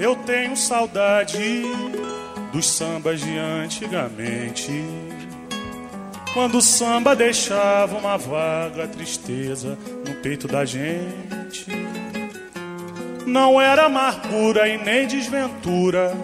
Eu tenho saudade dos sambas de antigamente. Quando o samba deixava uma vaga tristeza no peito da gente. Não era amargura e nem desventura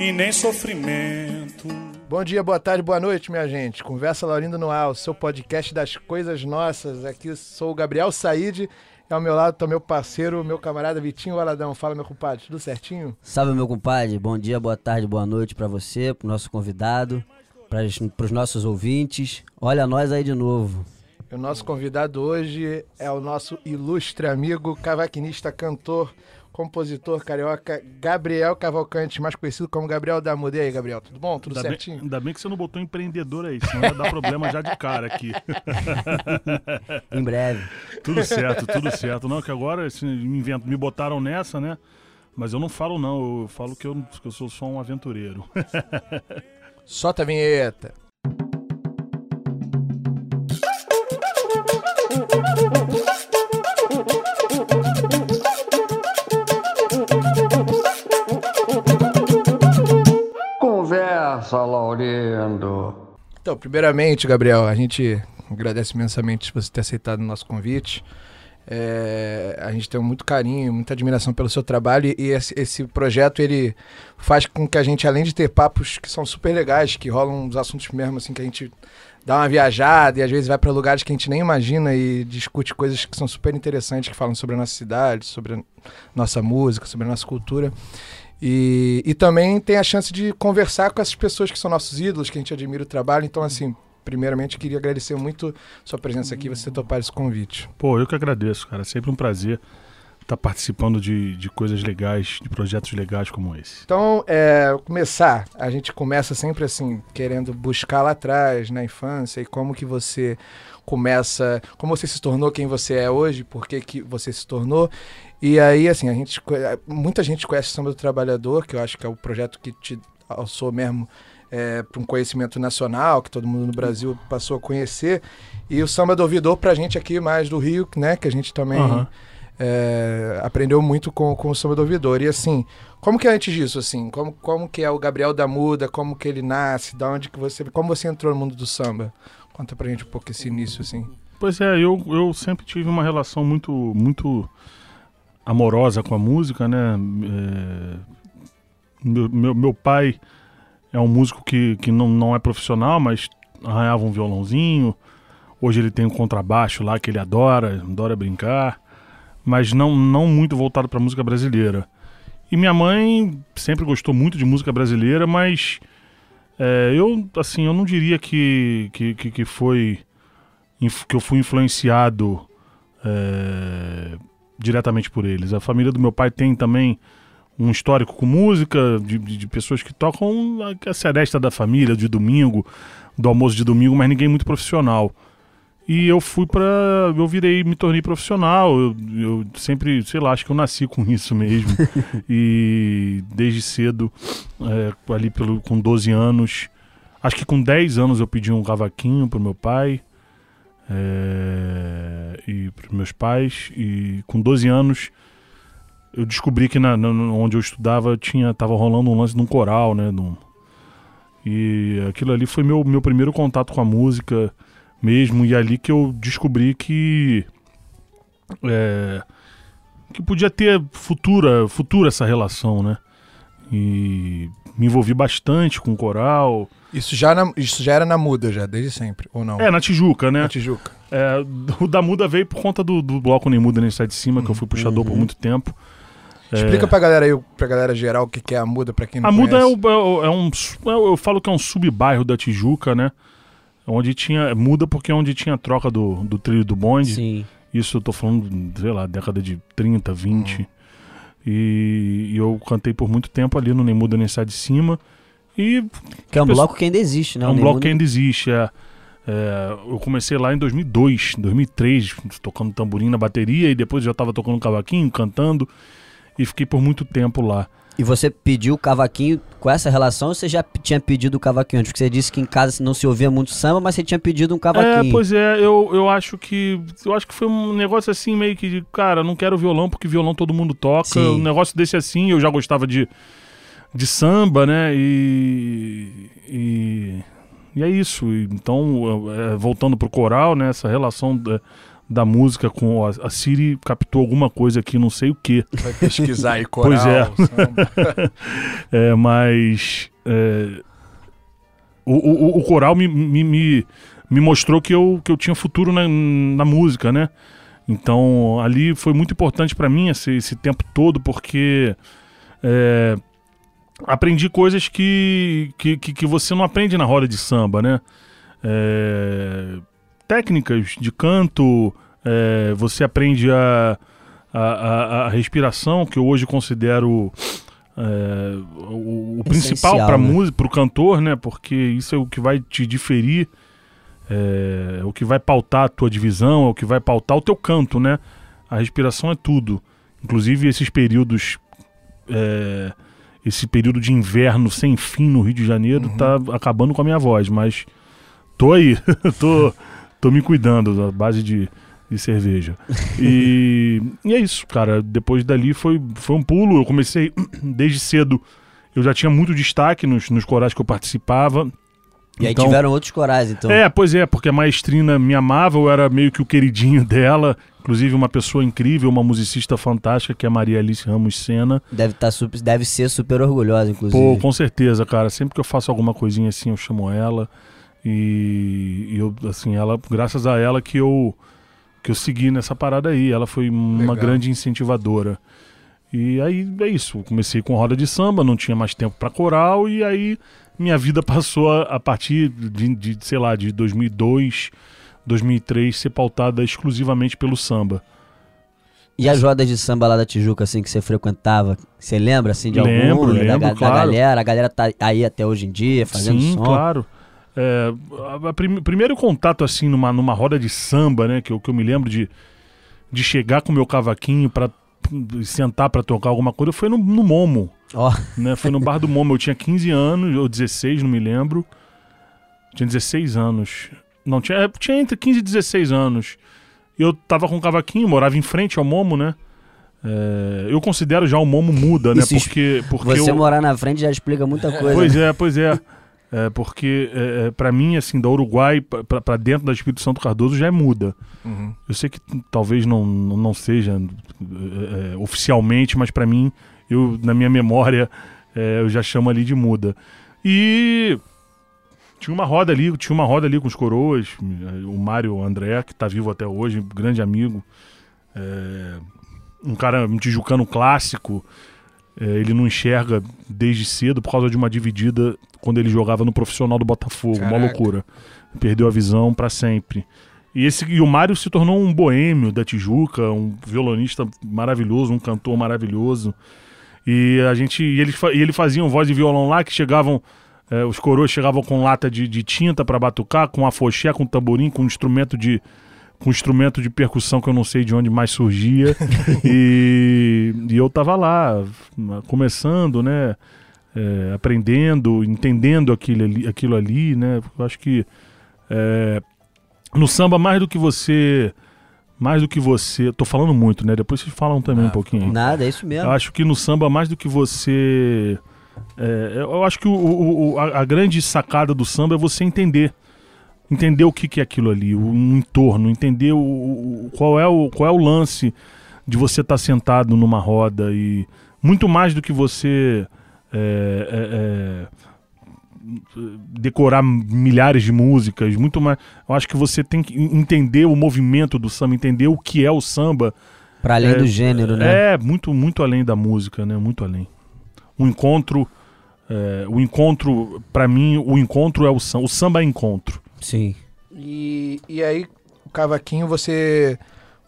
e nem sofrimento. Bom dia, boa tarde, boa noite, minha gente. Conversa Laurindo no Ar, o seu podcast das coisas nossas. Aqui sou o Gabriel Said e ao meu lado tá meu parceiro, meu camarada Vitinho Valadão. Fala, meu compadre, tudo certinho? Salve, meu compadre. Bom dia, boa tarde, boa noite para você, pro nosso convidado, para os nossos ouvintes. Olha nós aí de novo. O nosso convidado hoje é o nosso ilustre amigo, cavaquinista, cantor, compositor carioca Gabriel Cavalcante, mais conhecido como Gabriel da Muda. E aí, Gabriel, tudo bom? Tudo ainda certinho? Bem, ainda bem que você não botou empreendedor aí, senão ia dar problema já de cara aqui. em breve. Tudo certo, tudo certo. Não, que agora esse invento, me botaram nessa, né? Mas eu não falo não, eu falo que eu, que eu sou só um aventureiro. Solta a vinheta. Conversa, Laurindo. Então, primeiramente, Gabriel, a gente agradece imensamente você ter aceitado o nosso convite. É, a gente tem muito carinho, muita admiração pelo seu trabalho e esse, esse, projeto ele faz com que a gente, além de ter papos que são super legais, que rolam uns assuntos mesmo assim que a gente dá uma viajada e às vezes vai para lugares que a gente nem imagina e discute coisas que são super interessantes, que falam sobre a nossa cidade, sobre a nossa música, sobre a nossa cultura. E, e também tem a chance de conversar com essas pessoas que são nossos ídolos, que a gente admira o trabalho. Então, assim, primeiramente queria agradecer muito sua presença aqui, você topar esse convite. Pô, eu que agradeço, cara. Sempre um prazer estar participando de, de coisas legais, de projetos legais como esse. Então, é, começar, a gente começa sempre assim, querendo buscar lá atrás, na infância, e como que você começa, como você se tornou quem você é hoje, por que, que você se tornou. E aí, assim, a gente, muita gente conhece o Samba do Trabalhador, que eu acho que é o projeto que te alçou mesmo é, para um conhecimento nacional, que todo mundo no Brasil passou a conhecer. E o Samba do Ouvidor, para a gente aqui mais do Rio, né, que a gente também uhum. é, aprendeu muito com, com o Samba do Ouvidor. E assim, como que é antes disso, assim? Como, como que é o Gabriel da Muda? Como que ele nasce? Da onde que você... Como você entrou no mundo do samba? Conta pra gente um pouco esse início, assim. Pois é, eu, eu sempre tive uma relação muito... muito amorosa com a música, né? É, meu, meu, pai é um músico que, que não, não é profissional, mas arranhava um violãozinho. Hoje ele tem um contrabaixo lá que ele adora, adora brincar, mas não, não muito voltado para música brasileira. E minha mãe sempre gostou muito de música brasileira, mas é, eu assim eu não diria que, que, que, foi que eu fui influenciado é, diretamente por eles. A família do meu pai tem também um histórico com música, de, de, pessoas que tocam a seresta da família, de domingo, do almoço de domingo, mas ninguém muito profissional. E eu fui para Eu virei, me tornei profissional. Eu, eu, sempre, sei lá, acho que eu nasci com isso mesmo. e desde cedo, é, ali pelo, com 12 anos, acho que com 10 anos eu pedi um cavaquinho pro meu pai é, e para meus pais. E com 12 anos eu descobri que na, na, onde eu estudava tinha tava rolando um lance de um coral, né? E aquilo ali foi meu, meu primeiro contato com a música mesmo. E é ali que eu descobri que. É, que podia ter futura, futura essa relação, né? E me envolvi bastante com coral. Isso já, na, isso já era na Muda, já, desde sempre, ou não? É, na Tijuca, né? Na Tijuca. É, o da Muda veio por conta do, do bloco Nem Muda Nem Sai de Cima, uhum. que eu fui puxador uhum. por muito tempo. Explica é... pra galera aí, pra galera geral, o que, é a Muda, pra quem não a conhece. A Muda é, o, é, um. É eu falo que é um subbairro da Tijuca, né? Onde tinha. Muda porque é onde tinha troca do, do trilho do bonde. Sim. Isso eu tô falando, sei lá, década de 30, 20. Uhum. E, e, eu cantei por muito tempo ali no Nem Muda Nem Sai de Cima. E, que é um bloco que ainda existe, né? É um bloco que ainda existe, é. É, eu comecei lá em 2002, 2003, tocando tamborim na bateria e depois já estava tocando cavaquinho, cantando e fiquei por muito tempo lá. E você pediu o cavaquinho com essa relação ou você já tinha pedido o cavaquinho antes? Porque você disse que em casa não se ouvia muito samba, mas você tinha pedido um cavaquinho. É, pois é, eu, eu acho que. Eu acho que foi um negócio assim, meio que de, cara, não quero violão, porque violão todo mundo toca. Sim. Um negócio desse assim, eu já gostava de, de samba, né? E. E, e é isso. Então, é, voltando pro coral, né? Essa relação da, da música com. A, a Siri captou alguma coisa aqui, não sei o quê. Vai pesquisar aí coral. Pois é. É, mas é, o, o, o coral me, me, me, me mostrou que eu, que eu tinha futuro na, na música, né? Então ali foi muito importante para mim esse, esse tempo todo, porque é, aprendi coisas que, que, que, você não aprende na roda de samba, né? É, técnicas de canto, é, você aprende a, a, a, a respiração, que eu hoje considero é, o, o principal para né? música, para o cantor, né? Porque isso é o que vai te diferir, é, é o que vai pautar a tua divisão, é o que vai pautar o teu canto, né? A respiração é tudo. Inclusive esses períodos, é, esse período de inverno sem fim no Rio de Janeiro Uhum. tá acabando com a minha voz, mas tô aí, tô, tô me cuidando à base de, de cerveja. E, e é isso, cara. Depois dali foi, foi um pulo. Eu comecei desde cedo. Eu já tinha muito destaque nos, nos corais que eu participava. E aí Então- tiveram outros corais, então. É, pois é, porque a maestrina me amava, eu era meio que o queridinho dela. Inclusive, uma pessoa incrível, uma musicista fantástica, que é a Maria Alice Ramos Sena. Deve, tá super, deve ser super orgulhosa, inclusive. Pô, com certeza, cara. Sempre que eu faço alguma coisinha assim, eu chamo ela. E, e eu, assim, ela, graças a ela que eu que eu segui nessa parada aí. Ela foi uma Legal. grande incentivadora. E aí é isso. Comecei com roda de samba, não tinha mais tempo pra coral e aí minha vida passou a, a partir de, de, sei lá, de 2002, 2003 ser pautada exclusivamente pelo samba. E as rodas de samba lá da Tijuca, assim, que você frequentava, você lembra, assim, de Lembro, alguma? da, lembro, ga- da claro. galera? A galera tá aí até hoje em dia, fazendo Sim, som. claro. É, a- a prim- primeiro contato assim numa, numa roda de samba, né, que eu, que eu me lembro de, de chegar com o meu cavaquinho para sentar para tocar alguma coisa foi no, no Momo, Ó, né? Foi no bar do Momo. Eu tinha 15 anos ou 16, não me lembro. Tinha 16 anos. Não, tinha, é, tinha entre 15 e 16 anos. E eu tava com o cavaquinho, morava em frente ao Momo, né? É, eu considero já o Momo muda, né? Isso Porque, porque você eu, morar na frente já explica muita coisa. Pois é, pois é. É, porque é, é, para mim, assim, da Uruguai pra dentro da Espírito Santo Cardoso já é muda. Uhum. Eu sei que talvez não, não seja é, é, oficialmente, mas pra mim, eu, na minha memória, é, eu já chamo ali de muda. E tinha uma roda ali, tinha uma roda ali com os coroas, o Mário André, que tá vivo até hoje, grande amigo. É, um cara um tijucano clássico. É, ele não enxerga desde cedo por causa de uma dividida quando ele jogava no profissional do Botafogo. Uma Caraca. loucura. Perdeu a visão pra sempre. E, esse, e o Mário se tornou um boêmio da Tijuca, um violonista maravilhoso, um cantor maravilhoso. E a gente. E ele, fa- e ele fazia um voz de violão lá que chegavam. eh, os coroas chegavam com lata de, de tinta pra batucar, com afoxé, com tamborim, com instrumento de. Com instrumento de percussão que eu não sei de onde mais surgia. e, e eu tava lá, começando, né? eh, aprendendo, entendendo aquilo ali, aquilo ali, né? Eu acho que eh, no samba, mais do que você. Mais do que você. Tô falando muito, né? Depois vocês falam também Ah, um pouquinho. Nada, é isso mesmo. Eu acho que no samba, mais do que você. é, eu acho que o- o- a, a grande sacada do samba é você entender. Entender o que, que é aquilo ali, o, um entorno, entender o, o- qual, é o, qual é o lance de você estar sentado numa roda e muito mais do que você é, é, é, decorar milhares de músicas, muito mais. Eu acho que você tem que entender o movimento do samba, entender o que é o samba Pra além é, do gênero, né? é, muito, muito além da música, né? Muito além. O encontro, é, o encontro, pra mim, o encontro é o samba. O samba é encontro. Sim. E, e aí, o cavaquinho você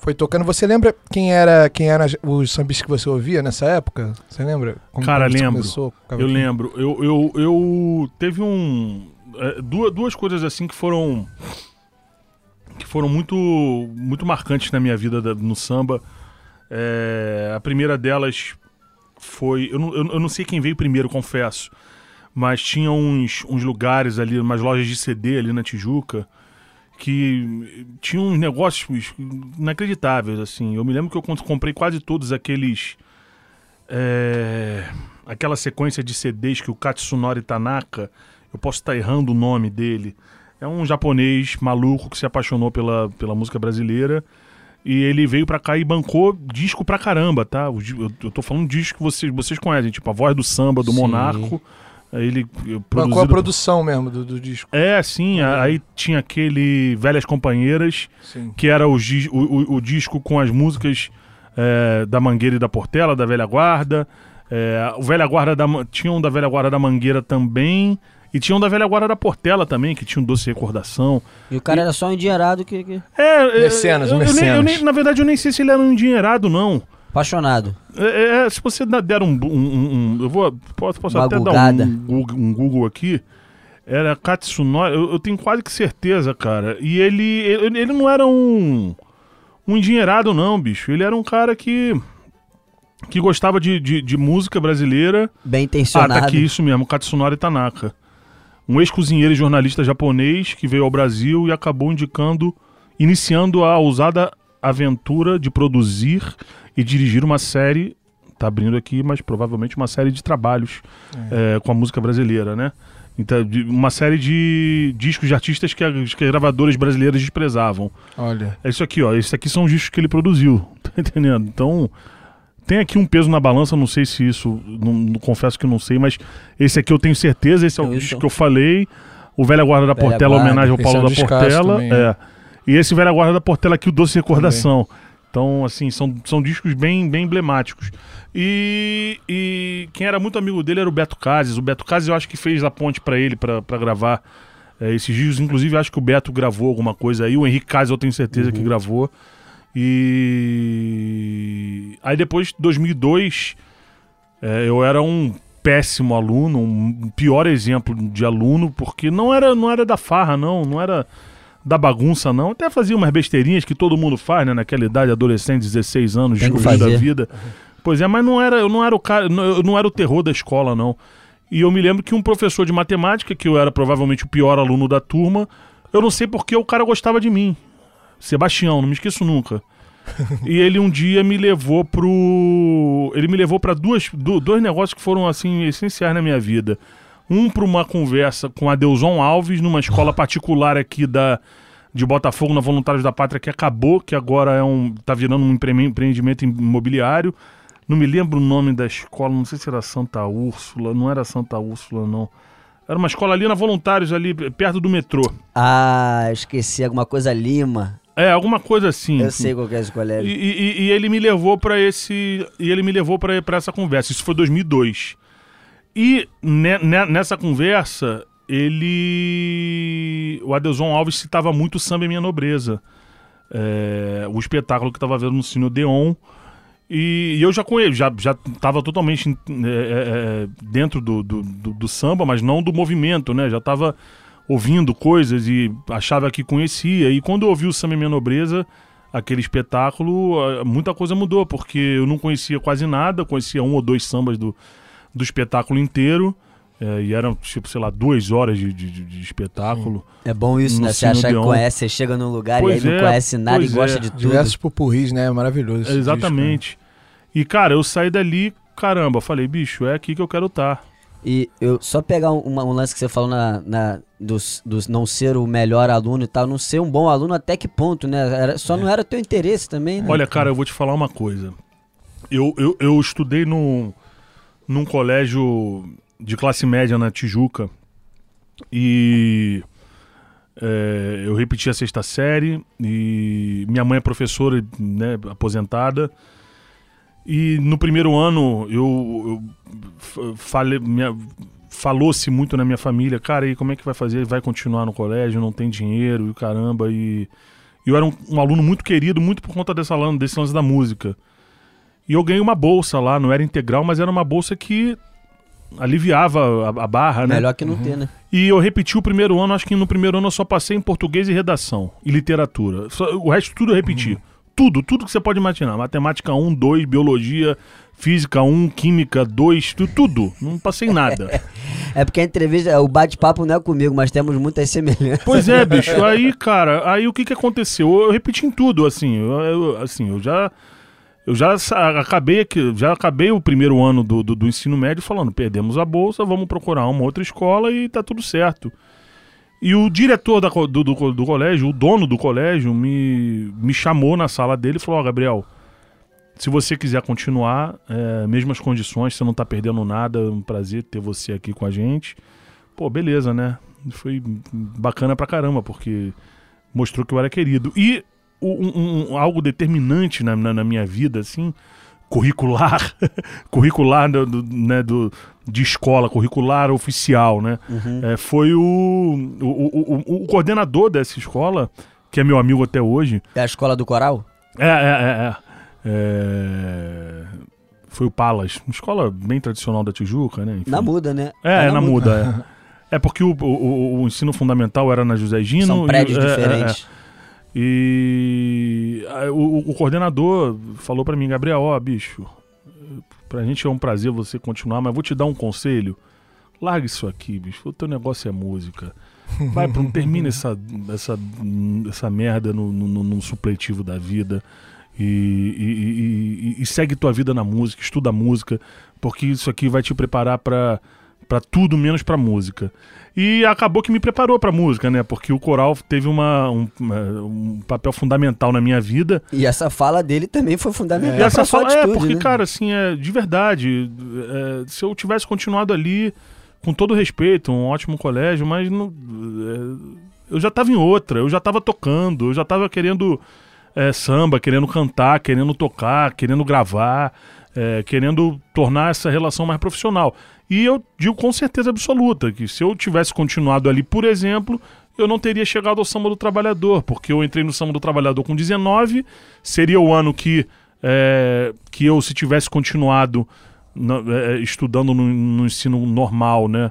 foi tocando. Você lembra quem era quem era os sambistas que você ouvia nessa época? Você lembra? Como, Cara, lembro. começou Eu lembro. Eu, eu, eu teve um é, duas, duas coisas assim que foram que foram muito muito marcantes na minha vida da- no samba. É, a primeira delas foi. Eu não, eu, eu não sei quem veio primeiro, confesso. Mas tinha uns, uns lugares ali, umas lojas de CD ali na Tijuca, que tinham uns negócios inacreditáveis, assim. Eu me lembro que eu comprei quase todos aqueles. É, aquela sequência de CDs que o Katsunori Tanaka, eu posso estar errando o nome dele, é um japonês maluco que se apaixonou pela, pela música brasileira e ele veio pra cá e bancou disco pra caramba, tá? Eu, eu tô falando disco que vocês, vocês conhecem, tipo a voz do samba, do Sim. Monarco. Aí Ele eh, Bancou a produzido- produção mesmo do, do disco. É, sim. a- Aí tinha aquele Velhas Companheiras, Sim. que era o, o, o- disco com as músicas é, da Mangueira e da Portela, da Velha Guarda. É, o Velha Guarda da, tinha um da Velha Guarda da Mangueira também. E tinha um da Velha Guarda da Portela também, que tinha um doce recordação. E o cara era só um endinheirado que, que... É, é, Mecenas, eu, eu nem- eu mecenas. nem- na verdade, eu nem sei se ele era um endinheirado, não. Apaixonado. É, é, se você der um, um- um- Eu vou. Posso, posso Uma até gulgada. dar um, Google- um Google aqui. Era Katsunori. Eu, eu tenho quase que certeza, cara. E ele, ele, ele não era um. Um endinheirado, não, bicho. Ele era um cara que. Que gostava de, de, de música brasileira. Bem Ah, intencionado. tá aqui, isso mesmo, Katsunori Tanaka. Um ex-cozinheiro e jornalista japonês que veio ao Brasil e acabou indicando, iniciando a ousada aventura de produzir e dirigir uma série, tá abrindo aqui, mas provavelmente uma série de trabalhos eh, com a música brasileira, né? Então, uma série de discos de artistas que, as gravadoras brasileiras desprezavam. Olha. É isso aqui, ó. Esses aqui são os discos que ele produziu. Tá entendendo? Então, tem aqui um peso na balança, não sei se isso. Não, não- confesso que não sei, mas esse aqui eu tenho certeza, esse é o Eu disco então. que eu falei. O Velha Guarda da Velha Portela, Guarda. homenagem ao Paulo é um da Portela. também, é. E esse Velha Guarda da Portela aqui, o Doce Recordação. Então, assim, são, são discos bem, bem emblemáticos. E, e quem era muito amigo dele era o Beto Cases. O Beto Cases eu acho que fez a ponte pra ele pra gravar é, esses discos. Inclusive, acho que o Beto gravou alguma coisa aí. O Henrique Cases eu tenho certeza que gravou. E aí depois, 2002, é, eu era um péssimo aluno, um pior exemplo de aluno, porque não era, não era da farra, não, não era da bagunça, não. Até fazia umas besteirinhas que todo mundo faz, né, naquela idade, adolescente, 16 anos, descobrindo da vida. Pois é, mas não era, eu não era o cara, eu não era o terror da escola, não. E eu me lembro que um professor de matemática, que eu era provavelmente o pior aluno da turma, eu não sei porque o cara gostava de mim. Sebastião, não me esqueço nunca. e ele um dia me levou pro. Ele me levou para duas, du- dois negócios que foram assim essenciais na minha vida. Um para uma conversa com a Deuson Alves numa escola particular aqui da de Botafogo na Voluntários da Pátria que acabou, que agora é um tá virando um empre- empreendimento imobiliário. Não me lembro o nome da escola, não sei se era Santa Úrsula, não era Santa Úrsula não. Era uma escola ali na Voluntários ali perto do metrô. Ah, esqueci alguma coisa Lima. É, alguma coisa assim. Eu sei qual que é esse E, colégio. e- e- e ele me levou pra esse e ele me levou pra essa conversa. Isso foi 2002. E ne- ne- nessa conversa ele o Adelson Alves citava muito o Samba e Minha Nobreza, É, o espetáculo que estava vendo no Cine Odeon. E, e eu já conheço, já já estava totalmente é, é, dentro do, do, do- do samba, mas não do movimento, né? Já estava ouvindo coisas e achava que conhecia. E quando eu ouvi o Samba e Minha Nobreza, aquele espetáculo, muita coisa mudou, porque eu não conhecia quase nada, conhecia um ou dois sambas do, do espetáculo inteiro. eh, e eram, tipo, sei lá, duas horas de, de, de- espetáculo. É bom isso, né? Você achar que conhece, você chega num lugar Pois e aí não é, conhece nada e gosta é. de tudo. Diversos pupurris, né? Maravilhoso. Exatamente. E, cara, eu saí dali, caramba, falei, bicho, é aqui que eu quero estar. E eu só pegar um, uma- um lance que você falou na, na, dos, dos não ser o melhor aluno e tal, não ser um bom aluno até que ponto, né? Era, só não era teu interesse também, né? Olha, cara, eu vou te falar uma coisa. Eu, eu, eu estudei no, num colégio de classe média na Tijuca e é, eu repeti a sexta série e minha mãe é professora, né, aposentada. E no primeiro ano eu, eu falei, falou-se muito na minha família, cara, e como é que vai fazer? Vai continuar no colégio? Não tem dinheiro e caramba e eu era um, um aluno muito querido, muito por conta dessa, desse lance da música. E eu ganhei uma bolsa lá, não era integral, mas era uma bolsa que aliviava a, a barra, né? Melhor que não ter, né? E eu repeti o primeiro ano, acho que no primeiro ano eu só passei em português e redação, e literatura. Só- o resto tudo eu repeti. tudo, tudo que você pode imaginar. Matemática 1, 2, biologia, física 1, química 2, tu- tudo. Não passei nada. É porque a entrevista, o bate-papo não é comigo, mas temos muitas semelhanças. Pois é, bicho. Aí, cara, aí o que que aconteceu? Eu repeti em tudo, assim. Eu, eu- assim, eu já. Eu já acabei aqui, já acabei o primeiro ano do, do, do ensino médio falando, perdemos a bolsa, vamos procurar uma outra escola e tá tudo certo. E o diretor da do, do, do colégio, o dono do colégio, me, me chamou na sala dele e falou, ó, Gabriel, se você quiser continuar, é, mesmas condições, você não tá perdendo nada, é um prazer ter você aqui com a gente. Pô, beleza, né? Foi bacana pra caramba, porque mostrou que eu era querido. E um- um- algo determinante na, na- na minha vida, assim, curricular, curricular do, do- né, do, de escola, curricular oficial, né? É, foi o, o, o, o- o coordenador dessa escola, que é meu amigo até hoje. É a escola do coral? É, é, é. é. É, Foi o Palas, uma escola bem tradicional da Tijuca, né? Enfim. Na muda, né? É, Tá na muda. É, é porque o, ensino fundamental era na José Gino. São e- prédios é, é, é. diferentes. E o, o coordenador falou pra mim, Gabriel, ó, bicho, pra gente é um prazer você continuar, mas vou te dar um conselho. Larga isso aqui, bicho. O teu negócio é música. Vai pra, termina essa, essa, essa merda no, no supletivo da vida. E, e- e- e- segue tua vida na música, estuda música, porque isso aqui vai te preparar pra pra tudo menos pra música. E acabou que me preparou pra música, né? Porque o coral teve uma, um, um papel fundamental na minha vida. E essa fala dele também foi fundamental E essa fala, é, atitude, porque, né? cara, assim, é, de verdade, é, se eu tivesse continuado ali, com todo respeito, um ótimo colégio, mas não, é, eu já tava em outra, eu já tava tocando, eu já tava querendo é, samba, querendo cantar, querendo tocar, querendo gravar, é, querendo tornar essa relação mais profissional. E eu digo com certeza absoluta que se eu tivesse continuado ali, por exemplo, eu não teria chegado ao Samba do Trabalhador, porque eu entrei no Samba do Trabalhador com 19, seria o ano que, é, que eu, se tivesse continuado na- é, estudando no, no ensino normal, né?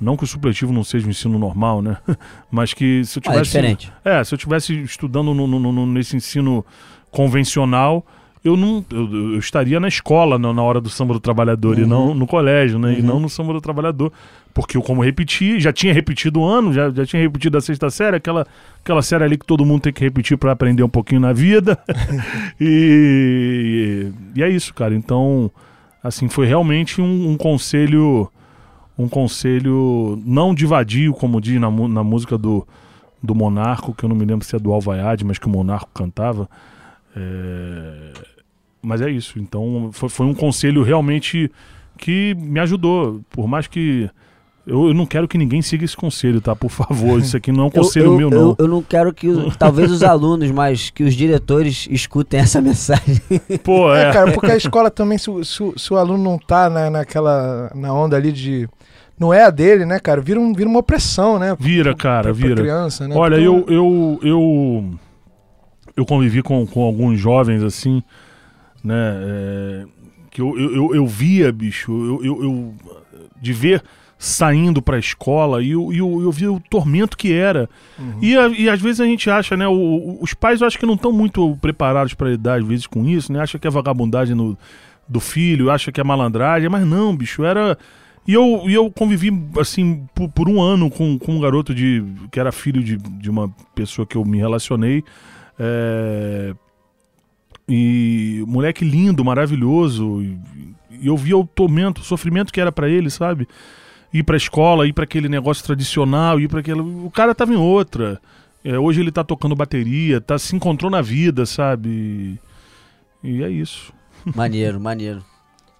Não que o supletivo não seja um ensino normal, né? Mas que se eu Ah, é tivesse. diferente. É, se eu tivesse estudando no- no- nesse ensino convencional, eu não eu, eu estaria na escola na, na hora do samba do trabalhador e não no colégio, né? E não no samba do trabalhador. Porque eu, como repeti, já tinha repetido o ano, já, já tinha repetido a sexta série, aquela, aquela série ali que todo mundo tem que repetir para aprender um pouquinho na vida. e, e é isso, cara. Então, assim, foi realmente um, um conselho. Um conselho não de vadio, como diz na, na música do, do Monarco, que eu não me lembro se é do Alvaiade, mas que o Monarco cantava. É, Mas é isso. Então foi, foi um conselho realmente que me ajudou. Por mais que. Eu, eu não quero que ninguém siga esse conselho, tá? Por favor. Isso aqui não é um conselho eu, eu, meu, não. Eu, eu não quero que talvez os alunos, mas que os diretores escutem essa mensagem. Pô, É, é. cara, porque a escola também, se, o- se o- se o aluno não tá na, naquela. na onda ali de. Não é a dele, né, cara? Vira, um, vira uma opressão, né? Vira, cara, pra, pra vira. criança, né? Olha, Porque eu, eu, eu, eu convivi com, com alguns jovens assim, né? é, que eu, eu, eu, via, bicho, eu, eu, eu- de ver saindo pra escola e eu, eu, eu via o tormento que era. Uhum. E, a- e às vezes a gente acha, né? o- os pais eu acho que não estão muito preparados pra lidar, às vezes, com isso, né? Acha que é vagabundagem no, do filho, acha que é malandragem, mas não, bicho, era. E eu, e eu convivi, assim, por, por um ano com, com um garoto de, que era filho de, de uma pessoa que eu me relacionei. é, E moleque lindo, maravilhoso. E, e eu via o tormento, o sofrimento que era pra ele, sabe? Ir pra escola, ir pra aquele negócio tradicional, ir para aquele. O cara tava em outra. É, hoje ele tá tocando bateria, tá, se encontrou na vida, sabe? E é isso. maneiro, maneiro.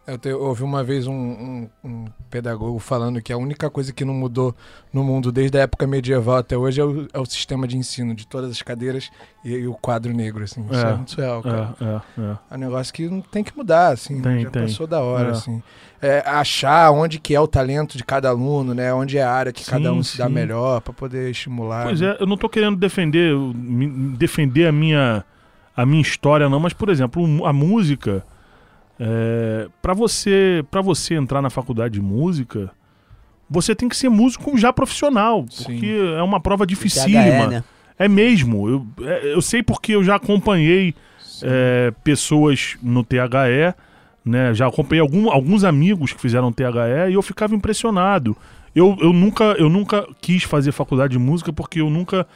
Eu, te- eu ouvi uma vez um, um- um pedagogo falando que a única coisa que não mudou no mundo desde a época medieval até hoje é o, é o sistema de ensino de todas as cadeiras e, e o quadro negro, assim. Isso é, É, muito real, cara. É, é, é. É um negócio que não tem que mudar, assim. Tem, Já tem. passou da hora, É. assim. É, achar onde que é o talento de cada aluno, né? Onde é a área que cada Sim, um se dá sim. melhor pra poder estimular. Pois né? é, eu não tô querendo defender, defender a minha, a minha história, não, mas, por exemplo, a música. É, para você para você entrar na faculdade de música, você tem que ser músico já profissional, Sim. porque é uma prova THE, dificílima. né? É mesmo. Eu, é, eu sei porque eu já acompanhei é, pessoas no THE, né? Já acompanhei algum, alguns amigos que fizeram THE e eu ficava impressionado. Eu, eu, nunca, eu nunca quis fazer faculdade de música porque eu nunca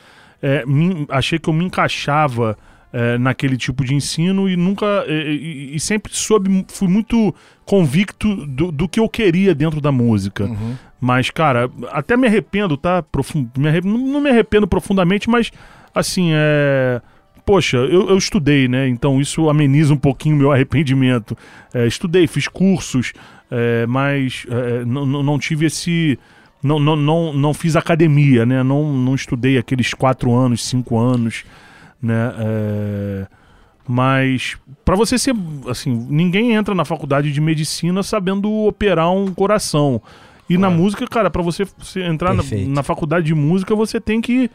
é, me, achei que eu me encaixava é, naquele tipo de ensino e nunca e, e, sempre soube fui muito convicto do, do, que eu queria dentro da música uhum. mas cara até me arrependo tá Profund, me arrependo, não me arrependo profundamente mas assim é poxa, eu, eu, estudei, né? Então isso ameniza um pouquinho o meu arrependimento. É, estudei, fiz cursos, é, mas é, não, não tive esse. Não, não, não, não fiz academia, né? Não, não estudei aqueles quatro anos, cinco anos, né? É, mas para você ser assim, ninguém entra na faculdade de medicina sabendo operar um coração. E na música, cara, para você, você, entrar na, na, faculdade de música, você tem que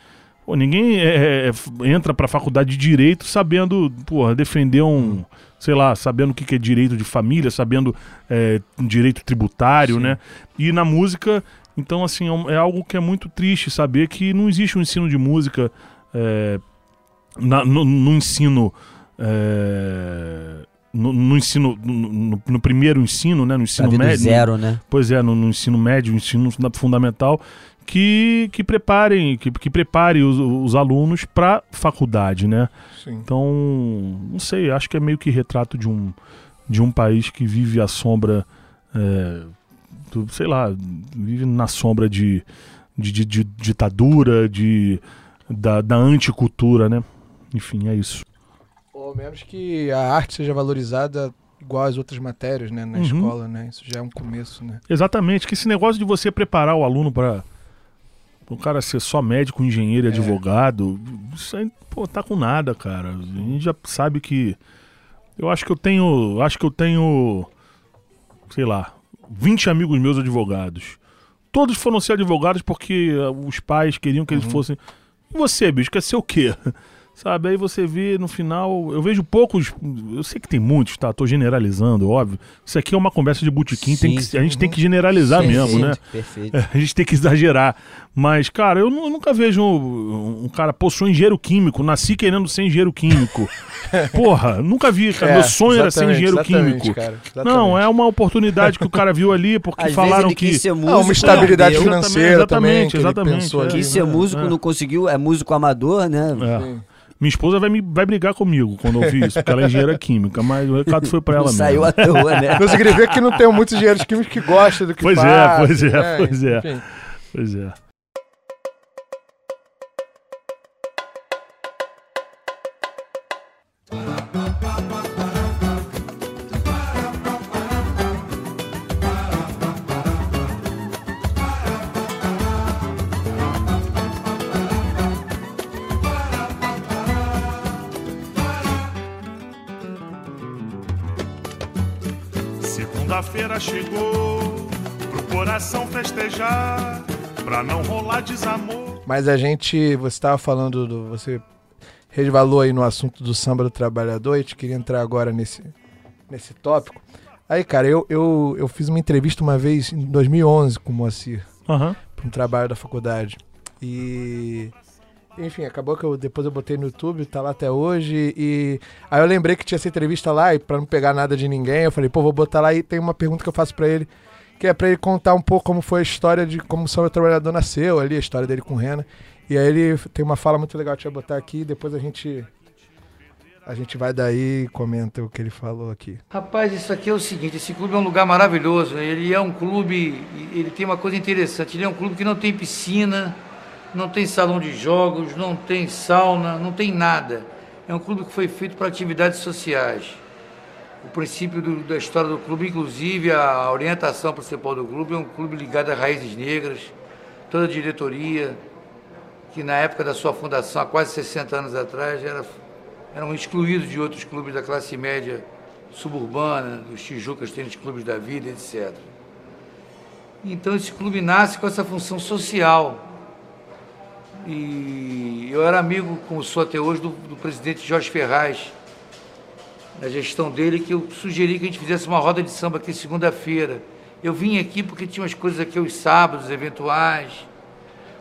Pô, ninguém é, é, é, entra pra faculdade de direito sabendo, porra, defender um. Sei lá, sabendo o que, que é direito de família, sabendo é, direito tributário, Sim. né? E na música, então, assim, é, é algo que é muito triste saber que não existe um ensino de música é, na, no, no, ensino. No, no, ensino, no, no, primeiro ensino, né? No ensino médio. zero, né? Pois é, no, no ensino médio, no ensino fundamental, que, que preparem, que, que prepare os, os alunos para faculdade, né? Sim. Então, não sei, acho que é meio que retrato de um, de um país que vive à sombra, é, do, sei lá, vive na sombra de, de, de, de ditadura, de, da, da anticultura, né? Enfim, é isso. Ou menos que a arte seja valorizada igual as outras matérias, né, na uhum. escola, né? Isso já é um começo, né? Exatamente, que esse negócio de você preparar o aluno para o cara ser só médico, engenheiro e é. advogado, isso aí, pô, tá com nada, cara. A gente já sabe que. Eu acho que eu tenho. Acho que eu tenho. Sei lá, 20 amigos meus advogados. Todos foram ser advogados porque os pais queriam que eles uhum. fossem. E você, bicho, quer ser o quê? Sabe? Aí você vê no final. Eu vejo poucos. Eu sei que tem muitos, tá? Tô generalizando, óbvio. Isso aqui é uma conversa de botequim. Tem que, a gente tem que generalizar mesmo, né? Perfeito. a gente tem que exagerar. Mas, cara, eu, eu nunca vejo um, um, cara, pô, sou engenheiro químico, nasci querendo ser engenheiro químico. Porra, nunca vi, cara. É, Meu sonho era ser engenheiro químico. Cara, não, é uma oportunidade que o cara viu ali, porque Às falaram que. Quis ser músico, ah, uma estabilidade financeira exatamente, também. Exatamente. exatamente. Quis ser músico, é. não conseguiu, é músico amador, né? É. Minha esposa vai, me, vai brigar comigo quando eu ouvir isso, porque ela é engenheira química, mas o recado foi pra ela mesmo. Saiu à toa, né? Não significa que não tem muitos engenheiros químicos que gostam do que pois faz. É, pois é, né? pois é, Enfim. pois é. Segunda-feira chegou pro coração festejar, pra não rolar desamor. Mas a gente, você estava falando do. Você resvalou aí no assunto do samba do trabalhador, e gente queria entrar agora nesse, nesse tópico. Aí, cara, eu, eu, eu fiz uma entrevista uma vez em 2011 com o Moacir, uhum. para um trabalho da faculdade. E enfim, acabou que eu depois eu botei no YouTube, tá lá até hoje. E aí eu lembrei que tinha essa entrevista lá, e pra não pegar nada de ninguém, eu falei, pô, vou botar lá e tem uma pergunta que eu faço para ele, que é para ele contar um pouco como foi a história de como o São Trabalhador nasceu ali, a história dele com o Rena. E aí ele tem uma fala muito legal que eu botar aqui, depois a gente. A gente vai daí e comenta o que ele falou aqui. Rapaz, isso aqui é o seguinte, esse clube é um lugar maravilhoso, ele é um clube, ele tem uma coisa interessante, ele é um clube que não tem piscina, não tem salão de jogos, não tem sauna, não tem nada. É um clube que foi feito para atividades sociais. O princípio do, da história do clube, inclusive a orientação principal do clube, é um clube ligado a raízes negras. Toda a diretoria, que na época da sua fundação, há quase 60 anos atrás, era, eram excluídos de outros clubes da classe média suburbana, dos Tijucas Tênis Clubes da Vida, etc. Então esse clube nasce com essa função social e eu era amigo, como sou até hoje, do, do presidente Jorge Ferraz, na gestão dele, que eu sugeri que a gente fizesse uma roda de samba aqui segunda-feira. Eu vim aqui porque tinha umas coisas aqui os sábados eventuais,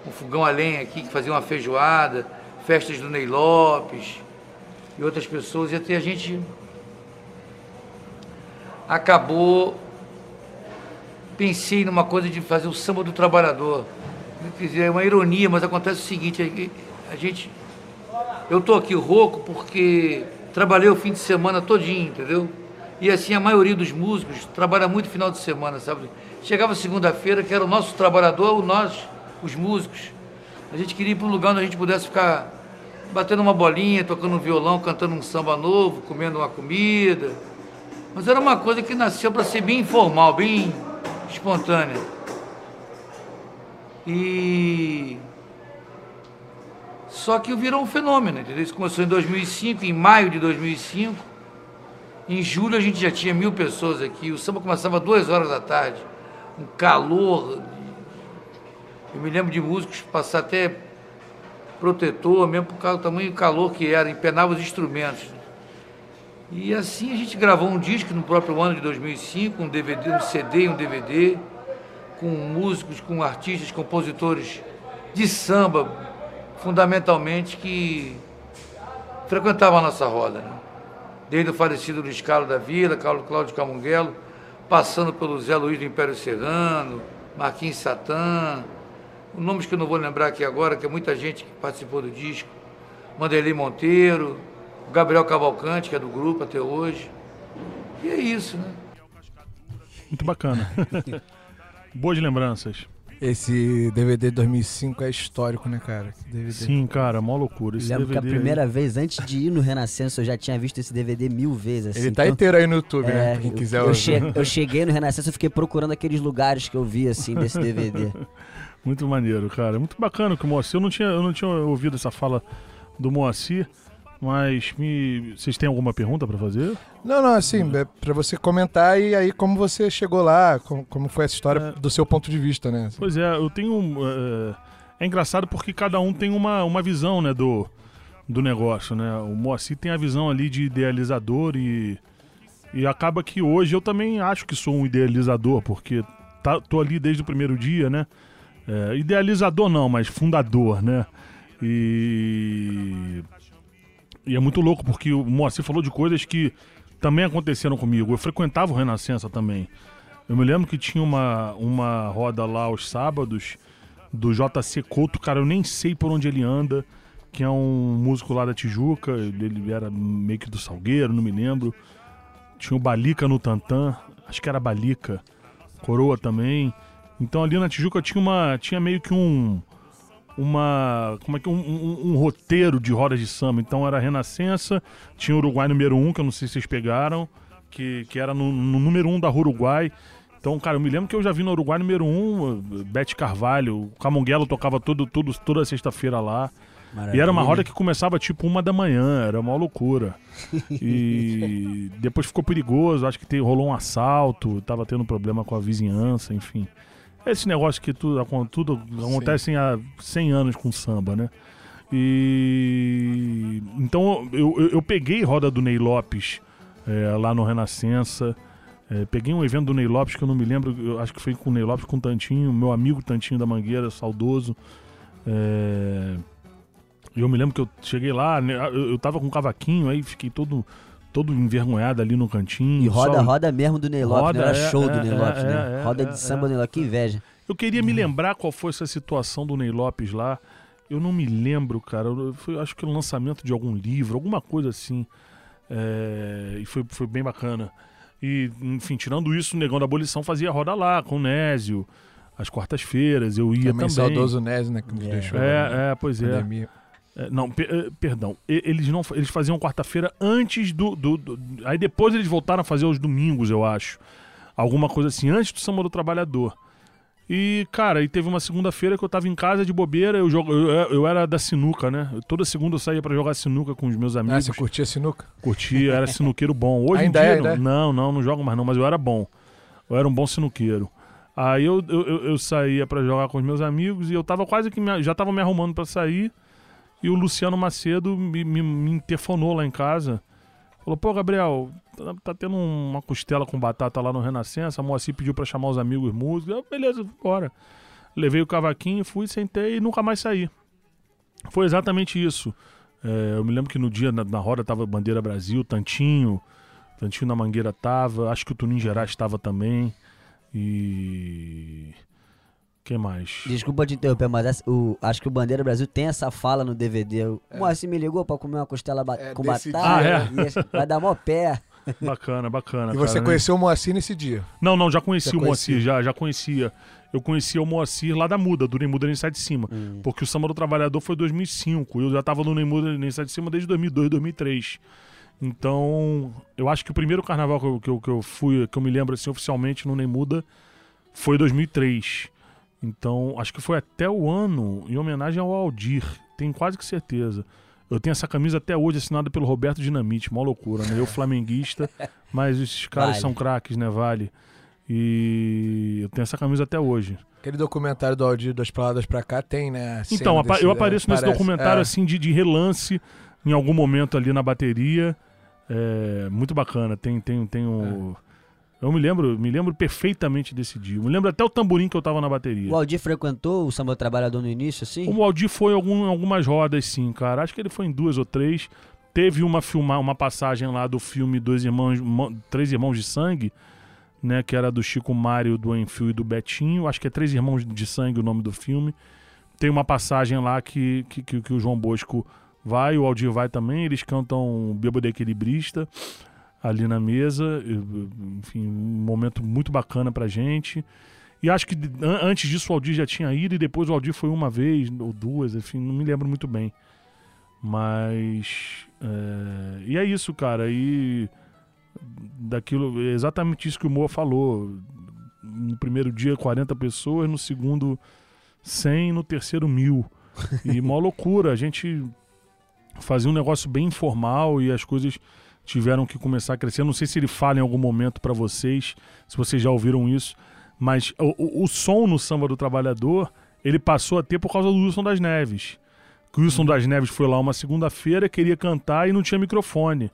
um fogão a lenha aqui que fazia uma feijoada, festas do Ney Lopes. e outras pessoas, e até a gente acabou. Pensei numa coisa de fazer o samba do trabalhador. É uma ironia, mas acontece o seguinte: a gente. Eu estou aqui rouco porque trabalhei o fim de semana todinho, entendeu? E assim a maioria dos músicos trabalha muito final de semana, sabe? Chegava segunda-feira, que era o nosso trabalhador, o nós, os músicos. A gente queria ir para um lugar onde a gente pudesse ficar batendo uma bolinha, tocando um violão, cantando um samba novo, comendo uma comida. Mas era uma coisa que nasceu para ser bem informal, bem espontânea. E só que virou um fenômeno, entendeu? Isso começou em 2005, em maio de 2005. Em julho a gente já tinha mil pessoas aqui. O samba começava duas horas da tarde. Um calor. Eu me lembro de músicos passar até protetor, mesmo por causa do tamanho do calor que era, empenava os instrumentos. E assim a gente gravou um disco no próprio ano de 2005, um DVD, um CD e um DVD, com músicos, com artistas, compositores de samba, fundamentalmente, que frequentavam a nossa roda. Né? desde o falecido Luiz Carlos da Vila, Carlos Cláudio Camunguelo, passando pelo Zé Luiz do Império Serrano, Marquinhos Satã, nomes que eu não vou lembrar aqui agora, que é muita gente que participou do disco, Manderlei Monteiro, Gabriel Cavalcante, que é do grupo até hoje. E é isso, né? Muito bacana. Boas lembranças. Esse DVD de 2005 é histórico, né, cara? DVD. Sim, cara, mó loucura. Esse Lembro DVD que a primeira aí... vez, antes de ir no Renascença, eu já tinha visto esse DVD mil vezes. Assim. Ele tá então, inteiro aí no YouTube, né, é, né? Quem quiser eu, che eu cheguei no Renascença e fiquei procurando aqueles lugares que eu vi, assim, desse DVD. Muito maneiro, cara. Muito bacana que o Moacir. Eu não tinha, eu não tinha ouvido essa fala do Moacir. Mas me... vocês têm alguma pergunta para fazer? Não, não, assim, é para você comentar e aí como você chegou lá, como, como foi essa história é... do seu ponto de vista, né? Pois é, eu tenho. É, é engraçado porque cada um tem uma, uma visão, né, do, do negócio, né? O Moacir tem a visão ali de idealizador e. E acaba que hoje eu também acho que sou um idealizador, porque tá, tô ali desde o primeiro dia, né? É, idealizador não, mas fundador, né? E e é muito louco porque o Moacir falou de coisas que também aconteceram comigo. Eu frequentava o Renascença também. Eu me lembro que tinha uma, uma roda lá aos sábados do JC Couto, cara, eu nem sei por onde ele anda, que é um músico lá da Tijuca, ele era meio que do Salgueiro, não me lembro. Tinha o Balica no Tantã, acho que era Balica, Coroa também. Então ali na Tijuca tinha uma tinha meio que um uma como é que um, um, um, roteiro de rodas de samba. Então era Renascença, tinha Uruguai número 1, um, que eu não sei se vocês pegaram, que, que era no, no número 1 um da Uruguai. Então, cara, eu me lembro que eu já vi no Uruguai número 1, um, Bete Carvalho, o Camonguelo tocava todo, todo, toda sexta-feira lá. Maravilha. E era uma roda que começava tipo uma da manhã, era uma loucura. E depois ficou perigoso, acho que rolou um assalto, tava tendo problema com a vizinhança, enfim. Esse negócio que tudo, tudo acontece há 100 anos com samba, né? E então eu, eu, eu peguei roda do Ney Lopes é, lá no Renascença. É, peguei um evento do Ney Lopes que eu não me lembro, eu acho que foi com o Ney Lopes, com o Tantinho, meu amigo Tantinho da Mangueira, saudoso. É, eu me lembro que eu cheguei lá, né, eu, eu tava com um cavaquinho, aí fiquei todo todo envergonhado ali no cantinho. E roda, só... roda mesmo do Ney Lopes, roda, né? Era é, show é, do Ney Lopes, é, né? É, roda de é, samba do Ney Lopes, que inveja. Eu queria me lembrar qual foi essa situação do Ney Lopes lá. Eu não me lembro, cara. Foi, acho que o lançamento de algum livro, alguma coisa assim. É, e foi, foi bem bacana. E, enfim, tirando isso, o Negão da Abolição fazia roda lá, com o Nésio, às quartas-feiras, eu ia também. também. saudoso Nésio, né, que nos é. deixou. É, é, pois é. É, não, per, eh, perdão. Eles não eles faziam quarta-feira antes do, do, do, Aí depois eles voltaram a fazer os domingos, eu acho. Alguma coisa assim, antes do Samba do Trabalhador. E, cara, e teve uma segunda-feira que eu tava em casa de bobeira, eu, jogo, eu, eu era da sinuca, né? toda segunda eu saía para jogar sinuca com os meus amigos. Ah, você curtia sinuca? Curtia, era sinuqueiro bom. Hoje ainda em dia, é, não, é? não, não, não jogo mais não, mas eu era bom. Eu era um bom sinuqueiro. Aí eu, eu, eu saía para jogar com os meus amigos e eu tava quase que me, já tava me arrumando para sair. E o Luciano Macedo me, me, me interfonou lá em casa. Falou, pô, Gabriel, tá, tá, tendo uma costela com batata lá no Renascença. A Moacir pediu pra chamar os amigos músicos. Eu, beleza, bora. Levei o cavaquinho, fui, sentei e nunca mais saí. Foi exatamente isso. É, eu me lembro que no dia na, na roda tava Bandeira Brasil, Tantinho, Tantinho na Mangueira tava, acho que o Tuninho Gerais estava também. E. Quem mais? Desculpa te interromper, mas essa- o, acho que o Bandeira Brasil tem essa fala no DVD. O Moacir me ligou pra comer uma costela ba- É, com batata. e esse- vai dar mó pé. Bacana, bacana. E você cara, né? conheceu o Moacir nesse dia. Não, não, já conheci Já o Moacir, conhecia. já, já conhecia. Eu conhecia o Moacir lá da Muda, do Neymuda nem sai de cima. Hum. Porque o Samba do Trabalhador foi 2005. Eu já tava no Neymuda nem sai de cima desde 2002, 2003. Então, eu acho que o primeiro carnaval que eu, que eu, que eu fui, que eu me lembro assim oficialmente no Neymuda, foi 2003. Então, acho que foi até o ano em homenagem ao Aldir. Tenho quase que certeza. Eu tenho essa camisa até hoje assinada pelo Roberto Dinamite, mó loucura, né? Eu flamenguista, mas esses caras Vale. são craques, né? Vale. E eu tenho essa camisa até hoje. Aquele documentário do Aldir das Palavras pra cá tem, né? Então, apa- desse- eu apareço nesse parece. documentário É. assim de, de relance em algum momento ali na bateria. É muito bacana. Tem, tem, tem o. Eu me lembro, me lembro perfeitamente desse dia. Eu me lembro até o tamborim que eu tava na bateria. O Aldir frequentou o Samba do Trabalhador no início, assim? O Aldir foi em algum- algumas rodas, sim, cara. Acho que ele foi em duas ou três. Teve uma filmar, uma passagem lá do filme Dois Irmãos, Três Irmãos de Sangue, né? Que era do Chico Mário, do Enfio e do Betinho. Acho que é Três Irmãos de Sangue o nome do filme. Tem uma passagem lá que, que, que- que o João Bosco vai, o Aldir vai também. Eles cantam Bêbado Equilibrista ali na mesa. Enfim, um momento muito bacana pra gente. E acho que an- antes disso o Aldir já tinha ido e depois o Aldir foi uma vez ou duas, enfim, não me lembro muito bem. Mas. é, E é isso, cara. E daquilo. É exatamente isso que o Moa falou. No primeiro dia, 40 pessoas, no segundo, 100, no terceiro, mil. E mó loucura. A gente fazia um negócio bem informal e as coisas tiveram que começar a crescer. Eu Não sei se ele fala em algum momento pra vocês, se vocês já ouviram isso, mas o, o, o som no Samba do Trabalhador, ele passou a ter por causa do Wilson das Neves. Que o Wilson das Neves foi lá uma segunda-feira, queria cantar e não tinha microfone.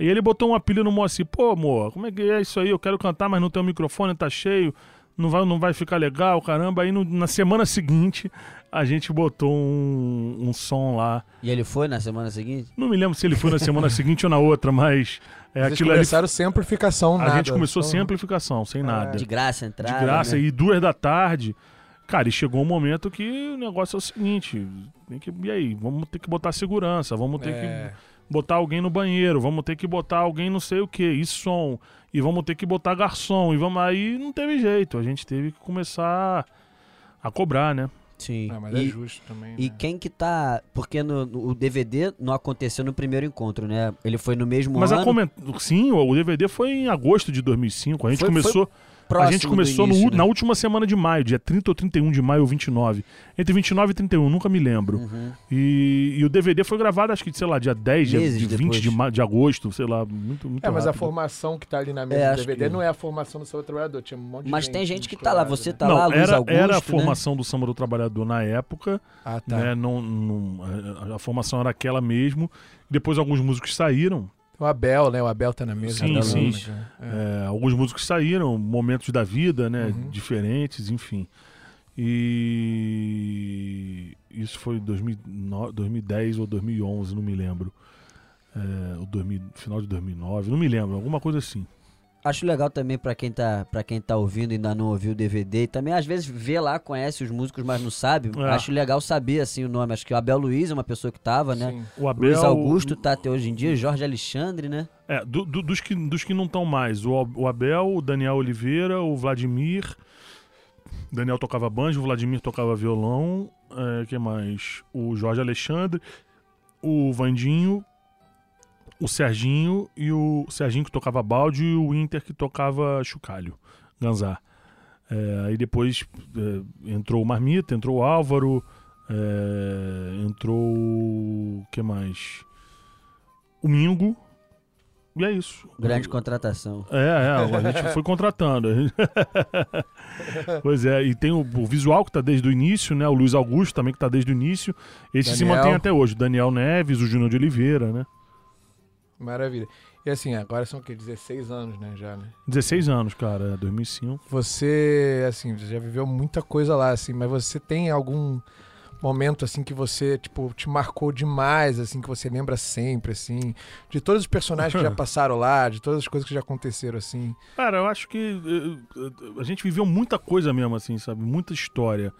E ele botou uma pilha no Moacir, pô, amor, como é que é isso aí? Eu quero cantar, mas não tem o microfone, tá cheio, não vai, não vai ficar legal, caramba. Aí no- na semana seguinte, a gente botou um, um som lá. E ele foi na semana seguinte? Não me lembro se ele foi na semana seguinte ou na outra, mas é Vocês aquilo ali. começaram sem amplificação, A gente começou só- sem amplificação, sem nada. De graça, entrada. De graça, né? e duas da tarde. Cara, e chegou um momento que o negócio é o seguinte: tem que, e aí? Vamos ter que botar segurança, vamos ter É. que botar alguém no banheiro, vamos ter que botar alguém não sei o que, e som, e vamos ter que botar garçom, e vamos aí não teve jeito, a gente teve que começar a cobrar, né? Sim. Ah, mas é e, justo também. e né? quem que tá. Porque no, no- o DVD não aconteceu no primeiro encontro, né? Ele foi no mesmo Mas ano. a coment... sim, o DVD foi em agosto de 2005, a gente Foi- foi começou A próximo gente do começou no início, u- né? na última semana de maio, dia 30 ou 31 de maio ou 29. Entre 29 e 31, nunca me lembro. Uhum. E, e o DVD foi gravado, acho que, sei lá, dia 10, dia, Meses de 20 depois. de, de agosto, sei lá, muito, muito É, mas a rápido. formação que tá ali na mesa É, do DVD que- não é a formação do seu trabalhador. Tinha um monte de Mas gente tem gente que tá lá, você né? tá Não, lá, Luiz era, Augusto. era a né? formação do Samba do Trabalhador na época, Ah, tá. né? Não, não- a, a formação era aquela mesmo. Depois alguns músicos saíram, O Abel, né? O Abel tá na mesa. Sim, sim. É. É, alguns músicos saíram, momentos da vida, né? Uhum. Diferentes, enfim. E isso foi 2009, 2010 ou 2011, não me lembro. É, o 2000, final de 2009, não me lembro, alguma coisa assim. Acho legal também pra quem tá para quem tá ouvindo e ainda não ouviu o DVD, e também às vezes vê lá, conhece os músicos, mas não sabe. É. Acho legal saber assim o nome. Acho que o Abel Luiz é uma pessoa que tava, né? Sim. O Abel, Luiz Augusto tá até hoje em dia, Jorge Alexandre, né? É, do- do- dos, que, dos que não estão mais, o, o Abel, o Daniel Oliveira, o Vladimir. Daniel tocava banjo, o Vladimir tocava violão. É, que mais? O Jorge Alexandre, o Vandinho, o Serginho e o Serginho que tocava balde e o Inter que tocava chocalho, ganzá. É, aí depois é, entrou o Marmita, entrou o Álvaro, é, entrou o que mais? O Mingo. E é isso. Grande contratação. É, é, a gente foi contratando. pois é, e tem o, o visual que tá desde o início, né? O Luiz Augusto também que tá desde o início. Esse se Daniel. mantém até hoje. O Daniel Neves, o Júnior de Oliveira, né? Maravilha. E assim, agora são o quê? 16 anos, né, já, né? 16 anos, cara, é 2005. Você, assim, já viveu muita coisa lá, assim, mas você tem algum momento assim que você, tipo, te marcou demais, assim, que você lembra sempre, assim, de todos os personagens que já passaram lá, de todas as coisas que já aconteceram, assim. Cara, eu acho que eh, eh, a gente viveu muita coisa mesmo, assim, sabe? Muita história.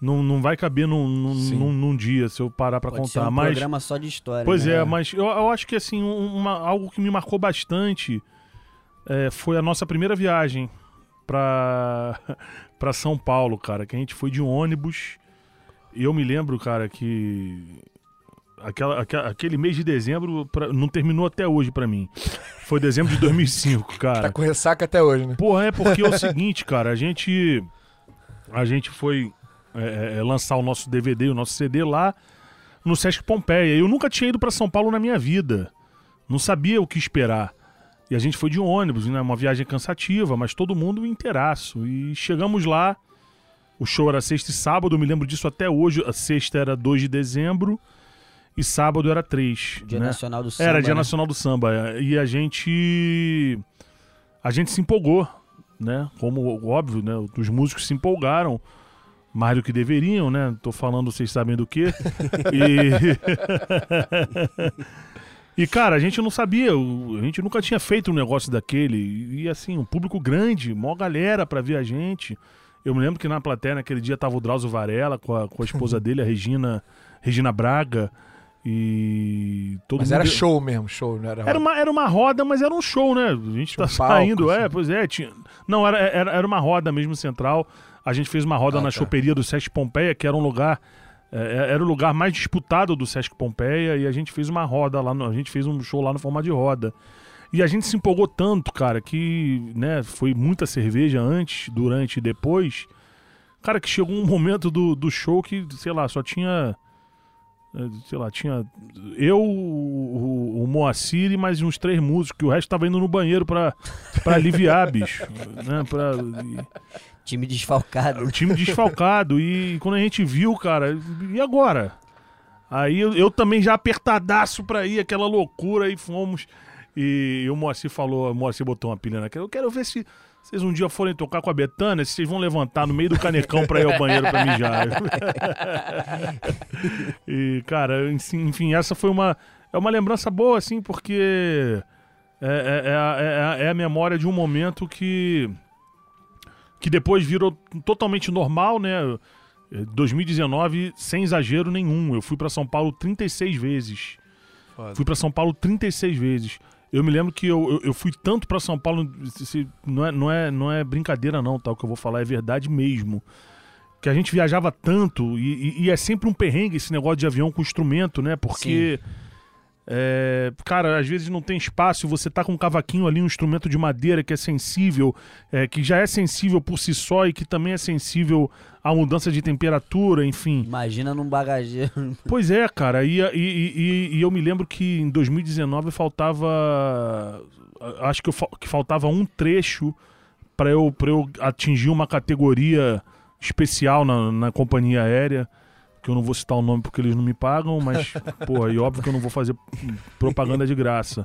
Não, não vai caber num, num, num, dia se eu parar pra Pode ser contar. um mas, programa só de história. pois né? é, mas eu, eu acho que, assim, um- uma, algo que me marcou bastante eh, foi a nossa primeira viagem pra, pra São Paulo, cara. Que a gente foi de ônibus. E eu me lembro, cara, que aquela, aquela- aquele mês de dezembro pra- não terminou até hoje pra mim. Foi dezembro de 2005, cara. Tá com ressaca até hoje, né? Porra, é porque é o seguinte, cara, a gente. A gente foi é, é, lançar o nosso DVD, o nosso CD lá no Sesc Pompeia. Eu nunca tinha ido pra São Paulo na minha vida. Não sabia o que esperar. E a gente foi de ônibus, né? Uma viagem cansativa, mas todo mundo inteiraço. E chegamos lá. O show era sexta e sábado, eu me lembro disso até hoje. A sexta era 2 de dezembro e sábado era 3. Dia né? Nacional do Samba. Era Dia né? Nacional do Samba. é. E a gente. A gente se empolgou, né? Como óbvio, né? Os músicos se empolgaram. Mais do que deveriam, né? Tô falando, vocês sabem do quê. E. e, cara, a gente não sabia, a gente nunca tinha feito um negócio daquele. E, assim, um público grande, mó galera pra ver a gente. Eu me lembro que na plateia naquele dia tava o Drauzio Varela com a, com a esposa dele, a Regina, Regina Braga. E todo Mas mundo. era show mesmo, show, não era? Era uma, era uma roda, mas era um show, né? A gente Tinha tá um palco, saindo, é, assim. pois é. Tinha... Não, era, era, era uma roda mesmo central. A gente fez uma roda Ah, na tá. choperia do Sesc Pompeia, que era um lugar. é, era o lugar mais disputado do Sesc Pompeia, e a gente fez uma roda lá, a gente fez um show lá no formato de roda. E a gente se empolgou tanto, cara, que, né, foi muita cerveja antes, durante e depois. Cara, que chegou um momento do, do show que, sei lá, só tinha. eh, Sei lá, tinha eu, o, o, Moacir e mais uns três músicos, que o resto tava indo no banheiro pra, pra aliviar, bicho. Né, pra, Time desfalcado. o time desfalcado. E quando a gente viu, cara, e agora? Aí eu, eu também já apertadaço pra ir, aquela loucura, aí fomos. E, o Moacir falou, o Moacir botou uma pilha naquela. Eu quero ver se vocês um dia forem tocar com a Betânia, se vocês vão levantar no meio do canecão pra ir ao banheiro pra mijar. e, cara, enfim, essa foi uma. É uma lembrança boa, assim, porque é, é, é, é é a memória de um momento que que depois virou totalmente normal, né? Eh, 2019, sem exagero nenhum. Eu fui pra São Paulo 36 vezes. Foda. Fui pra São Paulo 36 vezes. Eu me lembro que eu, eu, eu fui tanto pra São Paulo, se- não, é, não, é, não é brincadeira não, tá? O que eu vou falar é verdade mesmo. Que a gente viajava tanto e, e- e é sempre um perrengue esse negócio de avião com instrumento, né? Porque, é, cara, às vezes não tem espaço, você tá com um cavaquinho ali, um instrumento de madeira que é sensível, é, que já é sensível por si só e que também é sensível à mudança de temperatura, enfim. Imagina num bagageiro. Pois é, cara, e, e- e- e eu me lembro que em 2019 faltava. Acho que, eu que faltava um trecho para eu, pra eu atingir uma categoria especial na, na companhia aérea. Que eu não vou citar o nome porque eles não me pagam, mas, porra, e óbvio que eu não vou fazer propaganda de graça.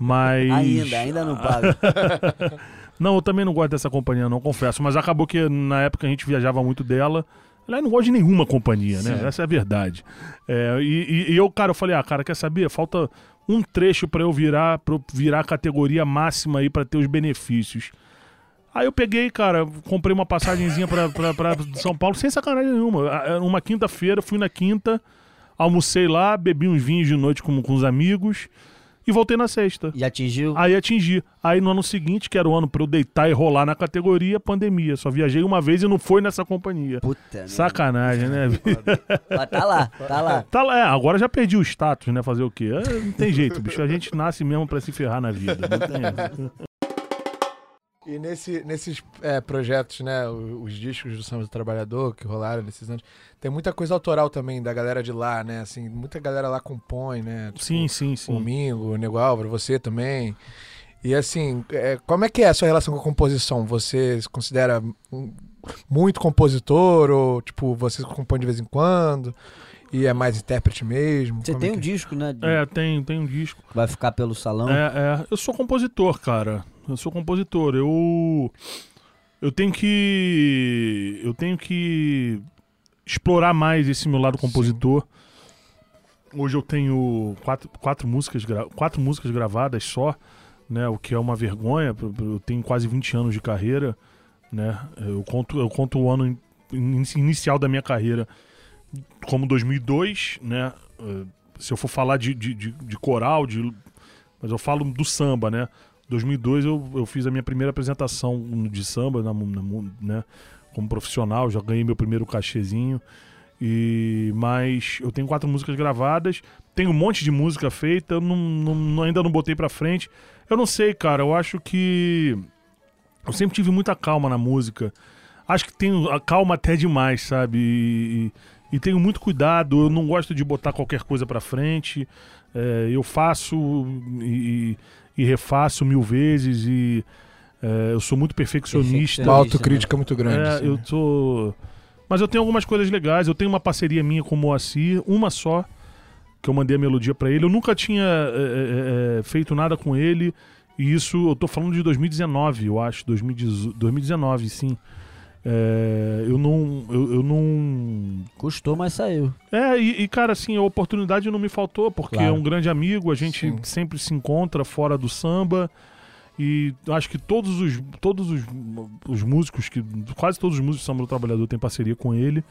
Mas. Ainda, ainda não paga. Não, eu também não gosto dessa companhia, não, confesso. Mas acabou que na época a gente viajava muito dela. Aliás, não gosto de nenhuma companhia, né? Sim. Essa é a verdade. É, e, e- e eu, cara, eu falei, ah, cara, quer saber? Falta um trecho pra eu virar, pra eu virar a categoria máxima aí pra ter os benefícios. Aí eu peguei, cara, comprei uma passagenzinha pra, pra, pra São Paulo, sem sacanagem nenhuma. Ah, Era Uma quinta-feira, fui na quinta, almocei lá, bebi uns vinhos de noite com, com os amigos e voltei na sexta. E atingiu. Aí atingi. Aí no ano seguinte, que era o ano pra eu deitar e rolar na categoria, pandemia. Só viajei uma vez e não foi nessa companhia. Puta. Sacanagem, né? Mas tá lá, tá lá. tá lá, é, agora já perdi o status, né? Fazer o quê? É, não tem jeito, bicho. A gente nasce mesmo pra se ferrar na vida. Não tem. E nesse, nesses é, projetos, né, o- os, discos do Samba do Trabalhador que rolaram nesses anos, tem muita coisa autoral também da galera de lá, né? Assim, muita galera lá compõe, né? Tipo, Sim, sim, O sim. Mingo, o Nego Álvaro, você também. E assim, é, como é que é a sua relação com a composição? Você se considera muito compositor ou, tipo, você compõe de vez em quando? E é mais intérprete mesmo? Você tem é um que- disco, né? de- É, tem, tem um disco. Vai ficar pelo salão. É, é. Eu sou compositor, cara. Eu sou compositor. Eu. Eu tenho que. Eu tenho que explorar mais esse meu lado compositor. Hoje eu tenho quatro, quatro, músicas, gra- quatro músicas gravadas só, né? O que é uma vergonha. Eu tenho quase 20 anos de carreira, né? Eu conto, eu conto o ano in- inicial da minha carreira como 2002, né? Eh, Se eu for falar de, de, de, de coral, de, mas eu falo do samba, né? 2002 eu, eu fiz a minha primeira apresentação de samba, na, na né? Como profissional, já ganhei meu primeiro cachezinho. E mas eu tenho quatro músicas gravadas, tenho um monte de música feita, eu não- não- ainda não botei pra frente. Eu não sei, cara, eu acho que eu sempre tive muita calma na música. Acho que tenho a calma até demais, sabe? E, e- e tenho muito cuidado, eu não gosto de botar qualquer coisa pra frente. É, eu faço e, e refaço mil vezes e é, eu sou muito perfeccionista. Uma autocrítica muito grande. É, assim, eu né? tô. Mas eu tenho algumas coisas legais. Eu tenho uma parceria minha com o Moacir, uma só, que eu mandei a melodia pra ele. Eu nunca tinha é, é, é, feito nada com ele. E isso, eu tô falando de 2019, eu acho. 2018 2019, sim. É, eu não. Eu, eu não. Custou, mas saiu. É, e, e, cara, assim, a oportunidade não me faltou, porque Claro. é um grande amigo, a gente Sim. sempre se encontra fora do samba. E acho que todos os todos os, os músicos que quase todos os músicos do Samba do Trabalhador têm parceria com ele.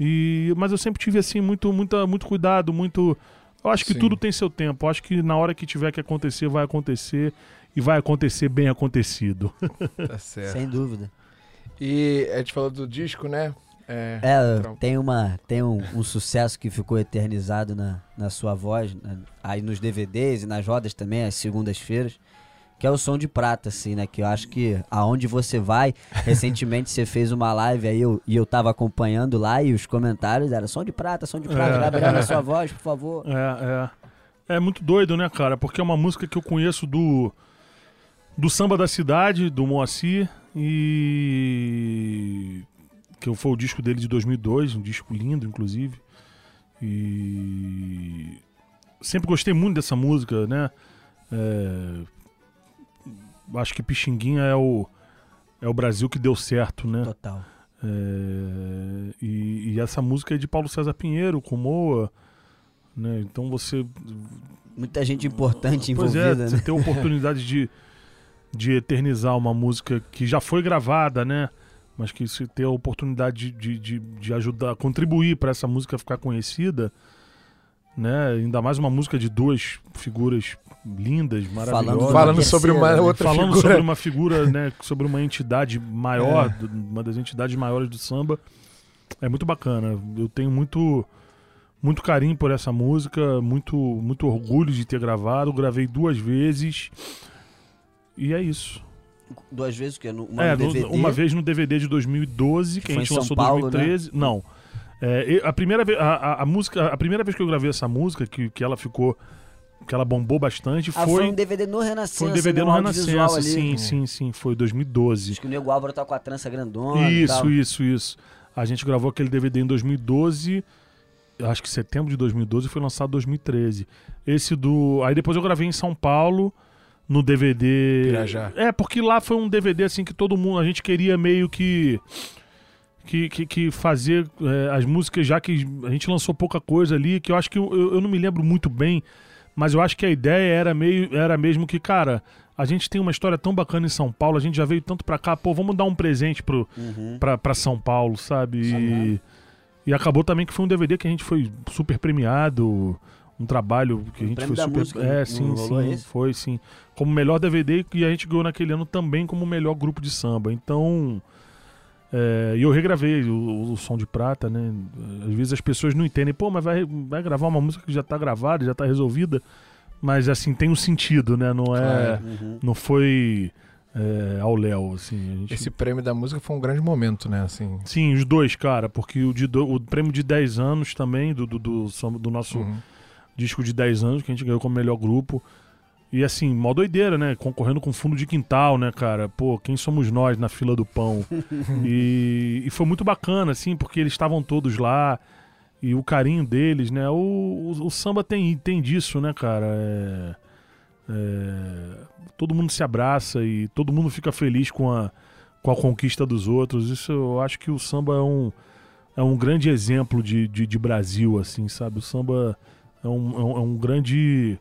E mas eu sempre tive assim muito muita muito cuidado, muito eu acho que Sim. tudo tem seu tempo. Eu acho que na hora que tiver que acontecer vai acontecer e vai acontecer bem acontecido. Tá certo. Sem dúvida. E a gente falou do disco, né? É, É, Trampo. tem, uma, tem um, um sucesso que ficou eternizado na, na sua voz, né, aí nos DVDs e nas rodas também, às segundas-feiras, que é o som de prata, assim, né? Que eu acho que aonde você vai, recentemente você fez uma live aí eu, e eu tava acompanhando lá e os comentários eram som de prata, som de prata, É. Gabriel na sua voz, por favor. É, é. É muito doido, né, cara? Porque é uma música que eu conheço do. Do Samba da Cidade, do Moacir. E. Que foi o disco dele de 2002, um disco lindo, inclusive. E. Sempre gostei muito dessa música, né? É, Acho que Pixinguinha é o. É o Brasil que deu certo, né? Total. É, e, e essa música é de Paulo César Pinheiro, com Moa. Né? Então você. Muita gente importante Pois é, envolvida, você né? ter a oportunidade de, de eternizar uma música que já foi gravada, né? Mas que você ter a oportunidade de, de, de ajudar, contribuir para essa música ficar conhecida, né? Ainda mais uma música de duas figuras lindas, maravilhosas. Falando Terceira, sobre uma né? outra Falando figura. sobre uma figura, né? Sobre uma entidade maior, É. uma das entidades maiores do samba. É muito bacana. Eu tenho muito, muito carinho por essa música, muito, muito orgulho de ter gravado. Gravei duas vezes. E é isso. Duas vezes o quê? Uma é, no uma vez no DVD de 2012, que, Que a gente lançou em Paulo, né? 2013. Não. É, a primeira vez, a, a- a música, a primeira vez que eu gravei essa música, que, que ela ficou, que ela bombou bastante, Ah, foi foi um DVD no Renascença, foi um DVD né? no Renascença, ali. sim, sim, sim, foi 2012. Acho que o Nego Álvaro tá com a trança grandona. Isso, isso, isso. A gente gravou aquele DVD em 2012, acho que setembro de 2012 e foi lançado em 2013. Esse do. Aí depois eu gravei em São Paulo, no DVD. Pirajá. É, porque lá foi um DVD assim que todo mundo. A gente queria meio que. Que, que, que fazer é, as músicas, já que a gente lançou pouca coisa ali, que eu acho que eu, eu não me lembro muito bem, mas eu acho que a ideia era meio era mesmo que, cara, a gente tem uma história tão bacana em São Paulo, a gente já veio tanto pra cá, pô, vamos dar um presente pro, Uhum. pra, pra São Paulo, sabe? E, e acabou também que foi um DVD que a gente foi super premiado, um trabalho que a gente foi super. música, é, sim, sim, esse? foi sim. Como melhor DVD e a gente ganhou naquele ano também como melhor grupo de samba. Então, é, e eu regravei o, o som de prata, né? Às vezes as pessoas não entendem, pô, mas vai, vai gravar uma música que já tá gravada, já tá resolvida. Mas assim, tem um sentido, né? Não é. Claro. Uhum. Não foi é, ao Léo, assim. A gente... Esse prêmio da música foi um grande momento, né? Assim. Sim, os dois, cara, porque o, de do- o prêmio de 10 anos também, do, do, do, do nosso Uhum. Disco de 10 anos, que a gente ganhou como melhor grupo. E assim, mó doideira, né? Concorrendo com fundo de quintal, né, cara? Pô, quem somos nós na fila do pão? e, e foi muito bacana, assim, porque eles estavam todos lá e o carinho deles, né? O, o, o samba tem, tem disso, né, cara? É, é, todo mundo se abraça e todo mundo fica feliz com a, com a conquista dos outros. Isso eu acho que o samba é um, é um grande exemplo de, de, de Brasil, assim, sabe? O samba é um, é um, é um grande.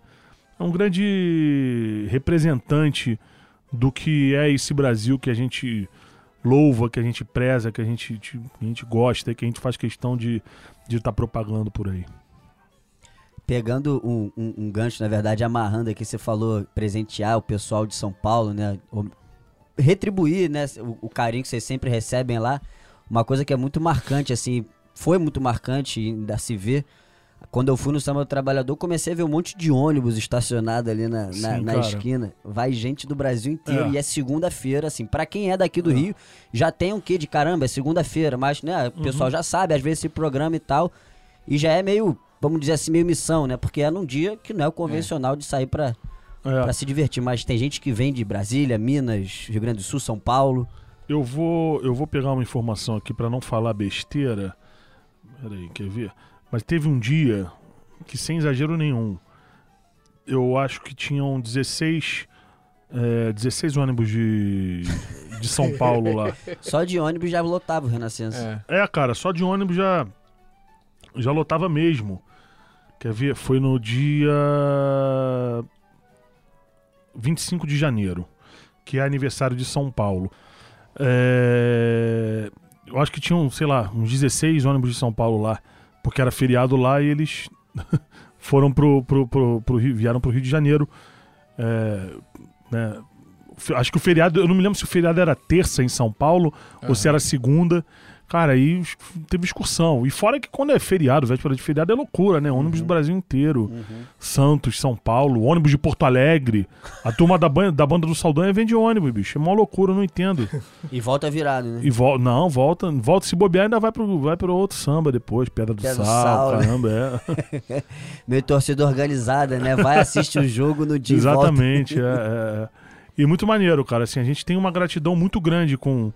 É um grande representante do que é esse Brasil que a gente louva, que a gente preza, que a gente, que a gente gosta, que a gente faz questão de estar de tá propagando por aí. Pegando um, um, um, gancho, na verdade, amarrando aqui, você falou presentear o pessoal de São Paulo, né? Retribuir né, o, o carinho que vocês sempre recebem lá. Uma coisa que é muito marcante, assim, foi muito marcante, ainda se vê. Quando eu fui no Samba do Trabalhador, comecei a ver um monte de ônibus estacionado ali na, Sim, na, na esquina. Vai gente do Brasil inteiro é. e é segunda-feira, assim. para quem é daqui do é. Rio, já tem um quê de caramba, é segunda-feira, mas, né, o uhum. pessoal já sabe, às vezes, esse programa e tal. E já é meio, vamos dizer assim, meio missão, né? Porque é num dia que não é o convencional de sair pra, é. Pra se divertir. Mas tem gente que vem de Brasília, Minas, Rio Grande do Sul, São Paulo. Eu vou, eu vou pegar uma informação aqui para não falar besteira. Peraí, quer ver? Mas teve um dia que, sem exagero nenhum, eu acho que tinham 16, é, 16 ônibus de, de São Paulo lá. Só de ônibus já lotava o Renascença. É. é, cara, só de ônibus já, já lotava mesmo. Quer ver? Foi no dia 25 de janeiro, que é aniversário de São Paulo. É... Eu acho que tinham, sei lá, uns 16 ônibus de São Paulo lá, porque era feriado lá e eles foram pro, pro, pro, pro Rio, vieram pro Rio de Janeiro. É... Né? Acho que o feriado, eu não me lembro se o feriado era terça em São Paulo uhum. ou se era segunda. Cara, aí teve excursão. E fora que quando é feriado, véspera de feriado, é loucura, né? Ônibus uhum. do Brasil inteiro. Uhum. Santos, São Paulo, ônibus de Porto Alegre. A turma da, da banda do Saldanha vende ônibus, bicho. É uma loucura, eu não entendo. E volta virado, né? E vo não, volta, volta se bobear, ainda vai pro, vai pro outro samba depois, Pedra do Pedra Sal, sal né? caramba, né? é. Meio torcida organizada, né? Vai assistir o jogo no dia Exatamente, é, é, é. E muito maneiro, cara. Assim, a gente tem uma gratidão muito grande com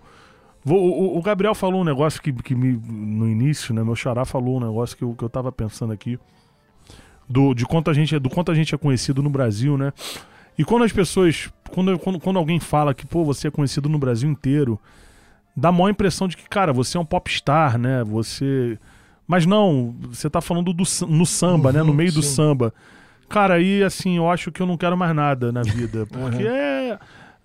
o, o, Gabriel falou um negócio que, que me, no início, né? Meu xará falou um negócio que eu, que eu tava pensando aqui. Do, de quanto a gente, do quanto a gente é conhecido no Brasil, né? E quando as pessoas. Quando, quando, quando alguém fala que, pô, você é conhecido no Brasil inteiro, dá a maior impressão de que, cara, você é um popstar, né? Você. Mas não, você tá falando do, no samba, uhum, né? No uhum, meio sim. do samba. Cara, aí, assim, eu acho que eu não quero mais nada na vida. Porque uhum. é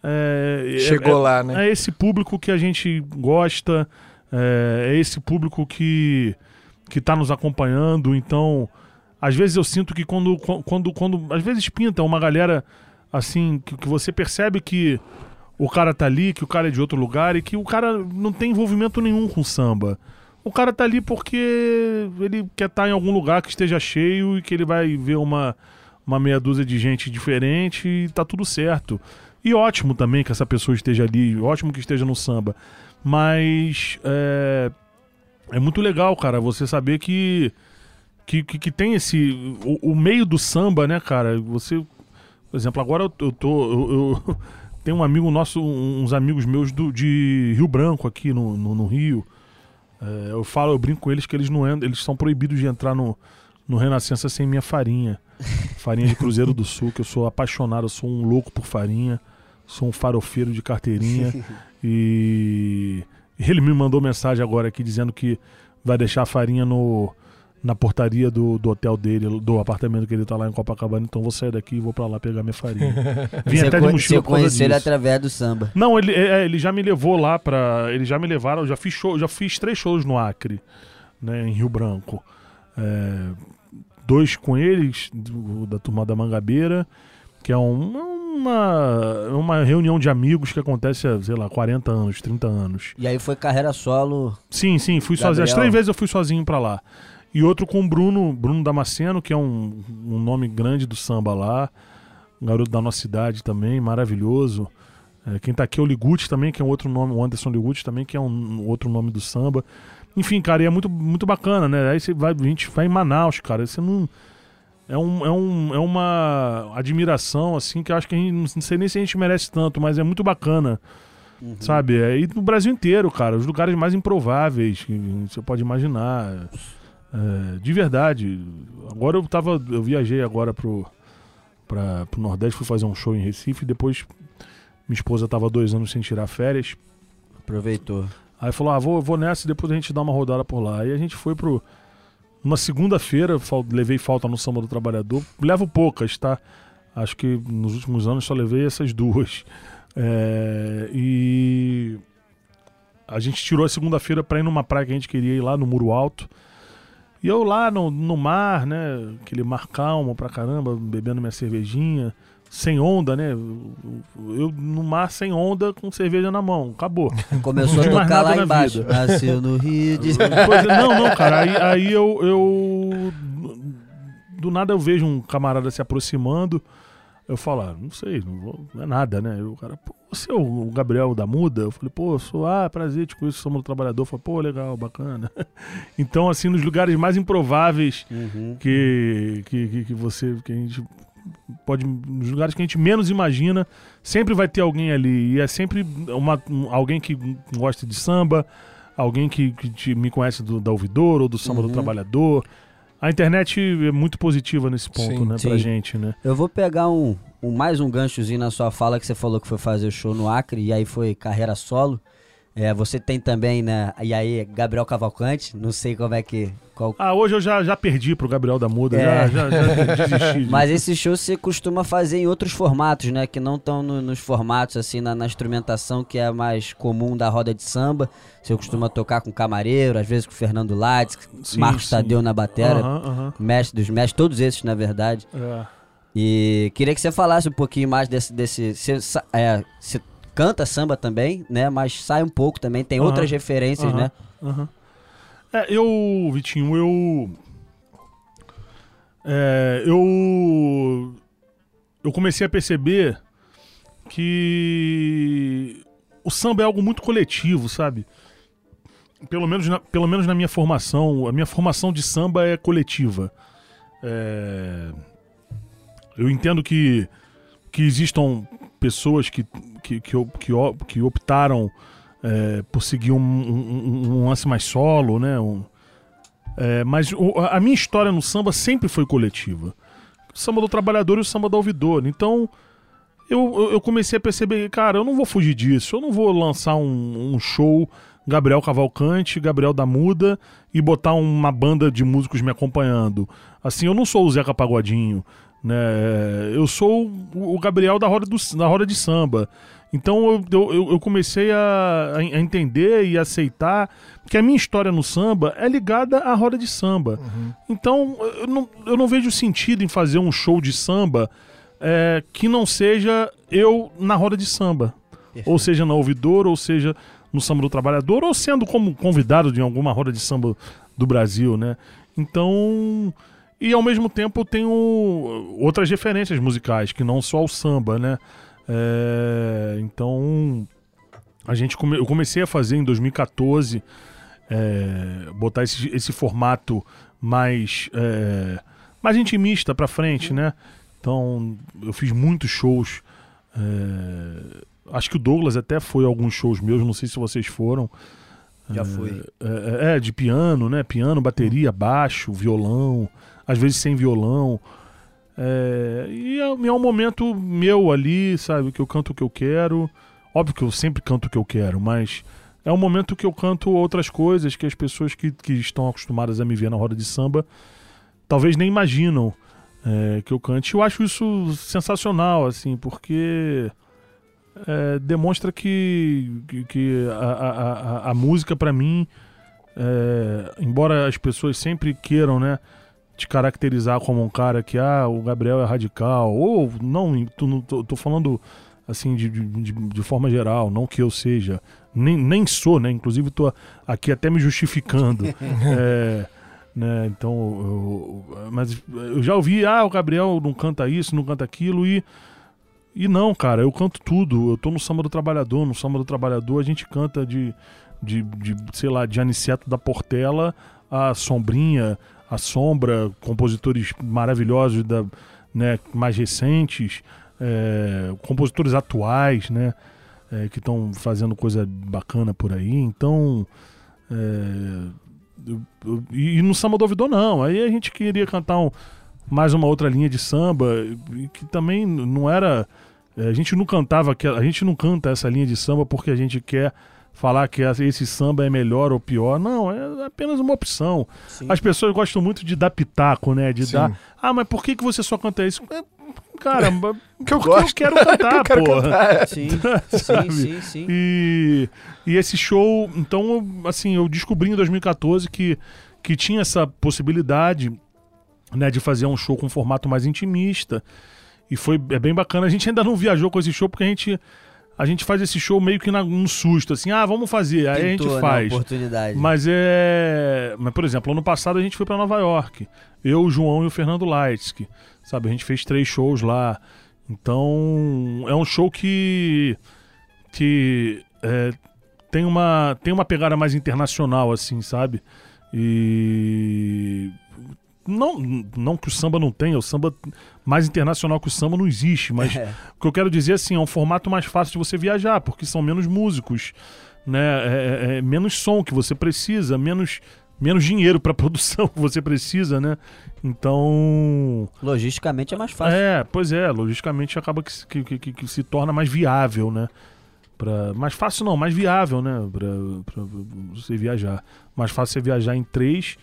é, é, Chegou é, lá, né? É esse público que a gente gosta, é, é esse público que que está nos acompanhando. Então, às vezes eu sinto que quando, quando, quando às vezes pinta uma galera assim que, que você percebe que o cara tá ali, que o cara é de outro lugar e que o cara não tem envolvimento nenhum com samba. O cara tá ali porque ele quer estar tá em algum lugar que esteja cheio e que ele vai ver uma, uma meia dúzia de gente diferente e tá tudo certo. E ótimo também que essa pessoa esteja ali, ótimo que esteja no samba. Mas é, é muito legal, cara, você saber que, que, que, que tem esse. O, o, meio do samba, né, cara? Você. Por exemplo, agora eu, eu tô. Eu, eu tenho um amigo nosso, uns amigos meus do, de Rio Branco aqui no, no, no Rio. É, eu falo, eu brinco com eles que eles não entram, eles são proibidos de entrar no, no Renascença sem minha farinha. Farinha de Cruzeiro do Sul, que eu sou apaixonado, eu sou um louco por farinha sou um farofeiro de carteirinha e ele me mandou mensagem agora aqui dizendo que vai deixar a farinha no, na portaria do, do hotel dele, do apartamento que ele tá lá em Copacabana, então vou sair daqui e vou para lá pegar minha farinha. Vim você até de mochila Você conheceu ele através do samba? Não, ele, é, é, ele já me levou lá para, ele já me levaram, já fiz show, já fiz três shows no Acre, né, em Rio Branco. É, dois com eles, da turma da Mangabeira, que é um, uma, uma reunião de amigos que acontece há, sei lá, 40 anos, 30 anos. E aí foi carreira solo? Sim, sim, fui Gabriel. sozinho. As três vezes eu fui sozinho para lá. E outro com o Bruno, Bruno Damasceno, que é um, um nome grande do samba lá. Um garoto da nossa cidade também, maravilhoso. É, quem tá aqui é o Liguti também, que é um outro nome, o Anderson Liguti também, que é um outro nome do samba. Enfim, cara, e é muito, muito bacana, né? Aí você vai, a gente vai em Manaus, cara. Você não é, um, é, um, é uma admiração, assim, que eu acho que a gente não sei nem se a gente merece tanto, mas é muito bacana. Uhum. Sabe? É, e no Brasil inteiro, cara, os lugares mais improváveis que você pode imaginar. É, de verdade. Agora eu tava. Eu viajei agora pro, pra, pro Nordeste, fui fazer um show em Recife, depois minha esposa tava dois anos sem tirar férias. Aproveitou. Aí falou, ah, vou, vou nessa e depois a gente dá uma rodada por lá. Aí a gente foi pro. Uma segunda-feira, fal- levei falta no Samba do Trabalhador. Levo poucas, tá? Acho que nos últimos anos só levei essas duas. É, e a gente tirou a segunda-feira pra ir numa praia que a gente queria ir lá no Muro Alto. E eu lá no, no mar, né? Aquele mar calmo pra caramba, bebendo minha cervejinha. Sem onda, né? Eu no mar sem onda com cerveja na mão. Acabou. Começou a tocar lá na embaixo. vida. Nasceu no Rio de é, não, não, cara. Aí, aí eu, eu. Do nada eu vejo um camarada se aproximando. Eu falo, ah, não sei, não, vou- não é nada, né? Eu, o cara, pô, você é o Gabriel da Muda? Eu falei, pô, sou, ah, prazer, te conheço, somos do trabalhador. Eu falei, pô, legal, bacana. então, assim, nos lugares mais improváveis Uhum. que, que, que, que você. Que a gente pode. Nos lugares que a gente menos imagina, sempre vai ter alguém ali. E é sempre uma, um- alguém que gosta de samba, alguém que, que te- me conhece do, da ouvidor ou do samba do Uhum. trabalhador. A internet é muito positiva nesse ponto, Sim, né, pra sim. gente, né? Eu vou pegar um, um- mais um ganchozinho na sua fala que você falou que foi fazer o show no Acre e aí foi carreira solo. É, você tem também, né? E aí, Gabriel Cavalcante, não sei como é que. Qual... Ah, hoje eu já, já perdi pro Gabriel da Muda, É. já, já, já desisti. de- Mas esse show você costuma fazer em outros formatos, né? Que não estão nos formatos, assim, na, na instrumentação que é mais comum da roda de samba. Você costuma tocar com camareiro, às vezes com Fernando Sim, Marcos sim. Tadeu na batera, aham. mestre dos mestres, todos esses, na verdade. É. E queria que você falasse um pouquinho mais desse. desse você, é, você canta samba também, né? Mas sai um pouco também, tem outras referências, né? Aham. É, eu, Vitinho, eu. É, eu. Eu comecei a perceber que o samba é algo muito coletivo, sabe? Pelo menos na, pelo menos na minha formação, a minha formação de samba é coletiva. É, eu entendo que, que existam pessoas que, que, que, que, que optaram é, por seguir um, um, um lance mais solo, né? Um- é, mas o- a minha história no samba sempre foi coletiva. O samba do trabalhador e o samba do ouvidor. Então eu, eu- comecei a perceber, cara, eu não vou fugir disso. Eu não vou lançar um, um show Gabriel Cavalcante, Gabriel da Muda e botar uma banda de músicos me acompanhando. Assim, eu não sou o Zeca Pagodinho, né? Eu sou o o Gabriel da roda, do, da roda de samba. Então eu, eu- eu, comecei a, a entender e aceitar que a minha história no samba é ligada à roda de samba. Então eu não, eu não vejo sentido em fazer um show de samba é, que não seja eu na roda de samba. Ou seja, na ouvidor, ou seja, no samba do trabalhador, ou sendo como convidado de alguma roda de samba do Brasil, né? Então. E ao mesmo tempo eu tenho outras referências musicais, que não só o samba, né? É, então. A gente come- eu comecei a fazer em 2014, é, botar esse, esse formato mais, é, mais intimista pra frente, né? Então, eu fiz muitos shows. é, acho que o Douglas até foi a alguns shows meus, não sei se vocês foram. Já fui. É, é, de piano, né? Piano, bateria, baixo, violão, às vezes sem violão. É, e é, é um momento meu ali, sabe? Que eu canto o que eu quero. Óbvio que eu sempre canto o que eu quero, mas é um momento que eu canto outras coisas que as pessoas que, que estão acostumadas a me ver na roda de samba talvez nem imaginam é, que eu cante. Eu acho isso sensacional, assim, porque é, demonstra que, que, que a, a, a, a música, pra mim, é, embora as pessoas sempre queiram, né? Te caracterizar como um cara que, ah, o Gabriel é radical, ou não, tu, não- tô, tô falando assim de, de, de- de forma geral, não que eu seja, nem, nem sou, né? Inclusive tô aqui até me justificando. É, né? Então, eu- mas eu já ouvi, ah, o Gabriel não canta isso, não canta aquilo, e, e não, cara, eu canto tudo. Eu tô no samba do trabalhador, no samba do trabalhador a gente canta de, de, de sei lá, de Aniceto da Portela a Sombrinha, a Sombra, compositores maravilhosos da, né, mais recentes, é, compositores atuais, né, é, que estão fazendo coisa bacana por aí. Então, é, eu- eu- e, no samba do não. Aí a gente queria cantar um- mais uma outra linha de samba que também não era é, a gente não cantava a gente não canta essa linha de samba porque a gente quer falar que esse samba é melhor ou pior. Não, é apenas uma opção. Sim. As pessoas gostam muito de dar pitaco, né? De Sim. dar. Ah, mas por que, que você só canta isso? É, Caramba, Que eu porque gosto. eu quero cantar, eu quero porra. cantar. Sim, Sabe? sim, sim, sim. E, e esse show, então, eu, assim, eu descobri em 2014 que, que tinha essa possibilidade, né, de fazer um show com um formato mais intimista. E foi é bem bacana. A gente ainda não viajou com esse show porque a gente a gente faz esse show meio que num susto, assim, ah, vamos fazer, aí a gente né, faz. oportunidade. Mas é. Mas, por exemplo, ano passado a gente foi pra Nova York. Eu, o João e o Fernando Leitsky. Sabe, a gente fez três shows lá. Então, é um show que. que. é, tem, uma, tem uma pegada mais internacional, assim, sabe? E. Não, não que o samba não tenha, o samba mais internacional que o samba não existe, mas É. o que eu quero dizer assim, é um formato mais fácil de você viajar, porque são menos músicos, né? É, é- é menos som que você precisa, menos, menos dinheiro para produção que você precisa, né? Então, Logisticamente é mais fácil. é, pois é, logisticamente acaba que, se- que, que- que- se torna mais viável, né? Pra, mais fácil não, mais viável, né? Pra, pra você viajar. Mais fácil você viajar em três,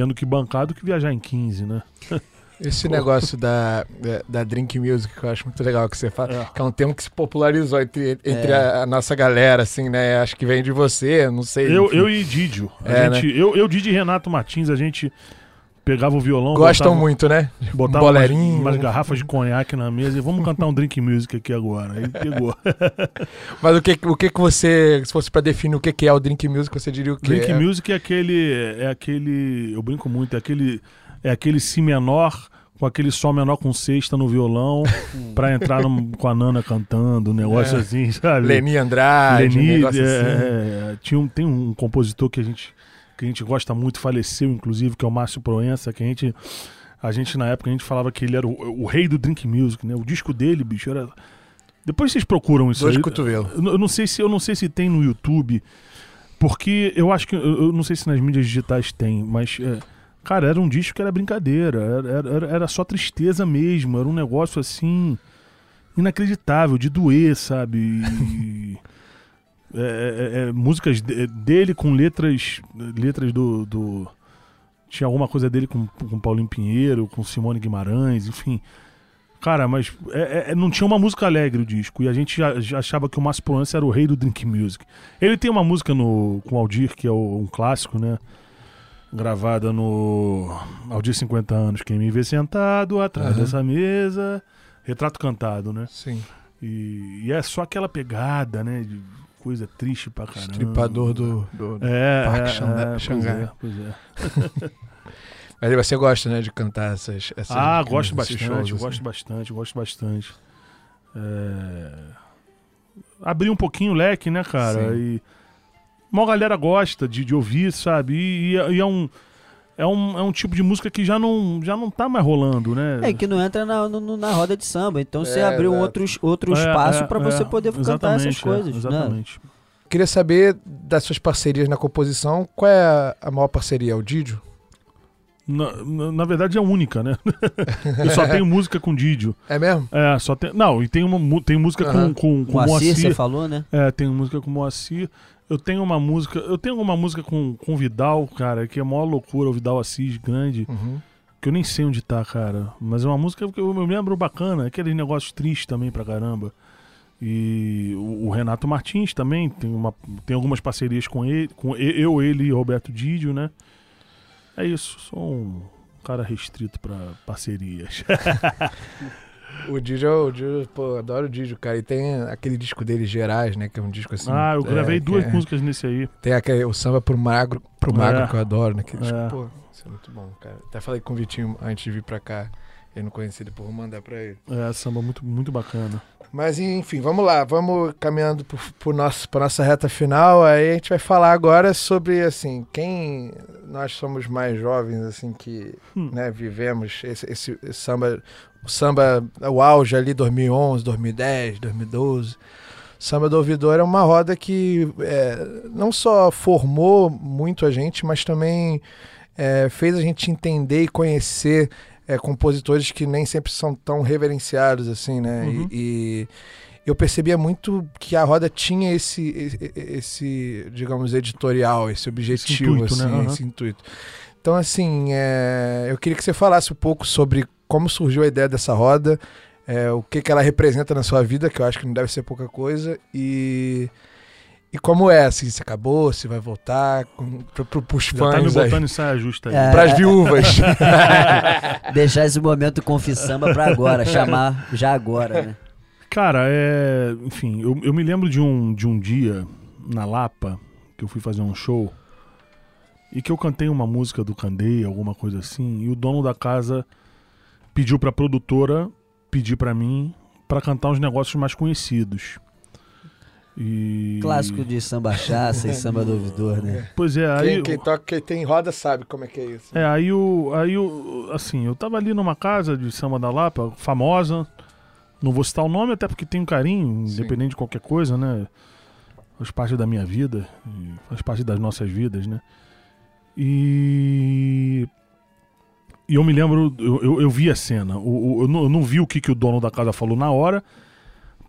tendo que bancar, do que viajar em 15, né? Esse negócio da, da, da drink music que eu acho muito legal que você fala, É. que é um termo que se popularizou entre, entre É. a, a nossa galera, assim, né? Acho que vem de você, não sei. Eu, enfim. eu e Didio. A É, gente, eu, eu, Didio e Renato Martins, a gente pegava o violão. Gostam botava- muito, né? Botava umas, bolerinho. umas garrafas de conhaque na mesa e vamos cantar um drink music aqui agora. Aí pegou. Mas o que, o que que você, se fosse pra definir o que que é o drink music, você diria o quê? drink É- music é aquele. É aquele. Eu brinco muito, é aquele. É aquele si menor com aquele sol menor com sexta no violão pra entrar num- com a Nana cantando, um negócio É. assim, sabe? Leni Andrade, um Leni, negócio é, assim. é, tinha um, tem um compositor que a gente que a gente gosta muito, faleceu inclusive, que é o Márcio Proença, que a gente a gente na época a gente falava que ele era o, o rei do drink music, né? O disco dele, bicho, era Depois vocês procuram isso Dois aí. cotovelos. Eu, não- eu não sei se eu não sei se tem no YouTube, porque eu acho que eu, eu não sei se nas mídias digitais tem, mas é, cara, era um disco que era brincadeira, era, era, era só tristeza mesmo, era um negócio assim inacreditável de doer, sabe? E- é, é, é, músicas de- dele com letras letras do, do- tinha alguma coisa dele com, com Paulinho Pinheiro, com Simone Guimarães, enfim. Cara, mas é- é- não tinha uma música alegre o disco. E a gente já, já achava que o Márcio Proença era o rei do drink music. Ele tem uma música no, com o Aldir, que é o- um clássico, né? Gravada no Aldir 50 anos. Quem me vê sentado atrás Aham. dessa mesa. Retrato cantado, né? Sim. E, e é só aquela pegada, né? De coisa triste pra caramba. Estripador do. do- É, Parque é, Xanga- é, pois Xangai. é, pois é. Mas você gosta, né, de cantar essas. essas Ah, esses gosto bastante, shows, assim. gosto bastante, gosto bastante. É... Abrir um pouquinho o leque, né, cara? Sim. E uma galera gosta de, de ouvir, sabe? E, e- e é um. É um, é um tipo de música que já não, já não tá mais rolando, né? É que não entra na, no- na roda de samba. Então você É, abriu um exato. outro, outro É, espaço é, pra é, você poder cantar essas exatamente, é, coisas. né? exatamente. Queria saber das suas parcerias na composição. Qual é a, maior parceria? É o Didio? Na, na, na verdade é única, né? Eu só tenho música com Didio. É mesmo? É, só tem. Não, e tem, uma, tem música Aham. com, com, com Moacir, você Moacir. falou, né? É, tem música com Moacir. Eu tenho uma música. Eu tenho uma música com, com Vidal, cara, que é a maior loucura, o Vidal Assis, grande. Uhum. Que eu nem sei onde tá, cara. Mas é uma música que eu me lembro bacana, aquele negócio triste também pra caramba. E o, o Renato Martins também tem, uma, tem algumas parcerias com ele, com eu, ele e Roberto Didio, né? É isso, sou um cara restrito pra parcerias. O Didio, o Didio, pô, adoro o Didio, cara. E tem aquele disco dele, Gerais, né? Que é um disco assim. ah, eu é, gravei que duas é- músicas nesse aí. Tem aquele, o samba pro magro, pro magro É. que eu adoro, né? Aquele disco, É. pô, isso é muito bom, cara. Até falei com o Vitinho antes de vir pra cá. Ele não conhecia, depois vou mandar pra ele. É, samba muito, muito bacana. Mas enfim, vamos lá, vamos caminhando pro nosso, pra nossa reta final. Aí a gente vai falar agora sobre assim, quem nós somos mais jovens, assim, que Hum. né, vivemos esse, esse- esse samba, o samba, o auge ali 2011, 2010, 2012. O samba do ouvidor é uma roda que é, não só formou muito a gente, mas também é, fez a gente entender e conhecer é, compositores que nem sempre são tão reverenciados assim, né? Uhum. E, eu percebia muito que a roda tinha esse, esse, esse, digamos, editorial, esse objetivo, intuito, né? assim, Aham. esse intuito. Então, assim, é, eu queria que você falasse um pouco sobre como surgiu a ideia dessa roda, é, o que, que ela representa na sua vida, que eu acho que não deve ser pouca coisa, e, e como é, assim, se acabou, se vai voltar, com, pro, pro, pros Já tá me fãs aí, em saia justa aí. É. pras viúvas. Deixar esse momento confissamba pra agora, chamar já agora, né? Cara, é. Enfim, eu, eu me lembro de um, de um dia na Lapa que eu fui fazer um show e que eu cantei uma música do Candeia, alguma coisa assim, e o dono da casa pediu pra produtora pedir pra mim pra cantar uns negócios mais conhecidos. E. Clássico de samba chaça e samba do ouvidor, né? Pois é, aí. quem, quem toca, quem tem roda sabe como é que é isso. É, aí o. Aí o. Assim, eu tava ali numa casa de samba da Lapa, famosa. Não vou citar o nome, até porque tem um carinho, Sim. independente de qualquer coisa, né? Faz parte da minha vida, faz parte das nossas vidas, né? E. E eu me lembro, eu, eu, eu vi a cena. O- eu, não, eu não vi o que, que o dono da casa falou na hora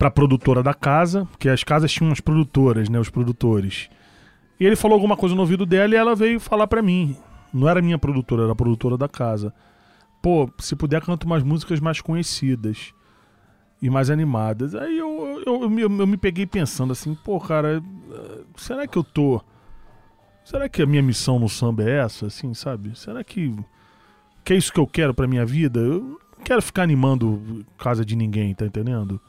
pra produtora da casa, porque as casas tinham umas produtoras, né? Os produtores. E ele falou alguma coisa no ouvido dela e ela veio falar pra mim. Não era minha produtora, era a produtora da casa. Pô, se puder, canta umas músicas mais conhecidas e mais animadas. Aí eu, eu, eu, me- eu me peguei pensando assim, pô, cara, eh, será que eu tô. Será que a minha missão no samba é essa, assim, sabe? Será que. Que é isso que eu quero pra minha vida? Eu não quero ficar animando casa de ninguém, tá entendendo?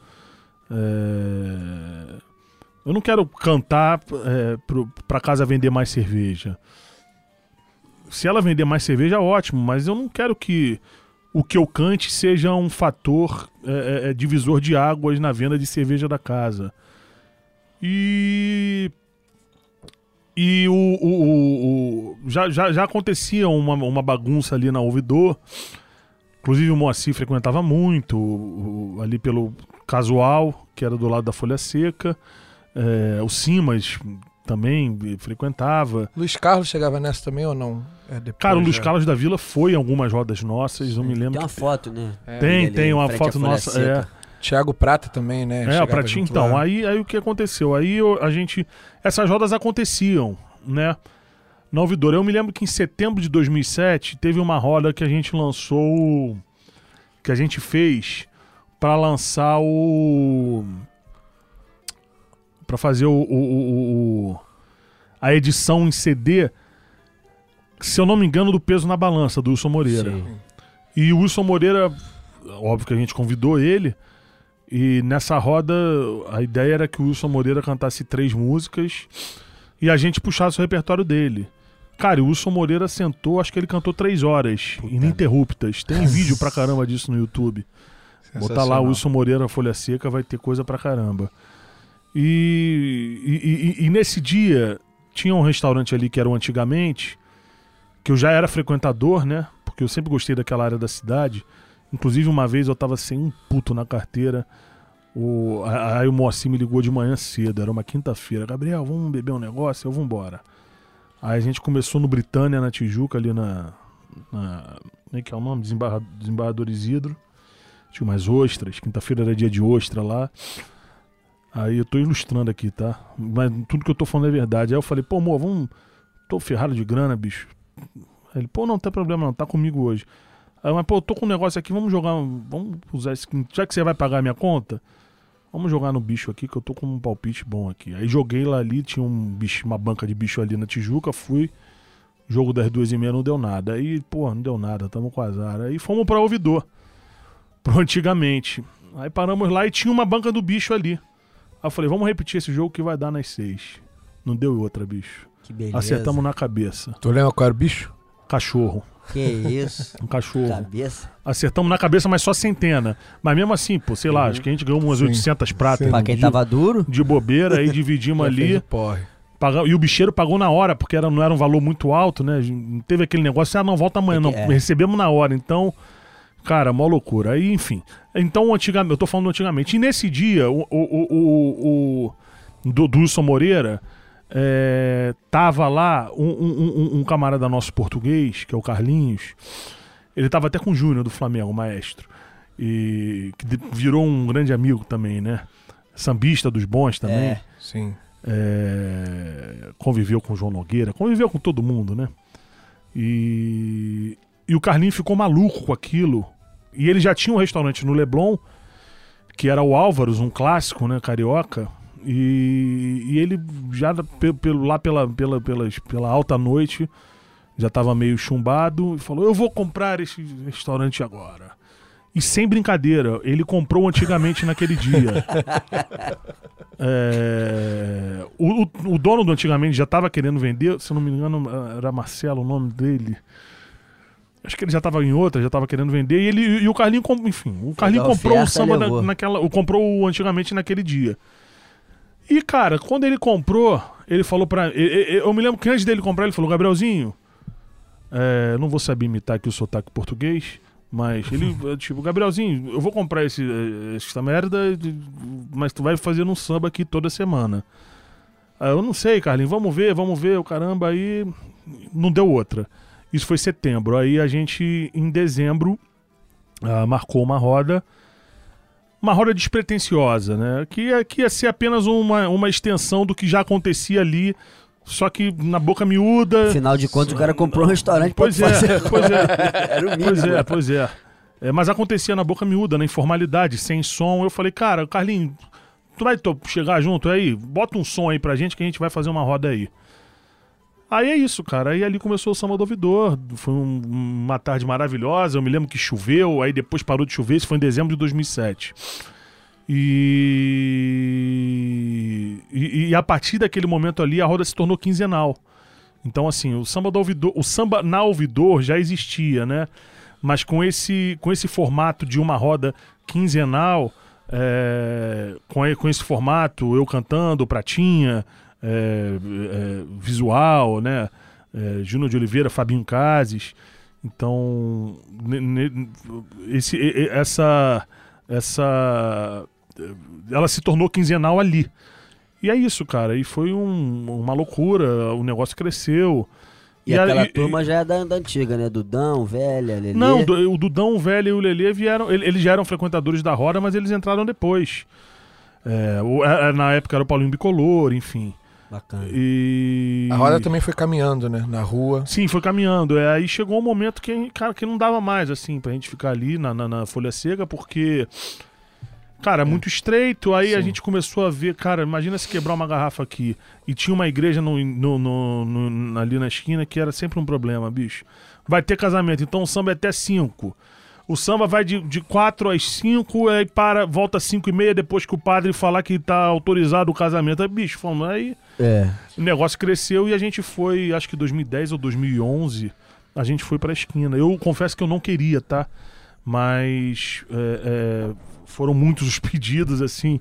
É, Eu não quero cantar é, pro, pra casa vender mais cerveja. Se ela vender mais cerveja, ótimo, mas eu não quero que o que eu cante seja um fator é, é, é, divisor de águas na venda de cerveja da casa. E. E o. o- o- o- já, já, já acontecia uma, uma bagunça ali na ouvidor. Inclusive o Moacir frequentava muito, ali pelo casual, que era do lado da Folha Seca. É, o Simas também frequentava. Luiz Carlos chegava nessa também ou não? É depois, Cara, o Luiz já. Carlos da Vila foi em algumas rodas nossas, eu me lembro. Tem uma que- foto, né? Tem, Ele tem uma foto nossa. Seca. É, Tiago Prata também, né? é Chegava o Pratinho. Então, lá. aí, aí o que aconteceu? Aí eu- a gente. Essas rodas aconteciam, né? Na ouvidora. Eu me lembro que em setembro de 2007 teve uma roda que a gente lançou. Que a gente fez pra lançar o. Pra fazer o, o- o- a edição em CD. Se eu não me engano, do peso na balança, do Wilson Moreira. Sim. E o Wilson Moreira, óbvio que a gente convidou ele. E nessa roda, a ideia era que o Wilson Moreira cantasse três músicas e a gente puxasse o repertório dele. Cara, o Wilson Moreira sentou, acho que ele cantou três horas, ininterruptas. Tem vídeo pra caramba disso no YouTube. Botar lá Wilson Moreira Folha Seca, vai ter coisa pra caramba. E, e- e- e nesse dia, tinha um restaurante ali que era o antigamente, que eu já era frequentador, né? Porque eu sempre gostei daquela área da cidade. Inclusive, uma vez eu tava sem um puto na carteira. O, aí o Moacir me ligou de manhã cedo, era uma quinta-feira. Gabriel, vamos beber um negócio? Eu vou embora. Aí a gente começou no Britânia, na Tijuca, ali na. na como é que é o nome? Desembarra, Desembargador Isidro. Tinha umas ostras. Quinta-feira era dia de ostra lá. Aí eu tô ilustrando aqui, tá? Mas tudo que eu tô falando é verdade. Aí eu falei, pô, amor, vamos. Tô ferrado de grana, bicho. Aí ele, pô, não, não tem problema não, tá comigo hoje. Aí, mas, pô, eu tô com um negócio aqui, vamos jogar. Vamos usar esse. Já que você vai pagar a minha conta, vamos jogar no bicho aqui, que eu tô com um palpite bom aqui. Aí joguei lá ali, tinha um bicho, uma banca de bicho ali na Tijuca, fui. Jogo das duas e meia não deu nada. Aí, pô, não deu nada, tamo com azar. Aí fomos pra ouvidor. Pro antigamente. Aí paramos lá e tinha uma banca do bicho ali. Aí eu falei, vamos repetir esse jogo que vai dar nas seis. Não deu outra, bicho. Que beleza. Acertamos na cabeça. Tu lembra qual era o bicho? Cachorro. Que isso. Um cachorro. Cabeça. Acertamos na cabeça, mas só centena. Mas mesmo assim, pô, sei lá, acho que a gente ganhou umas Sim. 800 pratas Sim. Pra quem de, tava duro, de bobeira, aí dividimos ali. porre. Pagamos, e o bicheiro pagou na hora, porque era, não era um valor muito alto, né? Não teve aquele negócio, ah, não, volta amanhã, Tem não. é. Recebemos na hora, então. Cara, mó loucura. Aí, enfim. Então, antigamente, eu tô falando antigamente. E nesse dia, o, o, o, o, Wilson Moreira, é, tava lá um, um- um- um camarada nosso português, que é o Carlinhos. Ele tava até com o Júnior do Flamengo, o maestro. E que virou um grande amigo também, né? sambista dos bons também. É. Sim. É, conviveu com o João Nogueira, conviveu com todo mundo, né? E, e o Carlinho ficou maluco com aquilo. E ele já tinha um restaurante no Leblon, que era o Álvaros, um clássico, né, carioca. E, e ele já pe- pelo, lá pela, pela, pelas- pela alta noite já estava meio chumbado e falou: Eu vou comprar esse restaurante agora. E sem brincadeira, ele comprou antigamente naquele dia. É, o, o- o dono do antigamente já estava querendo vender, se não me engano, era Marcelo o nome dele. Acho que ele já estava em outra, já estava querendo vender. E, ele, e o Carlinho, enfim, o Carlinho comprou o oferta, samba na- naquela. O, comprou o antigamente naquele dia. E, cara, quando ele comprou, ele falou pra. e- e- Eu me lembro que antes dele comprar, ele falou: Gabrielzinho, é, não vou saber imitar aqui o sotaque português, mas ele, tipo, Gabrielzinho, eu vou comprar esse, eh, essa merda, mas tu vai fazer um samba aqui toda semana. Eu não sei, Carlinhos, vamos ver, vamos ver, o caramba, aí não deu outra. Isso foi setembro. Aí a gente, em dezembro, ah, marcou uma roda. Uma roda despretensiosa, né? Que, ia- que ia ser apenas uma, uma extensão do que já acontecia ali, só que na boca miúda. Afinal de contas, o cara comprou um restaurante pra Pois é, fazer. pois é. Era o mínimo. Pois é, pois é. É, Mas acontecia na boca miúda, na informalidade, sem som. Eu falei, cara, Carlinhos, tu vai chegar junto aí? Bota um som aí pra gente que a gente vai fazer uma roda aí. Aí é isso, cara. Aí ali começou o samba do ouvidor. Foi um- uma tarde maravilhosa. Eu me lembro que choveu, aí depois parou de chover. Isso foi em dezembro de 2007. E, e, e a partir daquele momento ali, a roda se tornou quinzenal. Então, assim, o samba do ouvidor, o samba na ouvidor já existia, né? Mas com esse, com esse formato de uma roda quinzenal, é, com, com esse formato, eu cantando, Pratinha, é, é, visual, né? É, Júnior de Oliveira, Fabinho Cases. Então, esse, e- e- essa, essa, ela se tornou quinzenal ali. E é isso, cara. E foi um- uma loucura. O negócio cresceu. E, a- aquela e- turma já é da, da antiga, né? Dudão, velha, Lelê. Não, do- o Dudão, o Velho e o Lelê vieram. ele- Eles já eram frequentadores da roda, mas eles entraram depois. É, é, na época era o Paulinho Bicolor, enfim. Bacana. E. A roda também foi caminhando, né? Na rua. Sim, foi caminhando. É, aí chegou um momento que, cara, que não dava mais, assim, pra gente ficar ali na, na, na folha seca, porque. Cara, é muito estreito. Aí a Sim. gente começou a ver, cara, imagina se quebrar uma garrafa aqui. E tinha uma igreja no, no- no- no- ali na esquina que era sempre um problema, bicho. Vai ter casamento, então o samba é até 5. O samba vai de, de 4 às 5, aí para, volta às 5 e meia depois que o padre falar que tá autorizado o casamento. Aí, bicho, falando, aí É. o negócio cresceu e a gente foi, acho que 2010 ou 2011, a gente foi pra esquina. Eu confesso que eu não queria, tá? Mas é, é, foram muitos os pedidos, assim.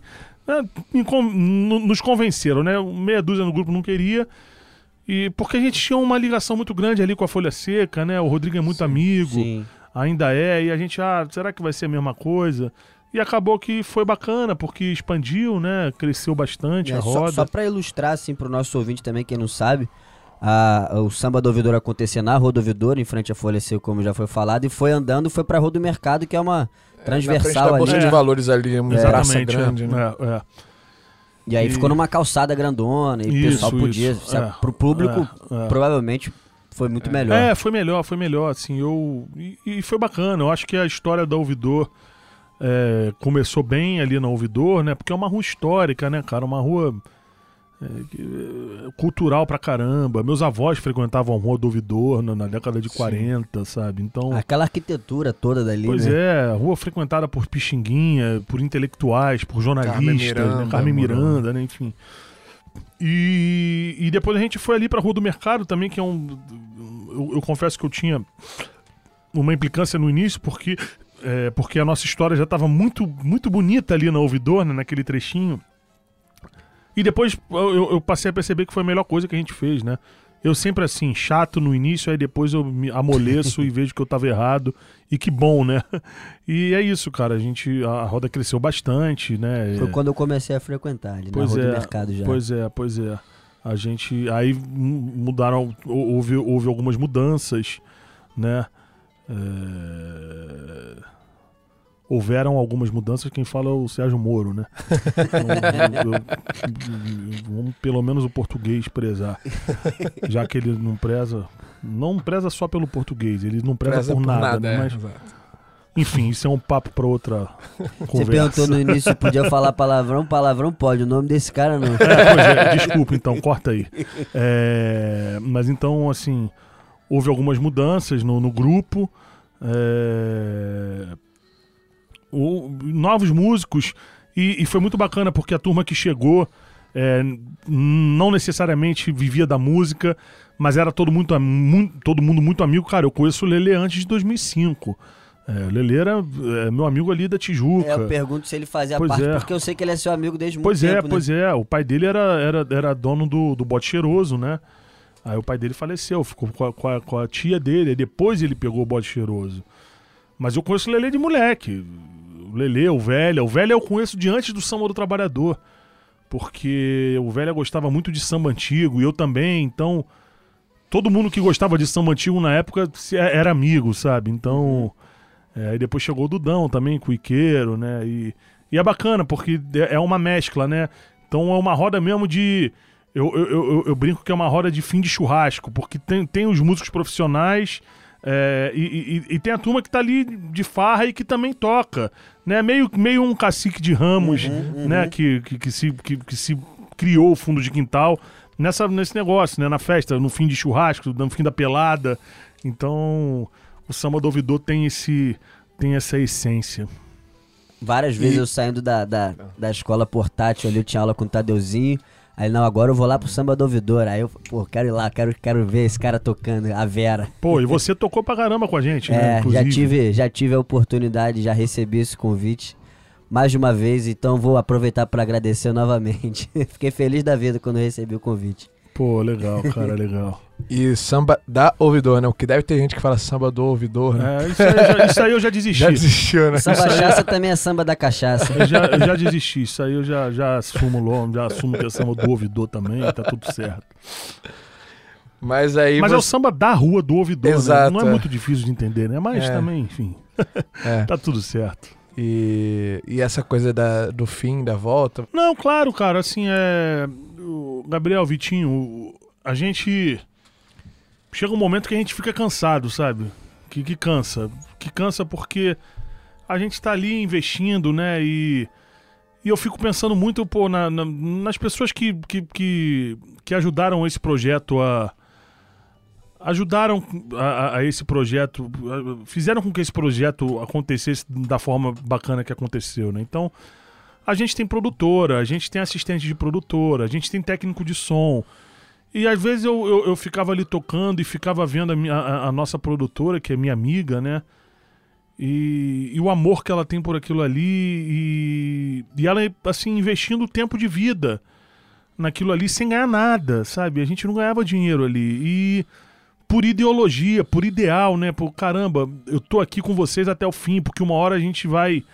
É, no- nos convenceram, né? Meia dúzia no grupo não queria. E porque a gente tinha uma ligação muito grande ali com a Folha Seca, né? O Rodrigo é muito amigo, Sim. Ainda é, e a gente, ah, será que vai ser a mesma coisa? E acabou que foi bacana, porque expandiu, né? Cresceu bastante É, a só, roda. só pra ilustrar, assim, pro nosso ouvinte também, quem não sabe, a- o samba do ouvidor acontecia na Rua do Ouvidor, em frente à Folha Seca, como já foi falado, e foi andando, foi pra Rua do Mercado, que é uma na transversal da Bolsa ali. de É. Valores ali, uma praça Exatamente, grande, é, né? é, é. E aí E- ficou numa calçada grandona, e o pessoal podia. isso, a- é, pro público, é, é. provavelmente foi muito melhor. É, foi melhor, foi melhor, assim, eu... E, e foi bacana, eu acho que a história da Ouvidor é, começou bem ali na Ouvidor, né, porque é uma rua histórica, né, cara, uma rua é, é, cultural pra caramba, meus avós frequentavam a rua do Ouvidor na, na década de 40, sabe, então... Aquela arquitetura toda dali, Pois né? é, rua frequentada por Pixinguinha, por intelectuais, por jornalistas, Carmen né, Miranda, Carmen morou. Miranda, né, enfim. E, e depois a gente foi ali pra Rua do Mercado também, que é um. Eu, eu confesso que eu tinha uma implicância no início, porque, é, porque a nossa história já estava muito, muito bonita ali na Ouvidor, né, naquele trechinho. E depois eu, eu passei a perceber que foi a melhor coisa que a gente fez, né? Eu sempre assim, chato no início, aí depois eu me amoleço e vejo que eu tava errado. E que bom, né? E é isso, cara. A gente. A roda cresceu bastante, né? Foi quando eu comecei a frequentar ali, na Pois Rua é, do Mercado já. Pois é, pois é. A gente. Aí mu- mudaram. hou- Houve, houve algumas mudanças, né? É, houveram algumas mudanças. Quem fala é o Sérgio Moro, né? Então, eu- eu- vamos pelo menos o português prezar. Já que ele não preza. Não preza só pelo português, ele não preza, Preza por, nada, né? é, Mas, exato. enfim, isso é um papo para outra Você conversa. perguntou no início se podia falar palavrão. Palavrão pode, o nome desse cara não. É, pois é, desculpa então, corta aí. É, mas então, assim, houve algumas mudanças no, no grupo. é, o- novos músicos. E, e foi muito bacana porque a turma que chegou é, não necessariamente vivia da música, mas era todo, muito, am- mu- todo mundo muito amigo. Cara, eu conheço o Lele antes de 2005. É, o Lele era é, meu amigo ali da Tijuca. É, eu pergunto se ele fazia Pois parte, é. porque eu sei que ele é seu amigo desde muito Pois é, tempo. né? pois é. O pai dele era, era, era dono do, do bote cheiroso, né? Aí o pai dele faleceu, ficou com a, com a- com a tia dele, depois ele pegou o bote cheiroso. Mas eu conheço o Lelê de moleque. O Lelê, o Velha. O Velha eu conheço de antes do Samba do Trabalhador. Porque o Velha gostava muito de samba antigo, e eu também, então. Todo mundo que gostava de samba antigo na época se- era amigo, sabe? Então. é, depois chegou o Dudão também, com o Iqueiro, né? E, e é bacana, porque é é uma mescla, né? Então é uma roda mesmo de. Eu, eu, eu, eu brinco que é uma roda de fim de churrasco, porque tem, tem os músicos profissionais é, e, e- e tem a turma que tá ali de farra e que também toca. Né? Meio, meio um cacique de ramos, né? Que, que, que se, que, que se criou o fundo de quintal nessa, nesse negócio, né? Na festa, no fim de churrasco, no fim da pelada. Então, o samba do ouvidor tem, esse, tem essa essência. Várias vezes eu saindo da, da, da escola portátil ali, eu tinha aula com o Tadeuzinho. Aí, não, agora eu vou lá pro samba do ouvidor. Aí eu, pô, quero ir lá, quero, quero ver esse cara tocando, a Vera. Pô, e você tocou pra caramba com a gente, né? É, já tive, já tive a oportunidade, já recebi esse convite mais de uma vez, então vou aproveitar para agradecer novamente. Fiquei feliz da vida quando recebi o convite. Pô, legal, cara, legal. E samba da ouvidor, né? O que deve ter gente que fala samba do ouvidor, né? É, isso, aí, eu já- isso aí eu já desisti. Já desistiu, né? Samba cachaça também é samba da cachaça. Eu já, eu já desisti. Isso aí eu já, já assumo logo, já assumo que é samba do ouvidor também, tá tudo certo. Mas aí Mas é o você... samba da rua do ouvidor, né? Exato, Não é, é. muito difícil de entender, né? Mas É. também, enfim, é. tá tudo certo. E, e essa coisa da, do fim, da volta. Não, claro, cara, assim, é. Gabriel, Vitinho, a gente. Chega um momento que a gente fica cansado, sabe? Que, que cansa. Que cansa porque a gente tá ali investindo, né? E. E eu fico pensando muito, pô, na- na- nas pessoas que, que, que, que ajudaram esse projeto a. Ajudaram a, a- esse projeto, fizeram com que esse projeto acontecesse da forma bacana que aconteceu, né? Então, a gente tem produtora, a gente tem assistente de produtora, a gente tem técnico de som. E às vezes eu, eu, eu ficava ali tocando e ficava vendo a, minha- a- a nossa produtora, que é minha amiga, né? E, e o amor que ela tem por aquilo ali. E, e ela, assim, investindo tempo de vida naquilo ali sem ganhar nada, sabe? A gente não ganhava dinheiro ali. E por ideologia, por ideal, né? Por caramba, eu tô aqui com vocês até o fim, porque uma hora a gente vai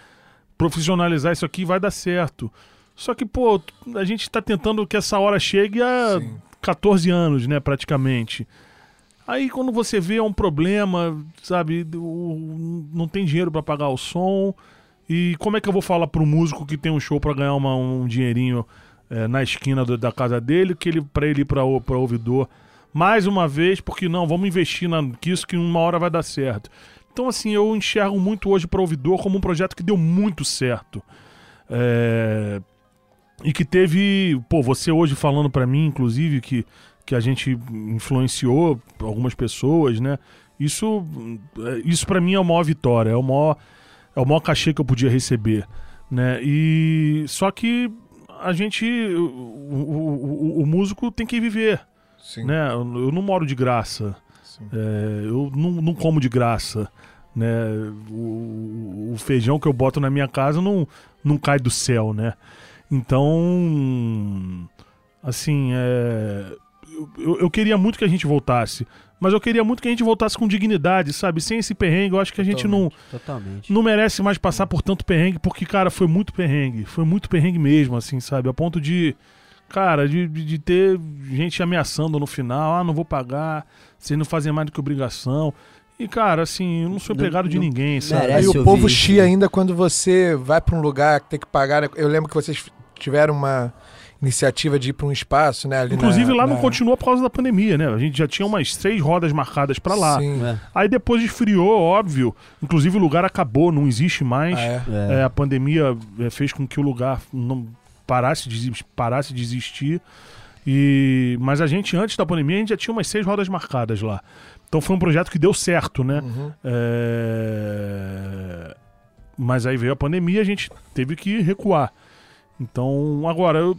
profissionalizar isso aqui vai dar certo. Só que, pô, a gente tá tentando que essa hora chegue há Sim. 14 anos, né, praticamente. Aí quando você vê é um problema, sabe, não tem dinheiro pra pagar o som. E como é que eu vou falar pro músico que tem um show pra ganhar uma- um dinheirinho é, na esquina do- da casa dele, que ele para ele ir para o ouvidor mais uma vez, porque não, vamos investir na, que isso que uma hora vai dar certo. Então assim, eu enxergo muito hoje para ouvidor como um projeto que deu muito certo. É, e que teve, pô, você hoje falando pra mim, inclusive, que, que a gente influenciou algumas pessoas, né? Isso, é, isso para mim é a maior vitória, é o maior, é o maior cachê que eu podia receber, né? E só que a gente, o, o, o- o músico tem que viver, Sim. né? Eu, não moro de graça. É, eu não, não como de graça, né? O, o feijão que eu boto na minha casa não, não cai do céu, né? Então, assim, é, eu- eu, queria muito que a gente voltasse, mas eu queria muito que a gente voltasse com dignidade, sabe? Sem esse perrengue, eu acho que a gente não, Totalmente. não merece mais passar por tanto perrengue, porque, cara, foi muito perrengue. Foi muito perrengue mesmo, assim, sabe? A ponto de, cara, de de ter gente ameaçando no final, ah, não vou pagar, vocês não fazem mais do que obrigação. E, cara, assim, eu não sou Não- empregado de não ninguém, sabe? E o povo isso, chia né? ainda quando você vai pra um lugar que tem que pagar. né? Eu lembro que vocês tiveram uma iniciativa de ir pra um espaço, né? ali Inclusive na- lá não na- continua por causa da pandemia, né? A gente já tinha umas seis rodas marcadas pra lá. Sim. É, Aí depois esfriou, óbvio. Inclusive o lugar acabou, não existe mais. Ah, é? é. É, a pandemia é, fez com que o lugar não parasse de, parasse de existir. E, mas a gente, antes da pandemia, a gente já tinha umas seis rodas marcadas lá. Então foi um projeto que deu certo, né? Uhum. É, Mas aí veio a pandemia, a gente teve que recuar. Então, agora, eu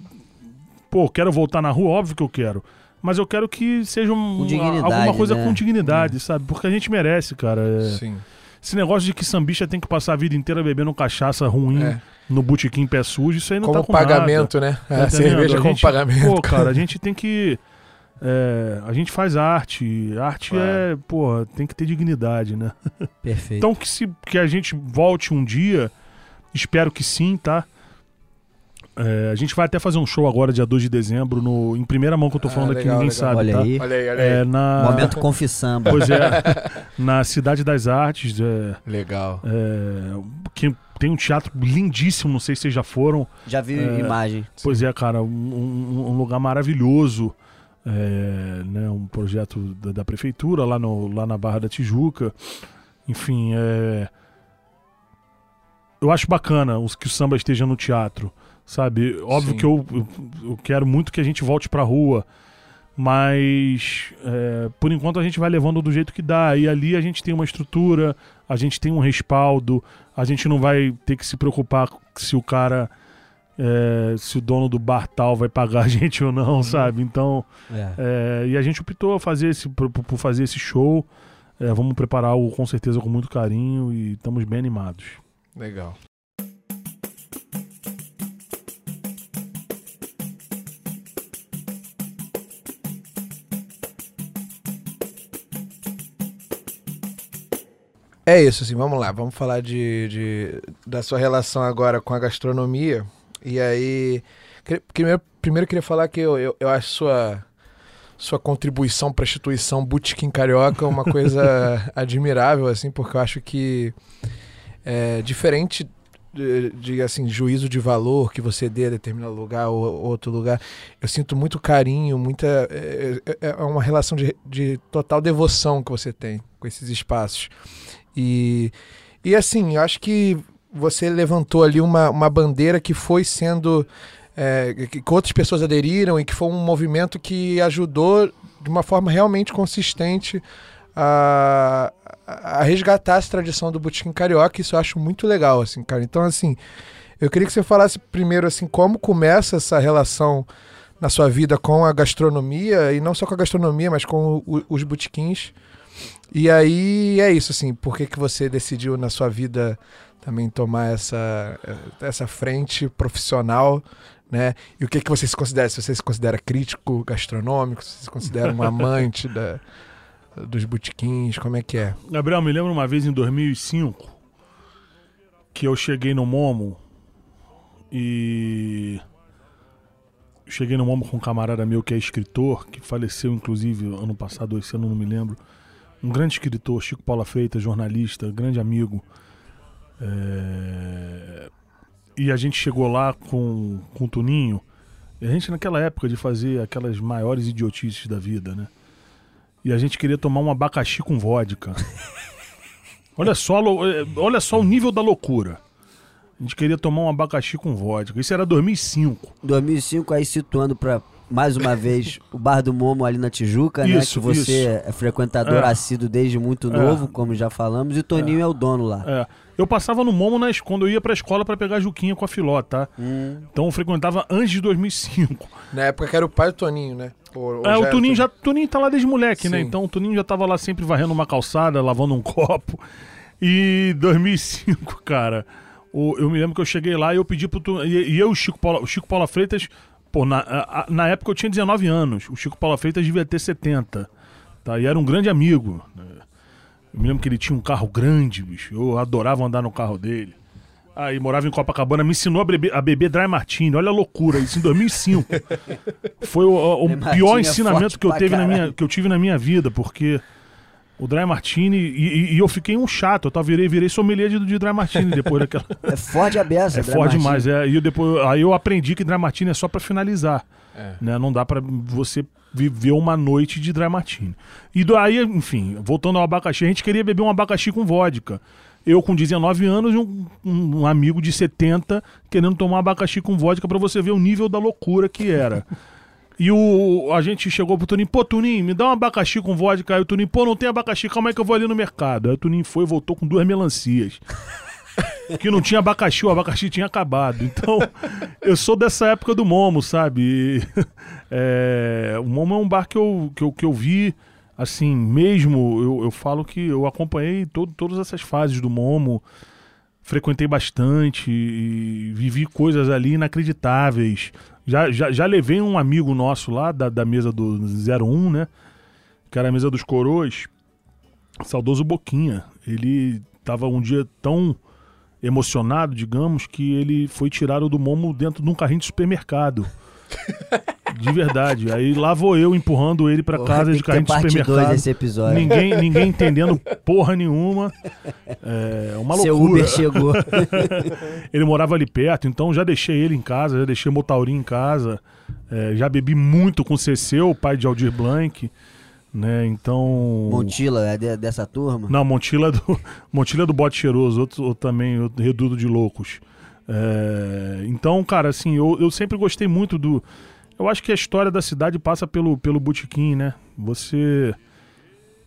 pô, quero voltar na rua, óbvio que eu quero. Mas eu quero que seja um- alguma coisa né? com dignidade, sabe? Porque a gente merece, cara. É, Sim. esse negócio de que sambista tem que passar a vida inteira bebendo cachaça ruim É. no botequim pé sujo, isso aí não Como tá com nada. pagamento, né? Tá a entendendo? cerveja A como gente- pagamento. Pô, cara, a gente tem que. é, a gente faz arte. Arte é, pô, tem que ter dignidade, né? Perfeito. Então que, se, que a gente volte um dia, espero que sim, tá? É, a gente vai até fazer um show agora, dia 2 de dezembro, no, em primeira mão que eu tô Ah, falando aqui, legal, ninguém legal. sabe, Olha tá? aí. Olha aí, olha aí. É, na, Momento confissamba. Pois é, na Cidade das Artes, é, Legal. é, que tem um teatro lindíssimo, não sei se vocês já foram. Já vi É, imagem. Pois é, cara, um, um- um lugar maravilhoso. é, né, um projeto da, da prefeitura lá, no, lá na Barra da Tijuca. Enfim, é, eu acho bacana os, que o samba esteja no teatro, sabe? Óbvio Sim. que eu, eu, eu quero muito que a gente volte pra rua, mas é, por enquanto a gente vai levando do jeito que dá. E ali a gente tem uma estrutura, a gente tem um respaldo, a gente não vai ter que se preocupar se o cara é, se o dono do bar tal vai pagar a gente ou não, sabe? Então, É. é, e a gente optou fazer esse, por, por fazer esse show. É, vamos preparar algo com certeza com muito carinho e estamos bem animados. Legal. É isso, assim, vamos lá, vamos falar de, de- da sua relação agora com a gastronomia. E aí, primeiro, primeiro queria falar que eu, eu, eu acho sua, sua contribuição para a instituição Botequim Carioca uma coisa admirável, assim, porque eu acho que é diferente de, de, assim juízo de valor que você dê a determinado lugar ou ou outro lugar eu sinto muito carinho muita é, é- é uma relação de, de total devoção que você tem com esses espaços e e assim eu acho que você levantou ali uma, uma bandeira que foi sendo é, que, outras pessoas aderiram e que foi um movimento que ajudou de uma forma realmente consistente a, a resgatar essa tradição do botequim carioca, isso eu acho muito legal, assim, cara. Então, assim, eu queria que você falasse primeiro, assim, como começa essa relação na sua vida com a gastronomia, e não só com a gastronomia, mas com o- os botequins. E aí, é isso, assim, por que, que você decidiu na sua vida também tomar essa, essa frente profissional, né? E o que, que você se considera? Se você se considera crítico gastronômico, se você se considera um amante da, dos botequins, como é que é? Gabriel, me lembro uma vez em 2005 que eu cheguei no Momo e. Cheguei no Momo com um camarada meu que é escritor, que faleceu inclusive ano passado, esse ano não me lembro. Um grande escritor, Chico Paula Freitas, jornalista, grande amigo. É, E a gente chegou lá com, com o Tuninho. E a gente, naquela época de fazer aquelas maiores idiotices da vida, né? E a gente queria tomar um abacaxi com vodka. olha, só, eh, olha só o nível da loucura. A gente queria tomar um abacaxi com vodka. Isso era 2005. 2005 aí situando pra mais uma vez o Bar do Momo ali na Tijuca, né? Isso, Que você isso. é frequentador É. assíduo desde muito É. novo, como já falamos, e o Toninho é, o dono lá. É, eu passava no Momo na, quando eu ia pra escola pra pegar Juquinha com a Filó, tá? Hum, Então eu frequentava antes de 2005. Na época que era o pai do Toninho, né? Ou- ou É, o era Tuninho já, Tuninho tá lá desde moleque, né? Sim. Então o Tuninho já tava lá sempre varrendo uma calçada, lavando um copo. E 2005, cara, o- eu me lembro que eu cheguei lá e eu pedi pro. E, e eu e o Chico Paula, o Chico Paula Freitas, pô, na, na época eu tinha 19 anos. O Chico Paula Freitas devia ter 70. Tá? E era um grande amigo. né? Eu me lembro que ele tinha um carro grande, bicho. Eu adorava andar no carro dele. Aí morava em Copacabana, me ensinou a beber, a beber Dry Martini. Olha a loucura, isso em 2005. Foi o, o pior é ensinamento que eu, teve na minha, que eu tive na minha vida, porque O Dry Martini, e, e- e eu fiquei um chato, eu tava, virei, virei sommelier de, de Dry Martini depois daquela. É forte a beça. É forte demais, é. E eu depois, aí eu aprendi que Dry Martini é só pra finalizar. É. Né? Não dá pra você viver uma noite de Dry Martini. E daí, enfim, voltando ao abacaxi, a gente queria beber um abacaxi com vodka. Eu com 19 anos e um, um amigo de 70 querendo tomar abacaxi com vodka pra você ver o nível da loucura que era. E o, a gente chegou pro Tuninho, pô, Tuninho, me dá um abacaxi com vodka. Aí o Tuninho, pô, não tem abacaxi, calma aí que eu vou ali no mercado. Aí o Tuninho foi e voltou com duas melancias. que não tinha abacaxi, o abacaxi tinha acabado. Então, eu sou dessa época do Momo, sabe? E, é, o Momo é um bar que eu, que eu, que eu vi, assim, mesmo, eu, eu falo que eu acompanhei todo, todas essas fases do Momo, frequentei bastante e vivi coisas ali inacreditáveis. Já, já, já levei um amigo nosso lá da, da mesa do 01, né? Que era a mesa dos coroas, saudoso Boquinha. Ele tava um dia tão emocionado, digamos, que ele foi tirado do Momo dentro de um carrinho de supermercado. De verdade. Aí lá vou eu empurrando ele pra Porra, casa de carrinho de supermercado. desse episódio. Ninguém, ninguém entendendo porra nenhuma. É uma Seu loucura. Uber chegou. Ele morava ali perto, então já deixei ele em casa, já deixei o Motaurinho em casa. É, já bebi muito com o Ceceu, o pai de Aldir Blanc. Né, então. Montila é de- dessa turma? Não, Montila é do, Montila é do Bote Cheiroso, outro, outro também, outro Reduto de Loucos. É, então, cara, assim, eu, eu sempre gostei muito do. Eu acho que a história da cidade passa pelo, pelo botequim, né? Você.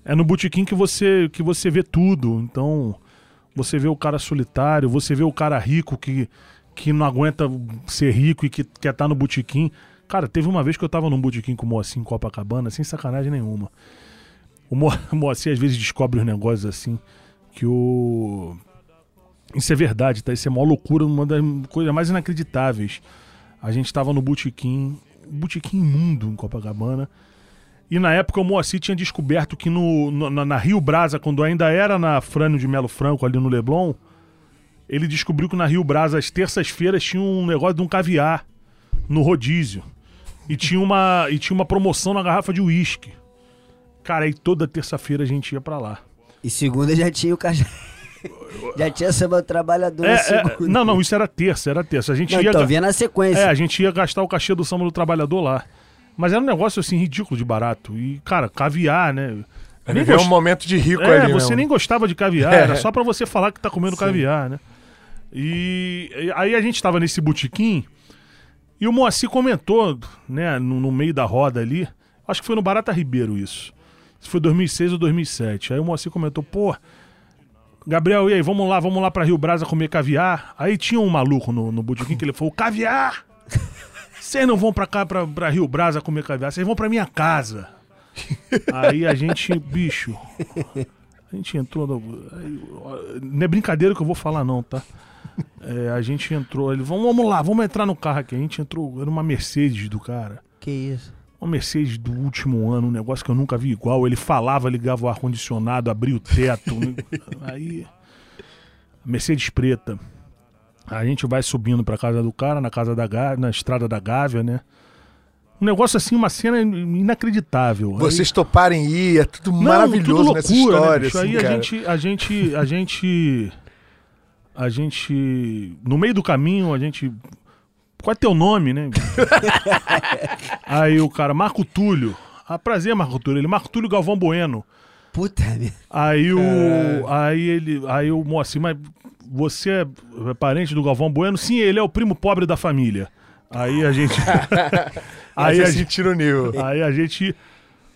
É no botequim que você, que você vê tudo. Então, você vê o cara solitário, você vê o cara rico que, que não aguenta ser rico e que quer estar no botequim. Cara, teve uma vez que eu tava num botequim com o Moacir em Copacabana, sem sacanagem nenhuma. O Mo- Moacir às vezes descobre os negócios assim, que o. Isso é verdade, tá? Isso é uma loucura, uma das coisas mais inacreditáveis. A gente tava no botequim, botequim imundo em Copacabana. E na época o Moacir tinha descoberto que no, no- na, Rio Brasa, quando ainda era na Frânio de Melo Franco, ali no Leblon, ele descobriu que na Rio Brasa, às terças-feiras, tinha um negócio de um caviar no rodízio. E tinha uma, e tinha uma promoção na garrafa de uísque. Cara, aí toda terça-feira a gente ia pra lá. E segunda já tinha o cajá. já tinha samba do trabalhador É, é, não, não, isso era terça, era terça. A gente Não, ia. então, ga- vinha na sequência. É, a gente ia gastar o cachê do samba do trabalhador lá. Mas era um negócio assim ridículo de barato. E, cara, caviar, né? Ele Nem vê um gost- momento de rico É, ali, você mesmo. nem gostava de caviar, É. era só pra você falar que tá comendo Sim. caviar, né? E, e aí a gente tava nesse botequim e o Moacir comentou, né, no, no meio da roda ali, acho que foi no Barata Ribeiro isso. Isso foi 2006 ou 2007. Aí o Moacir comentou, pô, Gabriel, e aí, vamos lá, vamos lá pra Rio Brasa comer caviar. Aí tinha um maluco no, no botequim que ele falou, caviar! Vocês não vão pra cá, pra, pra Rio Brasa comer caviar, vocês vão pra minha casa. Aí a gente, bicho, a gente entrou. No, não é brincadeira que eu vou falar, não, tá? É, a gente entrou, ele, vamos, vamos lá, vamos entrar no carro aqui. A gente entrou, era uma Mercedes do cara. Que isso? Uma Mercedes do último ano, um negócio que eu nunca vi igual. Ele falava, ligava o ar-condicionado, abria o teto. né? aí. Mercedes preta. A gente vai subindo pra casa do cara, na casa da Gávea, na estrada da Gávea, né? Um negócio assim, uma cena inacreditável. Aí- Vocês toparem ir, é tudo não, maravilhoso tudo nessa loucura, história. Né, bicho? assim, Aí a cara. gente, a gente, a gente, a gente, no meio do caminho, a gente, qual é teu nome, né? Aí o cara, Marco Túlio. Ah, prazer, Marco Túlio. Ele, Marco Túlio Galvão Bueno. Puta merda. Aí o, aí ele, aí o Moacir, mas você é parente do Galvão Bueno? Sim, ele é o primo pobre da família. Aí a gente, Aí a gente, sentiram o nível. Aí a gente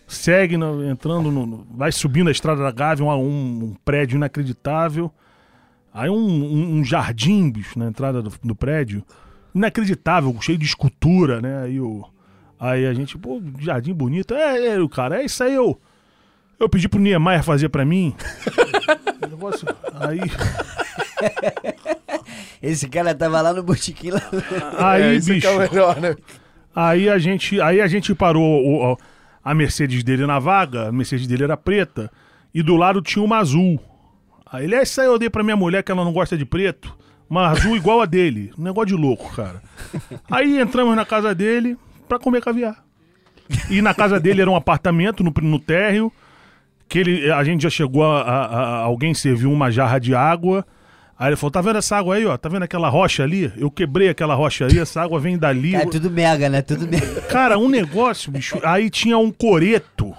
segue no- entrando no, no- vai subindo a estrada da Gávea, um, um- um prédio inacreditável. Aí um, um- um jardim, bicho, na entrada do, do prédio, inacreditável, cheio de escultura, né? Aí, o, aí a gente, pô, jardim bonito. É, é, o cara, é isso aí, eu, eu pedi pro Niemeyer fazer pra mim. Negócio, aí, Esse cara tava lá no botiquim lá. aí é, isso bicho. é melhor, né? Aí a gente, aí a gente parou o- o- a Mercedes dele na vaga, a Mercedes dele era preta, e do lado tinha uma azul. Aí ele, essa aí eu dei pra minha mulher que ela não gosta de preto, uma azul igual a dele. Um negócio de louco, cara. Aí entramos na casa dele pra comer caviar. E na casa dele era um apartamento no, no térreo, que ele, a gente já chegou a, a- a- alguém serviu uma jarra de água. Aí ele falou: tá vendo essa água aí, ó? Tá vendo aquela rocha ali? Eu quebrei aquela rocha aí, essa água vem dali. É tudo mega, né? Tudo mega. Cara, um negócio, bicho. Aí tinha um coreto.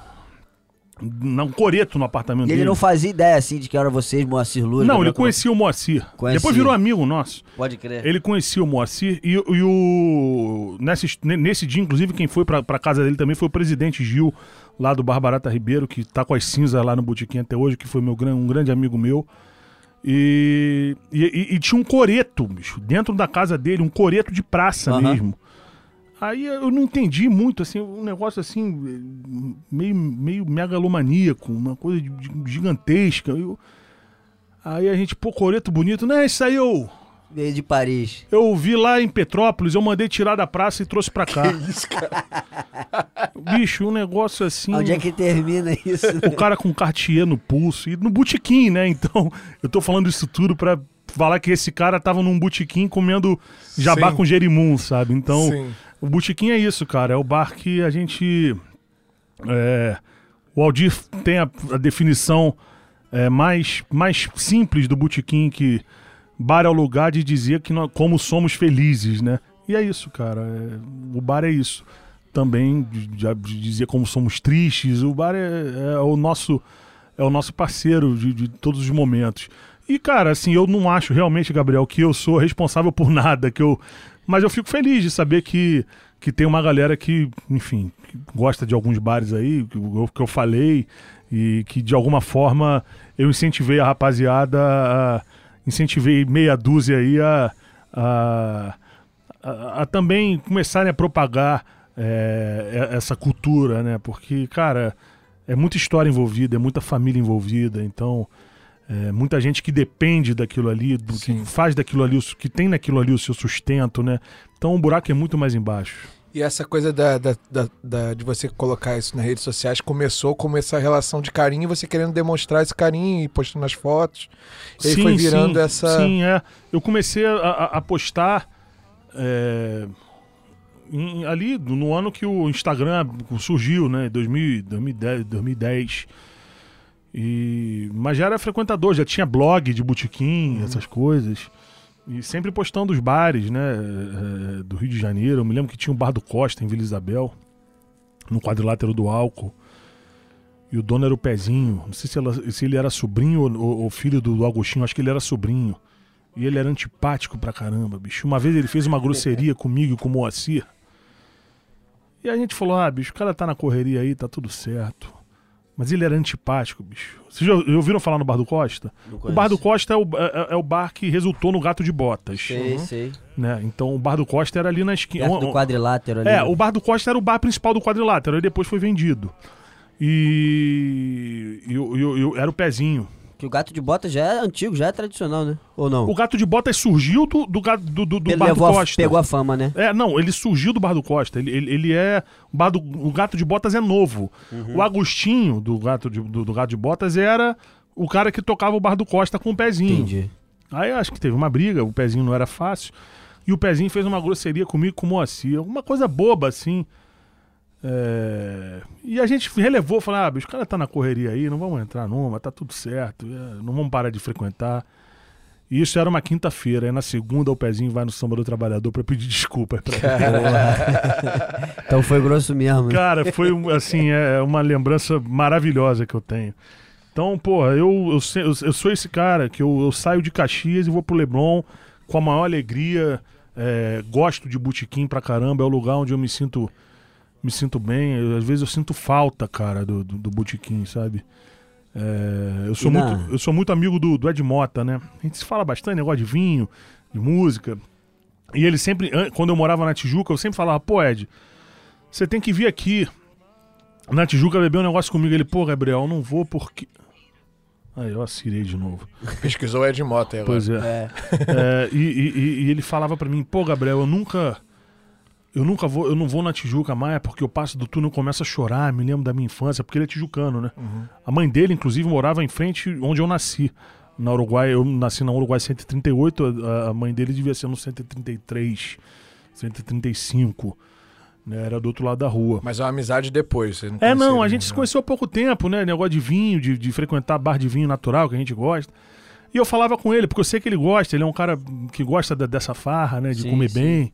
Não, um coreto no apartamento E ele dele. não fazia ideia, assim, de que era vocês, Moacir Luz. Não, ele Gabriel conhecia o Moacir. Conhecia. Depois virou amigo nosso. Pode crer. Ele conhecia o Moacir e, e o. Nesse, nesse dia, inclusive, quem foi pra, pra casa dele também foi o presidente Gil, lá do Barbarata Ribeiro, que tá com as cinzas lá no Botequim até hoje, que foi meu, um grande amigo meu. E, e, e- tinha um coreto, bicho, dentro da casa dele, um coreto de praça mesmo. Aí eu não entendi muito, assim, um negócio assim, meio, meio megalomaníaco, uma coisa de- de- gigantesca. Eu- aí a gente, pô, coreto bonito, né? Isso aí eu. Veio de Paris. Eu vi lá em Petrópolis, eu mandei tirar da praça e trouxe pra cá. Bicho, um negócio assim. Onde é que termina isso? né? O cara com Cartier no pulso e no botequim, né? Então, eu tô falando isso tudo pra falar que esse cara tava num botequim comendo jabá Sim. com gerimum, sabe? Então, Sim. O botequim é isso, cara. É o bar que a gente. é, o Aldir tem a, a definição é, mais, mais simples do botequim, que bar é o lugar de dizer que nós, como somos felizes, né? E é isso, cara. é, o bar é isso. Também de, dizer como somos tristes. O bar é, é o nosso é o nosso parceiro de, de todos os momentos. E, cara, assim, eu não acho realmente, Gabriel, que eu sou responsável por nada, que eu. Mas eu fico feliz de saber que, que tem uma galera que, enfim, que gosta de alguns bares aí, que eu, que eu falei, e que de alguma forma eu incentivei a rapaziada, a- incentivei meia dúzia aí a, a, a- a também começarem a propagar é, essa cultura, né? Porque, cara, é muita história envolvida, é muita família envolvida, então é muita gente que depende daquilo ali, do que Sim. faz daquilo ali, que tem naquilo ali o seu sustento, né? Então o buraco é muito mais embaixo. E essa coisa da, da- da- da- de você colocar isso nas redes sociais começou como essa relação de carinho e você querendo demonstrar esse carinho e postando as fotos. E aí foi virando sim, essa. Sim, é. Eu comecei a, a- a postar é, em- ali no ano que o Instagram surgiu, né? 2000, 2010, 2010. E, mas já era frequentador, já tinha blog de botequim, essas coisas. E sempre postando os bares, né? é, do Rio de Janeiro. Eu me lembro que tinha o Bar do Costa em Vila Isabel, no quadrilátero do álcool. E o dono era o Pezinho. Não sei se, ela- se ele era sobrinho ou, ou- ou filho do, do Agostinho, acho que ele era sobrinho. E ele era antipático pra caramba, bicho. Uma vez ele fez uma grosseria comigo e com o Moacir. E a gente falou: ah, bicho, o cara tá na correria aí, tá tudo certo. Mas ele era antipático, bicho. Vocês já ouviram falar no Bar do Costa? O Bar do Costa é o, é, é o bar que resultou no Gato de Botas. Sei, sei. Né? Então o Bar do Costa era ali na esquina. Perto do quadrilátero ali. É, o Bar do Costa era o bar principal do quadrilátero, aí depois foi vendido. E, e, o- e o- e o- era o pezinho. Que o gato de bota já é antigo, já é tradicional, né? Ou não? O gato de botas surgiu do, do, do, do, do Ele Bar do a- Costa. pegou a fama, né? É, não, ele surgiu do Bar do Costa. Ele, ele, ele é. O, bar do, o Gato de Botas é novo. Uhum. O Agostinho do gato de, do, do Gato de Botas era o cara que tocava o Bar do Costa com o pezinho. Entendi. Aí acho que teve uma briga, o pezinho não era fácil. E o pezinho fez uma grosseria comigo com o Moacir. Uma coisa boba, assim. É, E a gente relevou, falou: ah, bicho, o cara tá na correria aí, não vamos entrar numa, tá tudo certo, é, não vamos parar de frequentar. E isso era uma quinta-feira. Aí na segunda o pezinho vai no samba do trabalhador pra pedir desculpa. pra- Então foi grosso mesmo. Cara, foi assim, é uma lembrança maravilhosa que eu tenho. Então, porra, eu, eu, eu, sou esse cara que eu, eu saio de Caxias e vou pro Leblon com a maior alegria. é, gosto de botequim pra caramba, é o lugar onde eu me sinto me sinto bem. Eu, às vezes eu sinto falta, cara, do, do, do botequim, sabe? É, eu, sou na- muito, eu sou muito amigo do, do Ed Mota, né? A gente se fala bastante, negócio de vinho, de música. E ele sempre, an- quando eu morava na Tijuca, eu sempre falava, pô, Ed, você tem que vir aqui na Tijuca beber um negócio comigo. Ele, pô, Gabriel, eu não vou porque. Aí eu assirei de novo. Pesquisou Ed Mota aí agora. Pois é. É. É, e, e- e- e ele falava pra mim, pô, Gabriel, eu nunca. Eu nunca vou, eu não vou na Tijuca mais porque eu passo do túnel e começo a chorar, me lembro da minha infância, porque ele é tijucano, né? A mãe dele, inclusive, morava em frente onde eu nasci. Na Uruguai, eu nasci na Uruguai 138, a, a mãe dele devia ser no 133, 135. né? Era do outro lado da rua. Mas é uma amizade depois. Você não É, não, a gente se né? conheceu há pouco tempo, né? Negócio de vinho, de, de frequentar bar de vinho natural que a gente gosta. E eu falava com ele, porque eu sei que ele gosta, ele é um cara que gosta da- dessa farra, né? De Sim, comer sim. bem.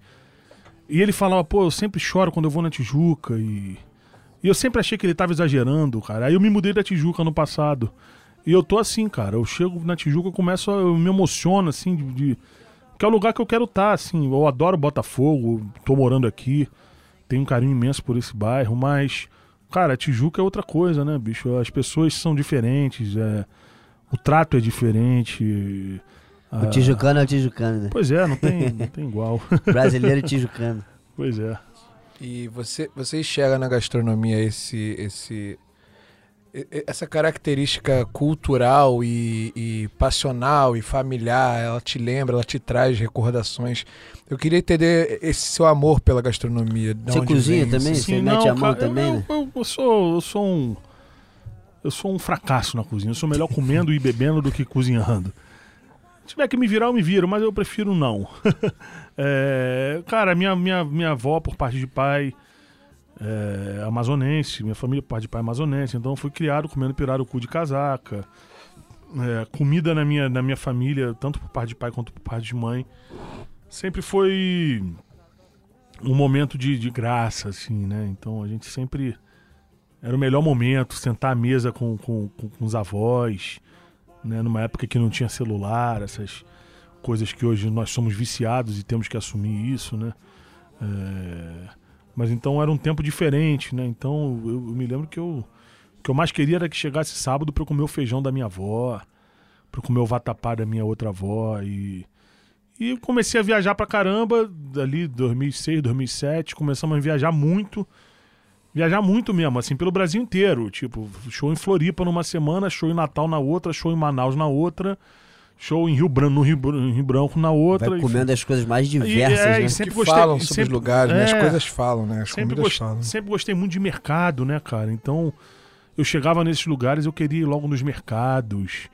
E ele falava, pô, eu sempre choro quando eu vou na Tijuca. E, e eu sempre achei que ele tava exagerando, cara. Aí eu me mudei da Tijuca no passado. E eu tô assim, cara. Eu chego na Tijuca, eu começo, a, eu me emociono, assim, de, de- Que é o lugar que eu quero estar, assim. Eu adoro Botafogo, tô morando aqui. Tenho um carinho imenso por esse bairro, mas. Cara, Tijuca é outra coisa, né, bicho? As pessoas são diferentes, é, o trato é diferente. O tijucano é o tijucano, né? Pois é, não tem, não tem igual. Brasileiro e tijucano. pois é. E você, você enxerga na gastronomia esse, esse, essa característica cultural e, e passional e familiar, ela te lembra, ela te traz recordações. Eu queria entender esse seu amor pela gastronomia. Você cozinha vem também? isso. Você mete a mão cara, também, eu, né? eu, eu sou, eu sou um. Eu sou um fracasso na cozinha. Eu sou melhor comendo e bebendo do que cozinhando. Se tiver que me virar, eu me viro, mas eu prefiro não. É, cara, minha, minha, minha avó, por parte de pai, é amazonense, minha família, por parte de pai, é amazonense. Então eu fui criado comendo pirarucu de casaca. É, comida na minha, na minha família, tanto por parte de pai quanto por parte de mãe, sempre foi um momento de, de graça, assim, né? Então a gente sempre. Era o melhor momento, sentar à mesa com, com, com, com os avós, né? Numa época que não tinha celular, essas coisas que hoje nós somos viciados e temos que assumir isso, né? É, Mas então era um tempo diferente, né? Então eu, eu me lembro que eu, o que eu mais queria era que chegasse sábado para comer o feijão da minha avó, para comer o vatapá da minha outra avó e e comecei a viajar pra caramba, ali 2006, 2007, começamos a viajar muito. Viajar muito mesmo, assim, pelo Brasil inteiro. Tipo, show em Floripa numa semana, show em Natal na outra, show em Manaus na outra, show em Rio Branco, no Rio, Rio Branco na outra. Vai e- comendo as coisas mais e- diversas, é, né? e Que sempre gostei, falam e sobre sempre- os lugares, né? As é, coisas falam, né? As sempre, comidas gost- falam. sempre gostei muito de mercado, né, cara? Então, eu chegava nesses lugares, eu queria ir logo nos mercados.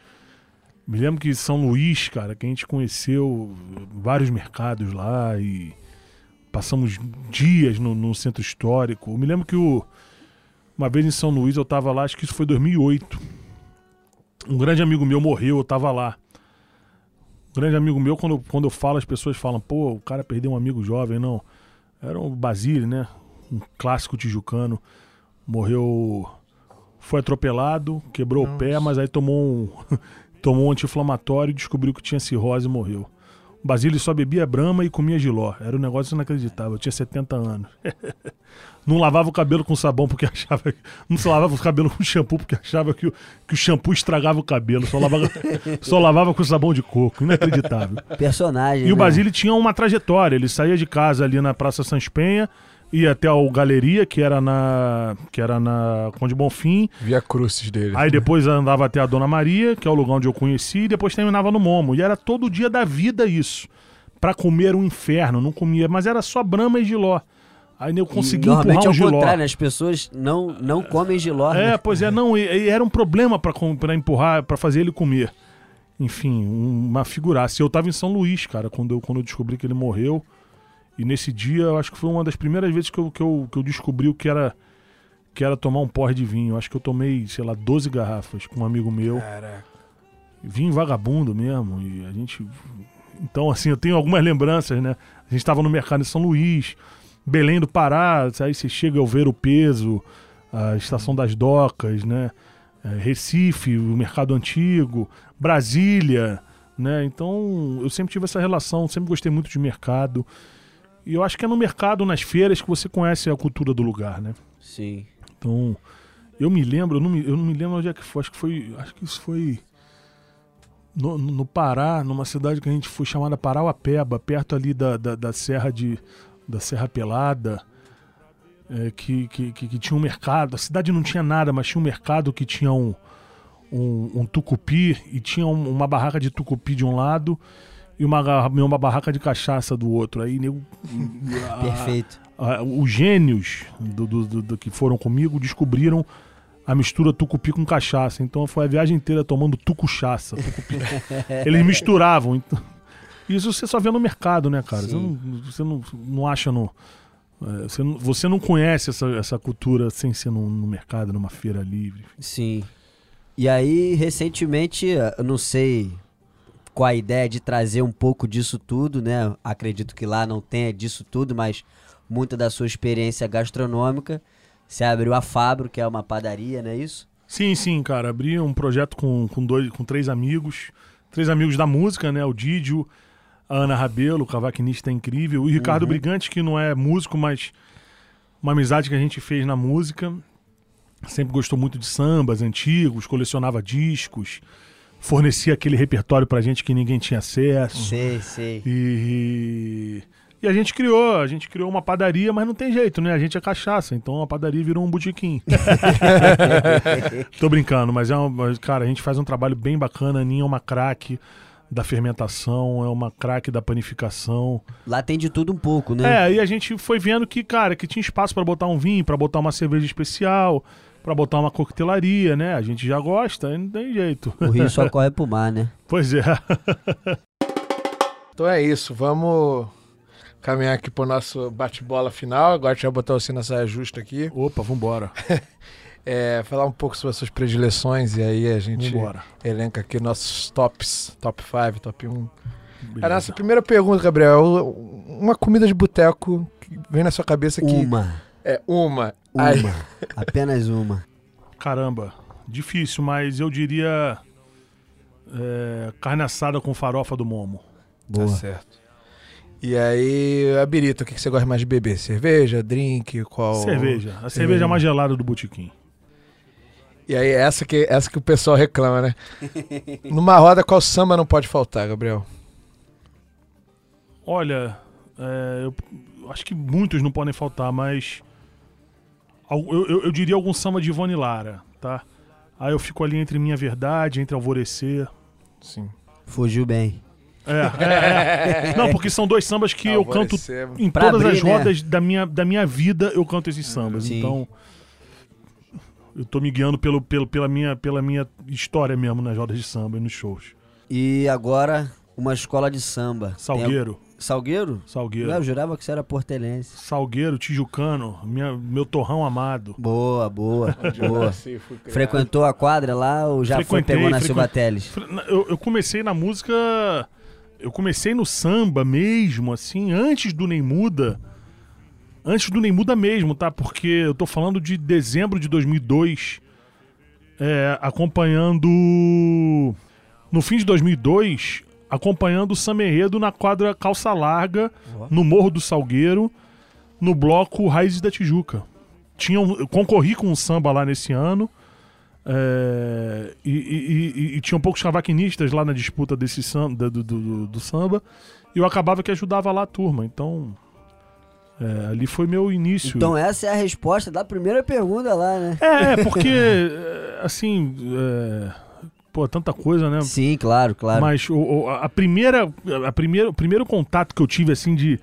Me lembro que São Luís, cara, que a gente conheceu vários mercados lá e passamos dias no, no centro histórico. Eu me lembro que o- uma vez em São Luís eu tava lá, acho que isso foi 2008. Um grande amigo meu morreu, eu tava lá. Um grande amigo meu, quando, eu- quando eu falo, as pessoas falam, pô, o cara perdeu um amigo jovem. Não, era o Basile, né? Um clássico tijucano. Morreu, foi atropelado, quebrou o pé, mas aí tomou um, tomou um anti-inflamatório e descobriu que tinha cirrose e morreu. O Basílio só bebia brama e comia giló. Era um negócio inacreditável. Eu tinha 70 anos. não lavava o cabelo com sabão porque achava. que- Não se lavava o cabelo com shampoo porque achava que o, que o shampoo estragava o cabelo. Só lavava, só lavava com sabão de coco. Inacreditável. Personagem. E o né? Basílio tinha uma trajetória. Ele saía de casa ali na Praça Sans Penha, ia até o Galeria, que era na, que era na Conde Bonfim. Via crucis dele. Aí depois andava até a Dona Maria, que é o lugar onde eu conheci, e depois terminava no Momo. E era todo dia da vida isso. Pra comer um inferno, não comia, mas era só brama e giló. Aí eu consegui empurrar é um giló. contrário, né? As pessoas não, não comem giló. É, né? pois é, não, e, e era um problema pra empurrar, pra fazer ele comer. Enfim, um- uma figuraça. Eu tava em São Luís, cara, quando eu, quando eu descobri que ele morreu. E nesse dia, eu acho que foi uma das primeiras vezes que eu, que eu, que eu descobri o que era, que era tomar um porre de vinho. Eu acho que eu tomei, sei lá, 12 garrafas com um amigo meu. Caraca. Vinho vagabundo mesmo. E a gente. Então, assim, eu tenho algumas lembranças, né? A gente estava no mercado em São Luís, Belém do Pará, aí você chega ao ver o peso, a estação das docas, né? É, Recife, o mercado antigo, Brasília, né? Então, eu sempre tive essa relação, sempre gostei muito de mercado. E eu acho que é no mercado, nas feiras, que você conhece a cultura do lugar, né? Sim. Então, eu me lembro, eu não me, eu não me lembro onde é que foi, acho que foi, acho que isso foi no, no Pará, numa cidade que a gente foi chamada Parauapeba, perto ali da, da, da Serra de da Serra Pelada, é, que, que, que, que tinha um mercado, a cidade não tinha nada, mas tinha um mercado que tinha um, um, um tucupi e tinha um- uma barraca de tucupi de um lado e uma, uma barraca de cachaça do outro. Aí nego, a- Perfeito. os gênios do, do- do- do que foram comigo descobriram a mistura tucupi com cachaça. Então foi a viagem inteira tomando tucuchaça. tucupi. Eles misturavam. Então, isso você só vê no mercado, né, cara? Você, não, você não, não acha no, É, você, não- você não conhece essa, essa cultura sem ser no, no mercado, numa feira livre. Sim. E aí, recentemente, eu não sei qual a ideia de trazer um pouco disso tudo, né? Acredito que lá não tenha disso tudo, mas muita da sua experiência gastronômica. Você abriu a Fabro, que é uma padaria, não é isso? Sim, sim, cara. Abri um projeto com, com, dois, com três amigos. Três amigos da música, né? O Didio, a Ana Rabelo, o cavaquinista incrível. E o Ricardo Brigante, que não é músico, mas uma amizade que a gente fez na música. Sempre gostou muito de sambas antigos, colecionava discos, fornecia aquele repertório pra gente que ninguém tinha acesso. Sei, sei. E, e a gente criou, a gente criou uma padaria, mas não tem jeito, né? A gente é cachaça, então a padaria virou um botequim. Tô brincando, mas é um, cara, a gente faz um trabalho bem bacana. A Aninha é uma craque da fermentação, é uma craque da panificação. Lá tem de tudo um pouco, né? É, aí a gente foi vendo que, cara, que tinha espaço pra botar um vinho, pra botar uma cerveja especial, pra botar uma coquetelaria, né? A gente já gosta, não tem jeito. O rio só corre pro mar, né? Pois é. Então é isso, vamos caminhar aqui pro nosso bate-bola final. Agora a gente vai botar você na saia justa aqui. Opa, vambora. É, falar um pouco sobre as suas predileções e aí a gente Vambora. elenca aqui nossos tops, top 5, top 1. A nossa primeira pergunta, Gabriel, uma comida de boteco que vem na sua cabeça que Uma. é uma. Uma. Apenas uma. Caramba, difícil, mas eu diria é, carne assada com farofa do Momo. Tá Boa. certo. E aí, a birita, o que você gosta mais de beber? Cerveja, drink, qual? Cerveja. A cerveja mais gelada do botequim. E aí, essa que, essa que o pessoal reclama, né? Numa roda, qual samba não pode faltar, Gabriel? Olha, é, eu acho que muitos não podem faltar, mas eu, eu- eu diria algum samba de Ivone Lara, tá? Aí eu fico ali entre Minha Verdade, entre Alvorecer. Sim. Fugiu bem. É, é, é. Não, porque são dois sambas que eu canto Alvorecer. em Pra todas abrir, as né? rodas da, minha, da minha vida, eu canto esses sambas. Sim. Então, eu tô me guiando pelo, pelo, pela, minha, pela minha história mesmo nas rodas de samba e nos shows. E agora, uma escola de samba. Tem Salgueiro, al- Salgueiro? Salgueiro. Não, eu jurava que você era portelense. Salgueiro, Tijucano, minha, meu torrão amado. Boa, boa, boa. Frequentou a quadra lá ou já foi pegou na Silva Teles? Eu, eu comecei na música. Eu comecei no samba mesmo, assim, antes do Nem Muda. Antes do Nem Muda mesmo, tá? Porque eu tô falando de dezembro de 2002, é, acompanhando. No fim de 2002, acompanhando o Samba Enredo na quadra Calça Larga, no Morro do Salgueiro, no bloco Raízes da Tijuca. Tinha um- concorri com um samba lá nesse ano. É, e, e- e- e tinham poucos cavaquinistas lá na disputa desse samba, do, do- do- do samba. E eu acabava que ajudava lá a turma. Então, é, ali foi meu início. Então essa é a resposta da primeira pergunta lá, né? É, porque, é, assim, é, pô, tanta coisa, né? Sim, claro, claro. Mas o, o- a primeira, a primeira, o primeiro contato que eu tive, assim, de,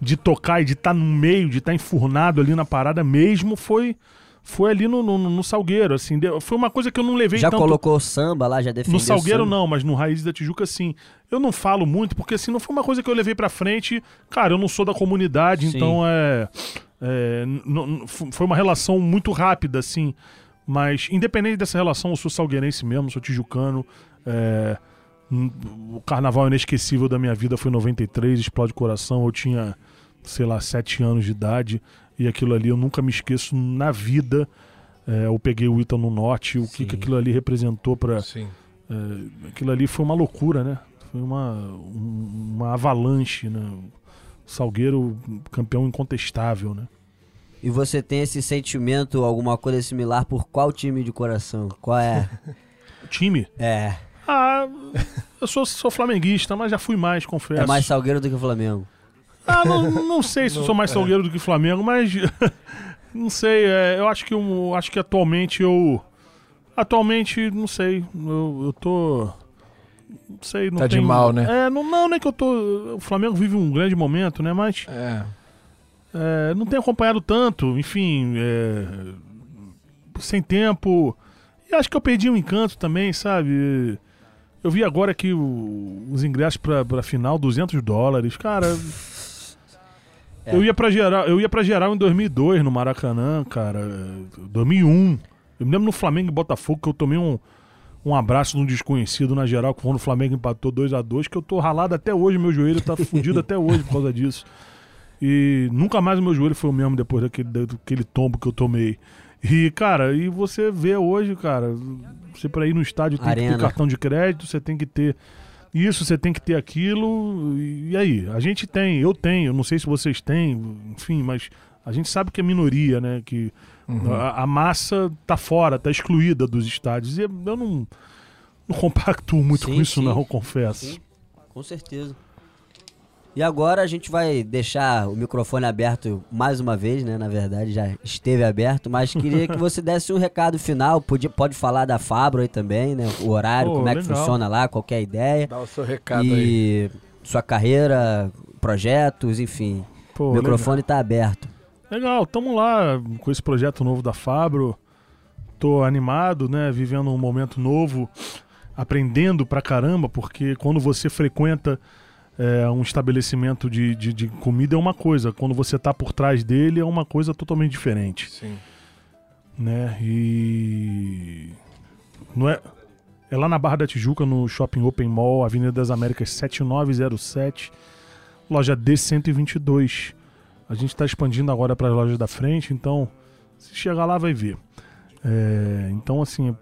de tocar e de estar no meio, de estar enfurnado ali na parada mesmo, foi, foi ali no, no, no Salgueiro, assim. Foi uma coisa que eu não levei já tanto... colocou samba lá, já defendeu No Salgueiro não, mas no Raiz da Tijuca sim. Eu não falo muito, porque assim, não foi uma coisa que eu levei pra frente. Cara, eu não sou da comunidade, Sim. então é. é, foi uma relação muito rápida, assim. Mas, independente dessa relação, eu sou salgueirense mesmo, sou tijucano. é, o carnaval inesquecível da minha vida foi em 93, Explode Coração. Eu tinha, sei lá, sete anos de idade. E aquilo ali eu nunca me esqueço na vida. É, eu peguei o Ita no Norte, o que, Sim. que aquilo ali representou Sim. é, aquilo ali foi uma loucura, né? Foi uma, um- uma avalanche, né? Salgueiro, campeão incontestável, né? E você tem esse sentimento, alguma coisa similar por qual time de coração? Qual é? O time? é. Ah, eu sou, sou flamenguista, mas já fui mais, confesso. É mais Salgueiro do que o Flamengo. Ah, não, não sei se eu sou mais Salgueiro do que Flamengo, mas não sei. é, eu acho que eu, acho que atualmente eu atualmente não sei. Eu, eu tô não sei, não Tá de mal, né? É, não, não, não é que eu tô. O Flamengo vive um grande momento, né? Mas É. É, não tenho acompanhado tanto, enfim, é, sem tempo. E acho que eu perdi o encanto também, sabe? Eu vi agora que o- os ingressos pra, pra final, 200 dólares. Cara, É. Eu ia pra geral, eu ia para geral em 2002 no Maracanã, cara. 2001. Eu me lembro no Flamengo e Botafogo que eu tomei um, um abraço de um desconhecido na geral, quando o Flamengo empatou 2 a 2 que eu tô ralado até hoje, meu joelho tá fudido até hoje por causa disso. E nunca mais o meu joelho foi o mesmo depois daquele, daquele tombo que eu tomei. E, cara, e você vê hoje, cara, você para ir no estádio tem Arena. que ter cartão de crédito, você tem que ter isso, você tem que ter aquilo. E aí? A gente tem, eu tenho, não sei se vocês têm, enfim, mas a gente sabe que é minoria, né? Que a, a massa tá fora, tá excluída dos estádios. E eu não, não compactuo muito Sim, com isso, sim. não, confesso. Sim, com certeza. E agora a gente vai deixar o microfone aberto mais uma vez, né? Na verdade, já esteve aberto, mas queria que você desse um recado final. Pode, pode falar da Fabro aí também, né? O horário, Pô, como é que legal. funciona lá, qualquer ideia. Dá o seu recado aí. E sua carreira, projetos, enfim. Pô, o microfone tá aberto. Legal, tamo lá com esse projeto novo da Fabro. Tô animado, né? Vivendo um momento novo, aprendendo pra caramba, porque quando você frequenta é, um estabelecimento de, de, de comida é uma coisa, quando você tá por trás dele é uma coisa totalmente diferente, Sim. né? E não é é lá na Barra da Tijuca, no Shopping Open Mall, Avenida das Américas 7907, loja D122. A gente está expandindo agora para as lojas da frente, então se chegar lá vai ver. É, então, assim, é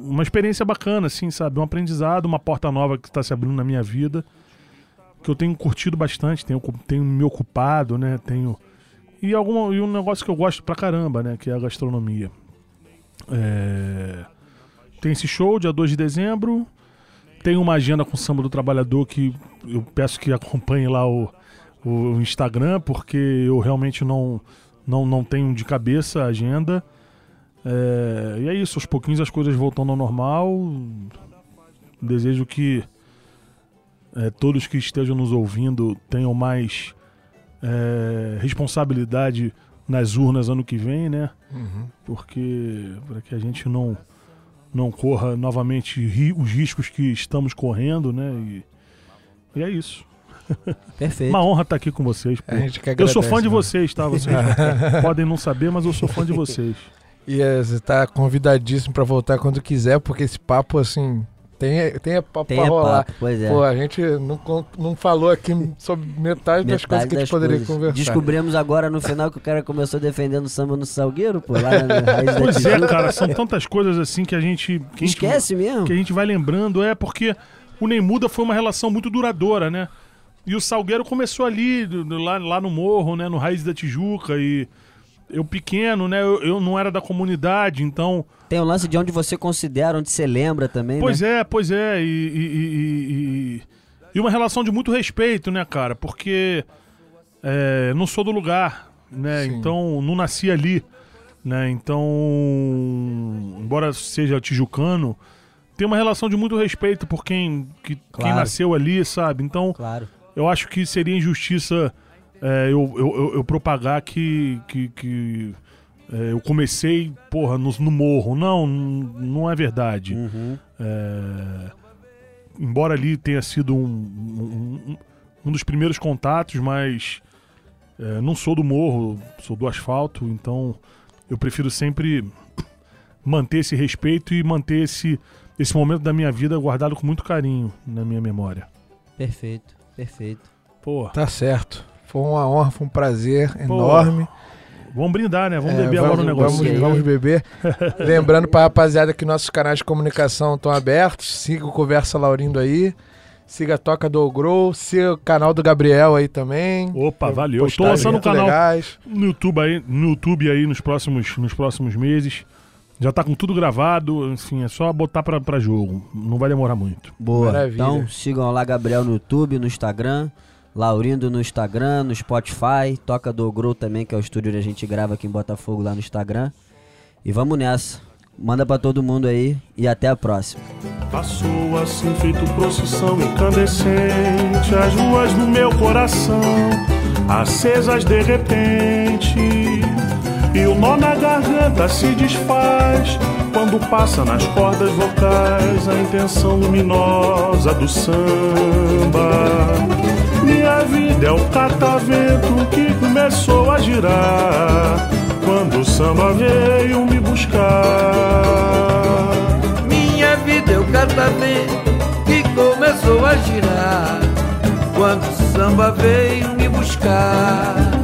uma experiência bacana, assim, sabe? Um aprendizado, uma porta nova que está se abrindo na minha vida, que eu tenho curtido bastante, tenho, tenho me ocupado, né? Tenho. E, alguma, e um negócio que eu gosto pra caramba, né? Que é a gastronomia. É, Tem esse show, dia 2 de dezembro. Tem uma agenda com o Samba do Trabalhador que eu peço que acompanhe lá o, o Instagram, porque eu realmente não, não, não tenho de cabeça a agenda. É, e é isso, aos pouquinhos as coisas voltando ao normal. Desejo que é, todos que estejam nos ouvindo tenham mais é, responsabilidade nas urnas ano que vem, né? Uhum. Porque para que a gente não não corra novamente ri- os riscos que estamos correndo, né? E, e é isso. Perfeito. Uma honra estar aqui com vocês. pô. A gente que Eu sou agradece, fã de né? vocês, tá? Vocês podem não saber, mas eu sou fã de vocês. E é, você tá convidadíssimo pra voltar quando quiser, porque esse papo, assim, tem, tem papo Tem pra rolar. papo, pois é. Pô, a gente não, não falou aqui sobre metade, das Metade coisas que a das gente poderia coisas. conversar. Descobrimos agora no final que o cara começou defendendo samba no Salgueiro, pô, lá na raiz da Pois é, cara, são tantas coisas assim que a gente. Que a gente- Esquece mesmo. que a gente vai lembrando é porque o Neymuda foi uma relação muito duradoura, né? E o Salgueiro começou ali, lá, lá no morro, né? No Raiz da Tijuca. E eu pequeno, né? Eu, eu não era da comunidade, então. Tem o lance de onde você considera, onde você lembra também, Pois né? é, pois é. E, e, e- e- e uma relação de muito respeito, né, cara? Porque é, não sou do lugar, né? Sim. Então não nasci ali, né? Então, embora seja tijucano, tem uma relação de muito respeito por quem, que, quem Claro. nasceu ali, sabe? Então, Claro. eu acho que seria injustiça é, eu, eu, eu- eu propagar que, que, que, é, eu comecei, porra, no, no morro. Não, não é verdade. Uhum. É, embora ali tenha sido um, um, um- um dos primeiros contatos, mas é, não sou do morro, sou do asfalto, então eu prefiro sempre manter esse respeito e manter esse, esse momento da minha vida guardado com muito carinho na minha memória. Perfeito, perfeito. Pô, Tá certo. Foi uma honra, foi um prazer enorme. vamos brindar, né? Vamos É, beber agora um negócio. Vamos, vamos beber. Lembrando pra rapaziada que nossos canais de comunicação estão abertos. Siga o Conversa Laurindo aí. Siga a Toca do Grow. Siga o canal do Gabriel aí também. Opa, valeu. Postagens lançando o canal legais. no YouTube aí, no YouTube aí nos próximos, nos próximos meses. Já tá com tudo gravado, enfim, é só botar pra jogo. Não vai demorar muito. Boa. Maravilha. Então sigam lá Gabriel no YouTube, no Instagram, Laurindo no Instagram, no Spotify, Toca do Grow também, que é o estúdio onde a gente grava aqui em Botafogo lá no Instagram. E vamos nessa. Manda pra todo mundo aí e até a próxima. Passou assim feito procissão incandescente As ruas do meu coração Acesas de repente E o nó na garganta se desfaz Quando passa nas cordas vocais A intenção luminosa do samba vida é o catavento que começou a girar quando o samba veio me buscar. Minha vida é o catavento que começou a girar quando o samba veio me buscar.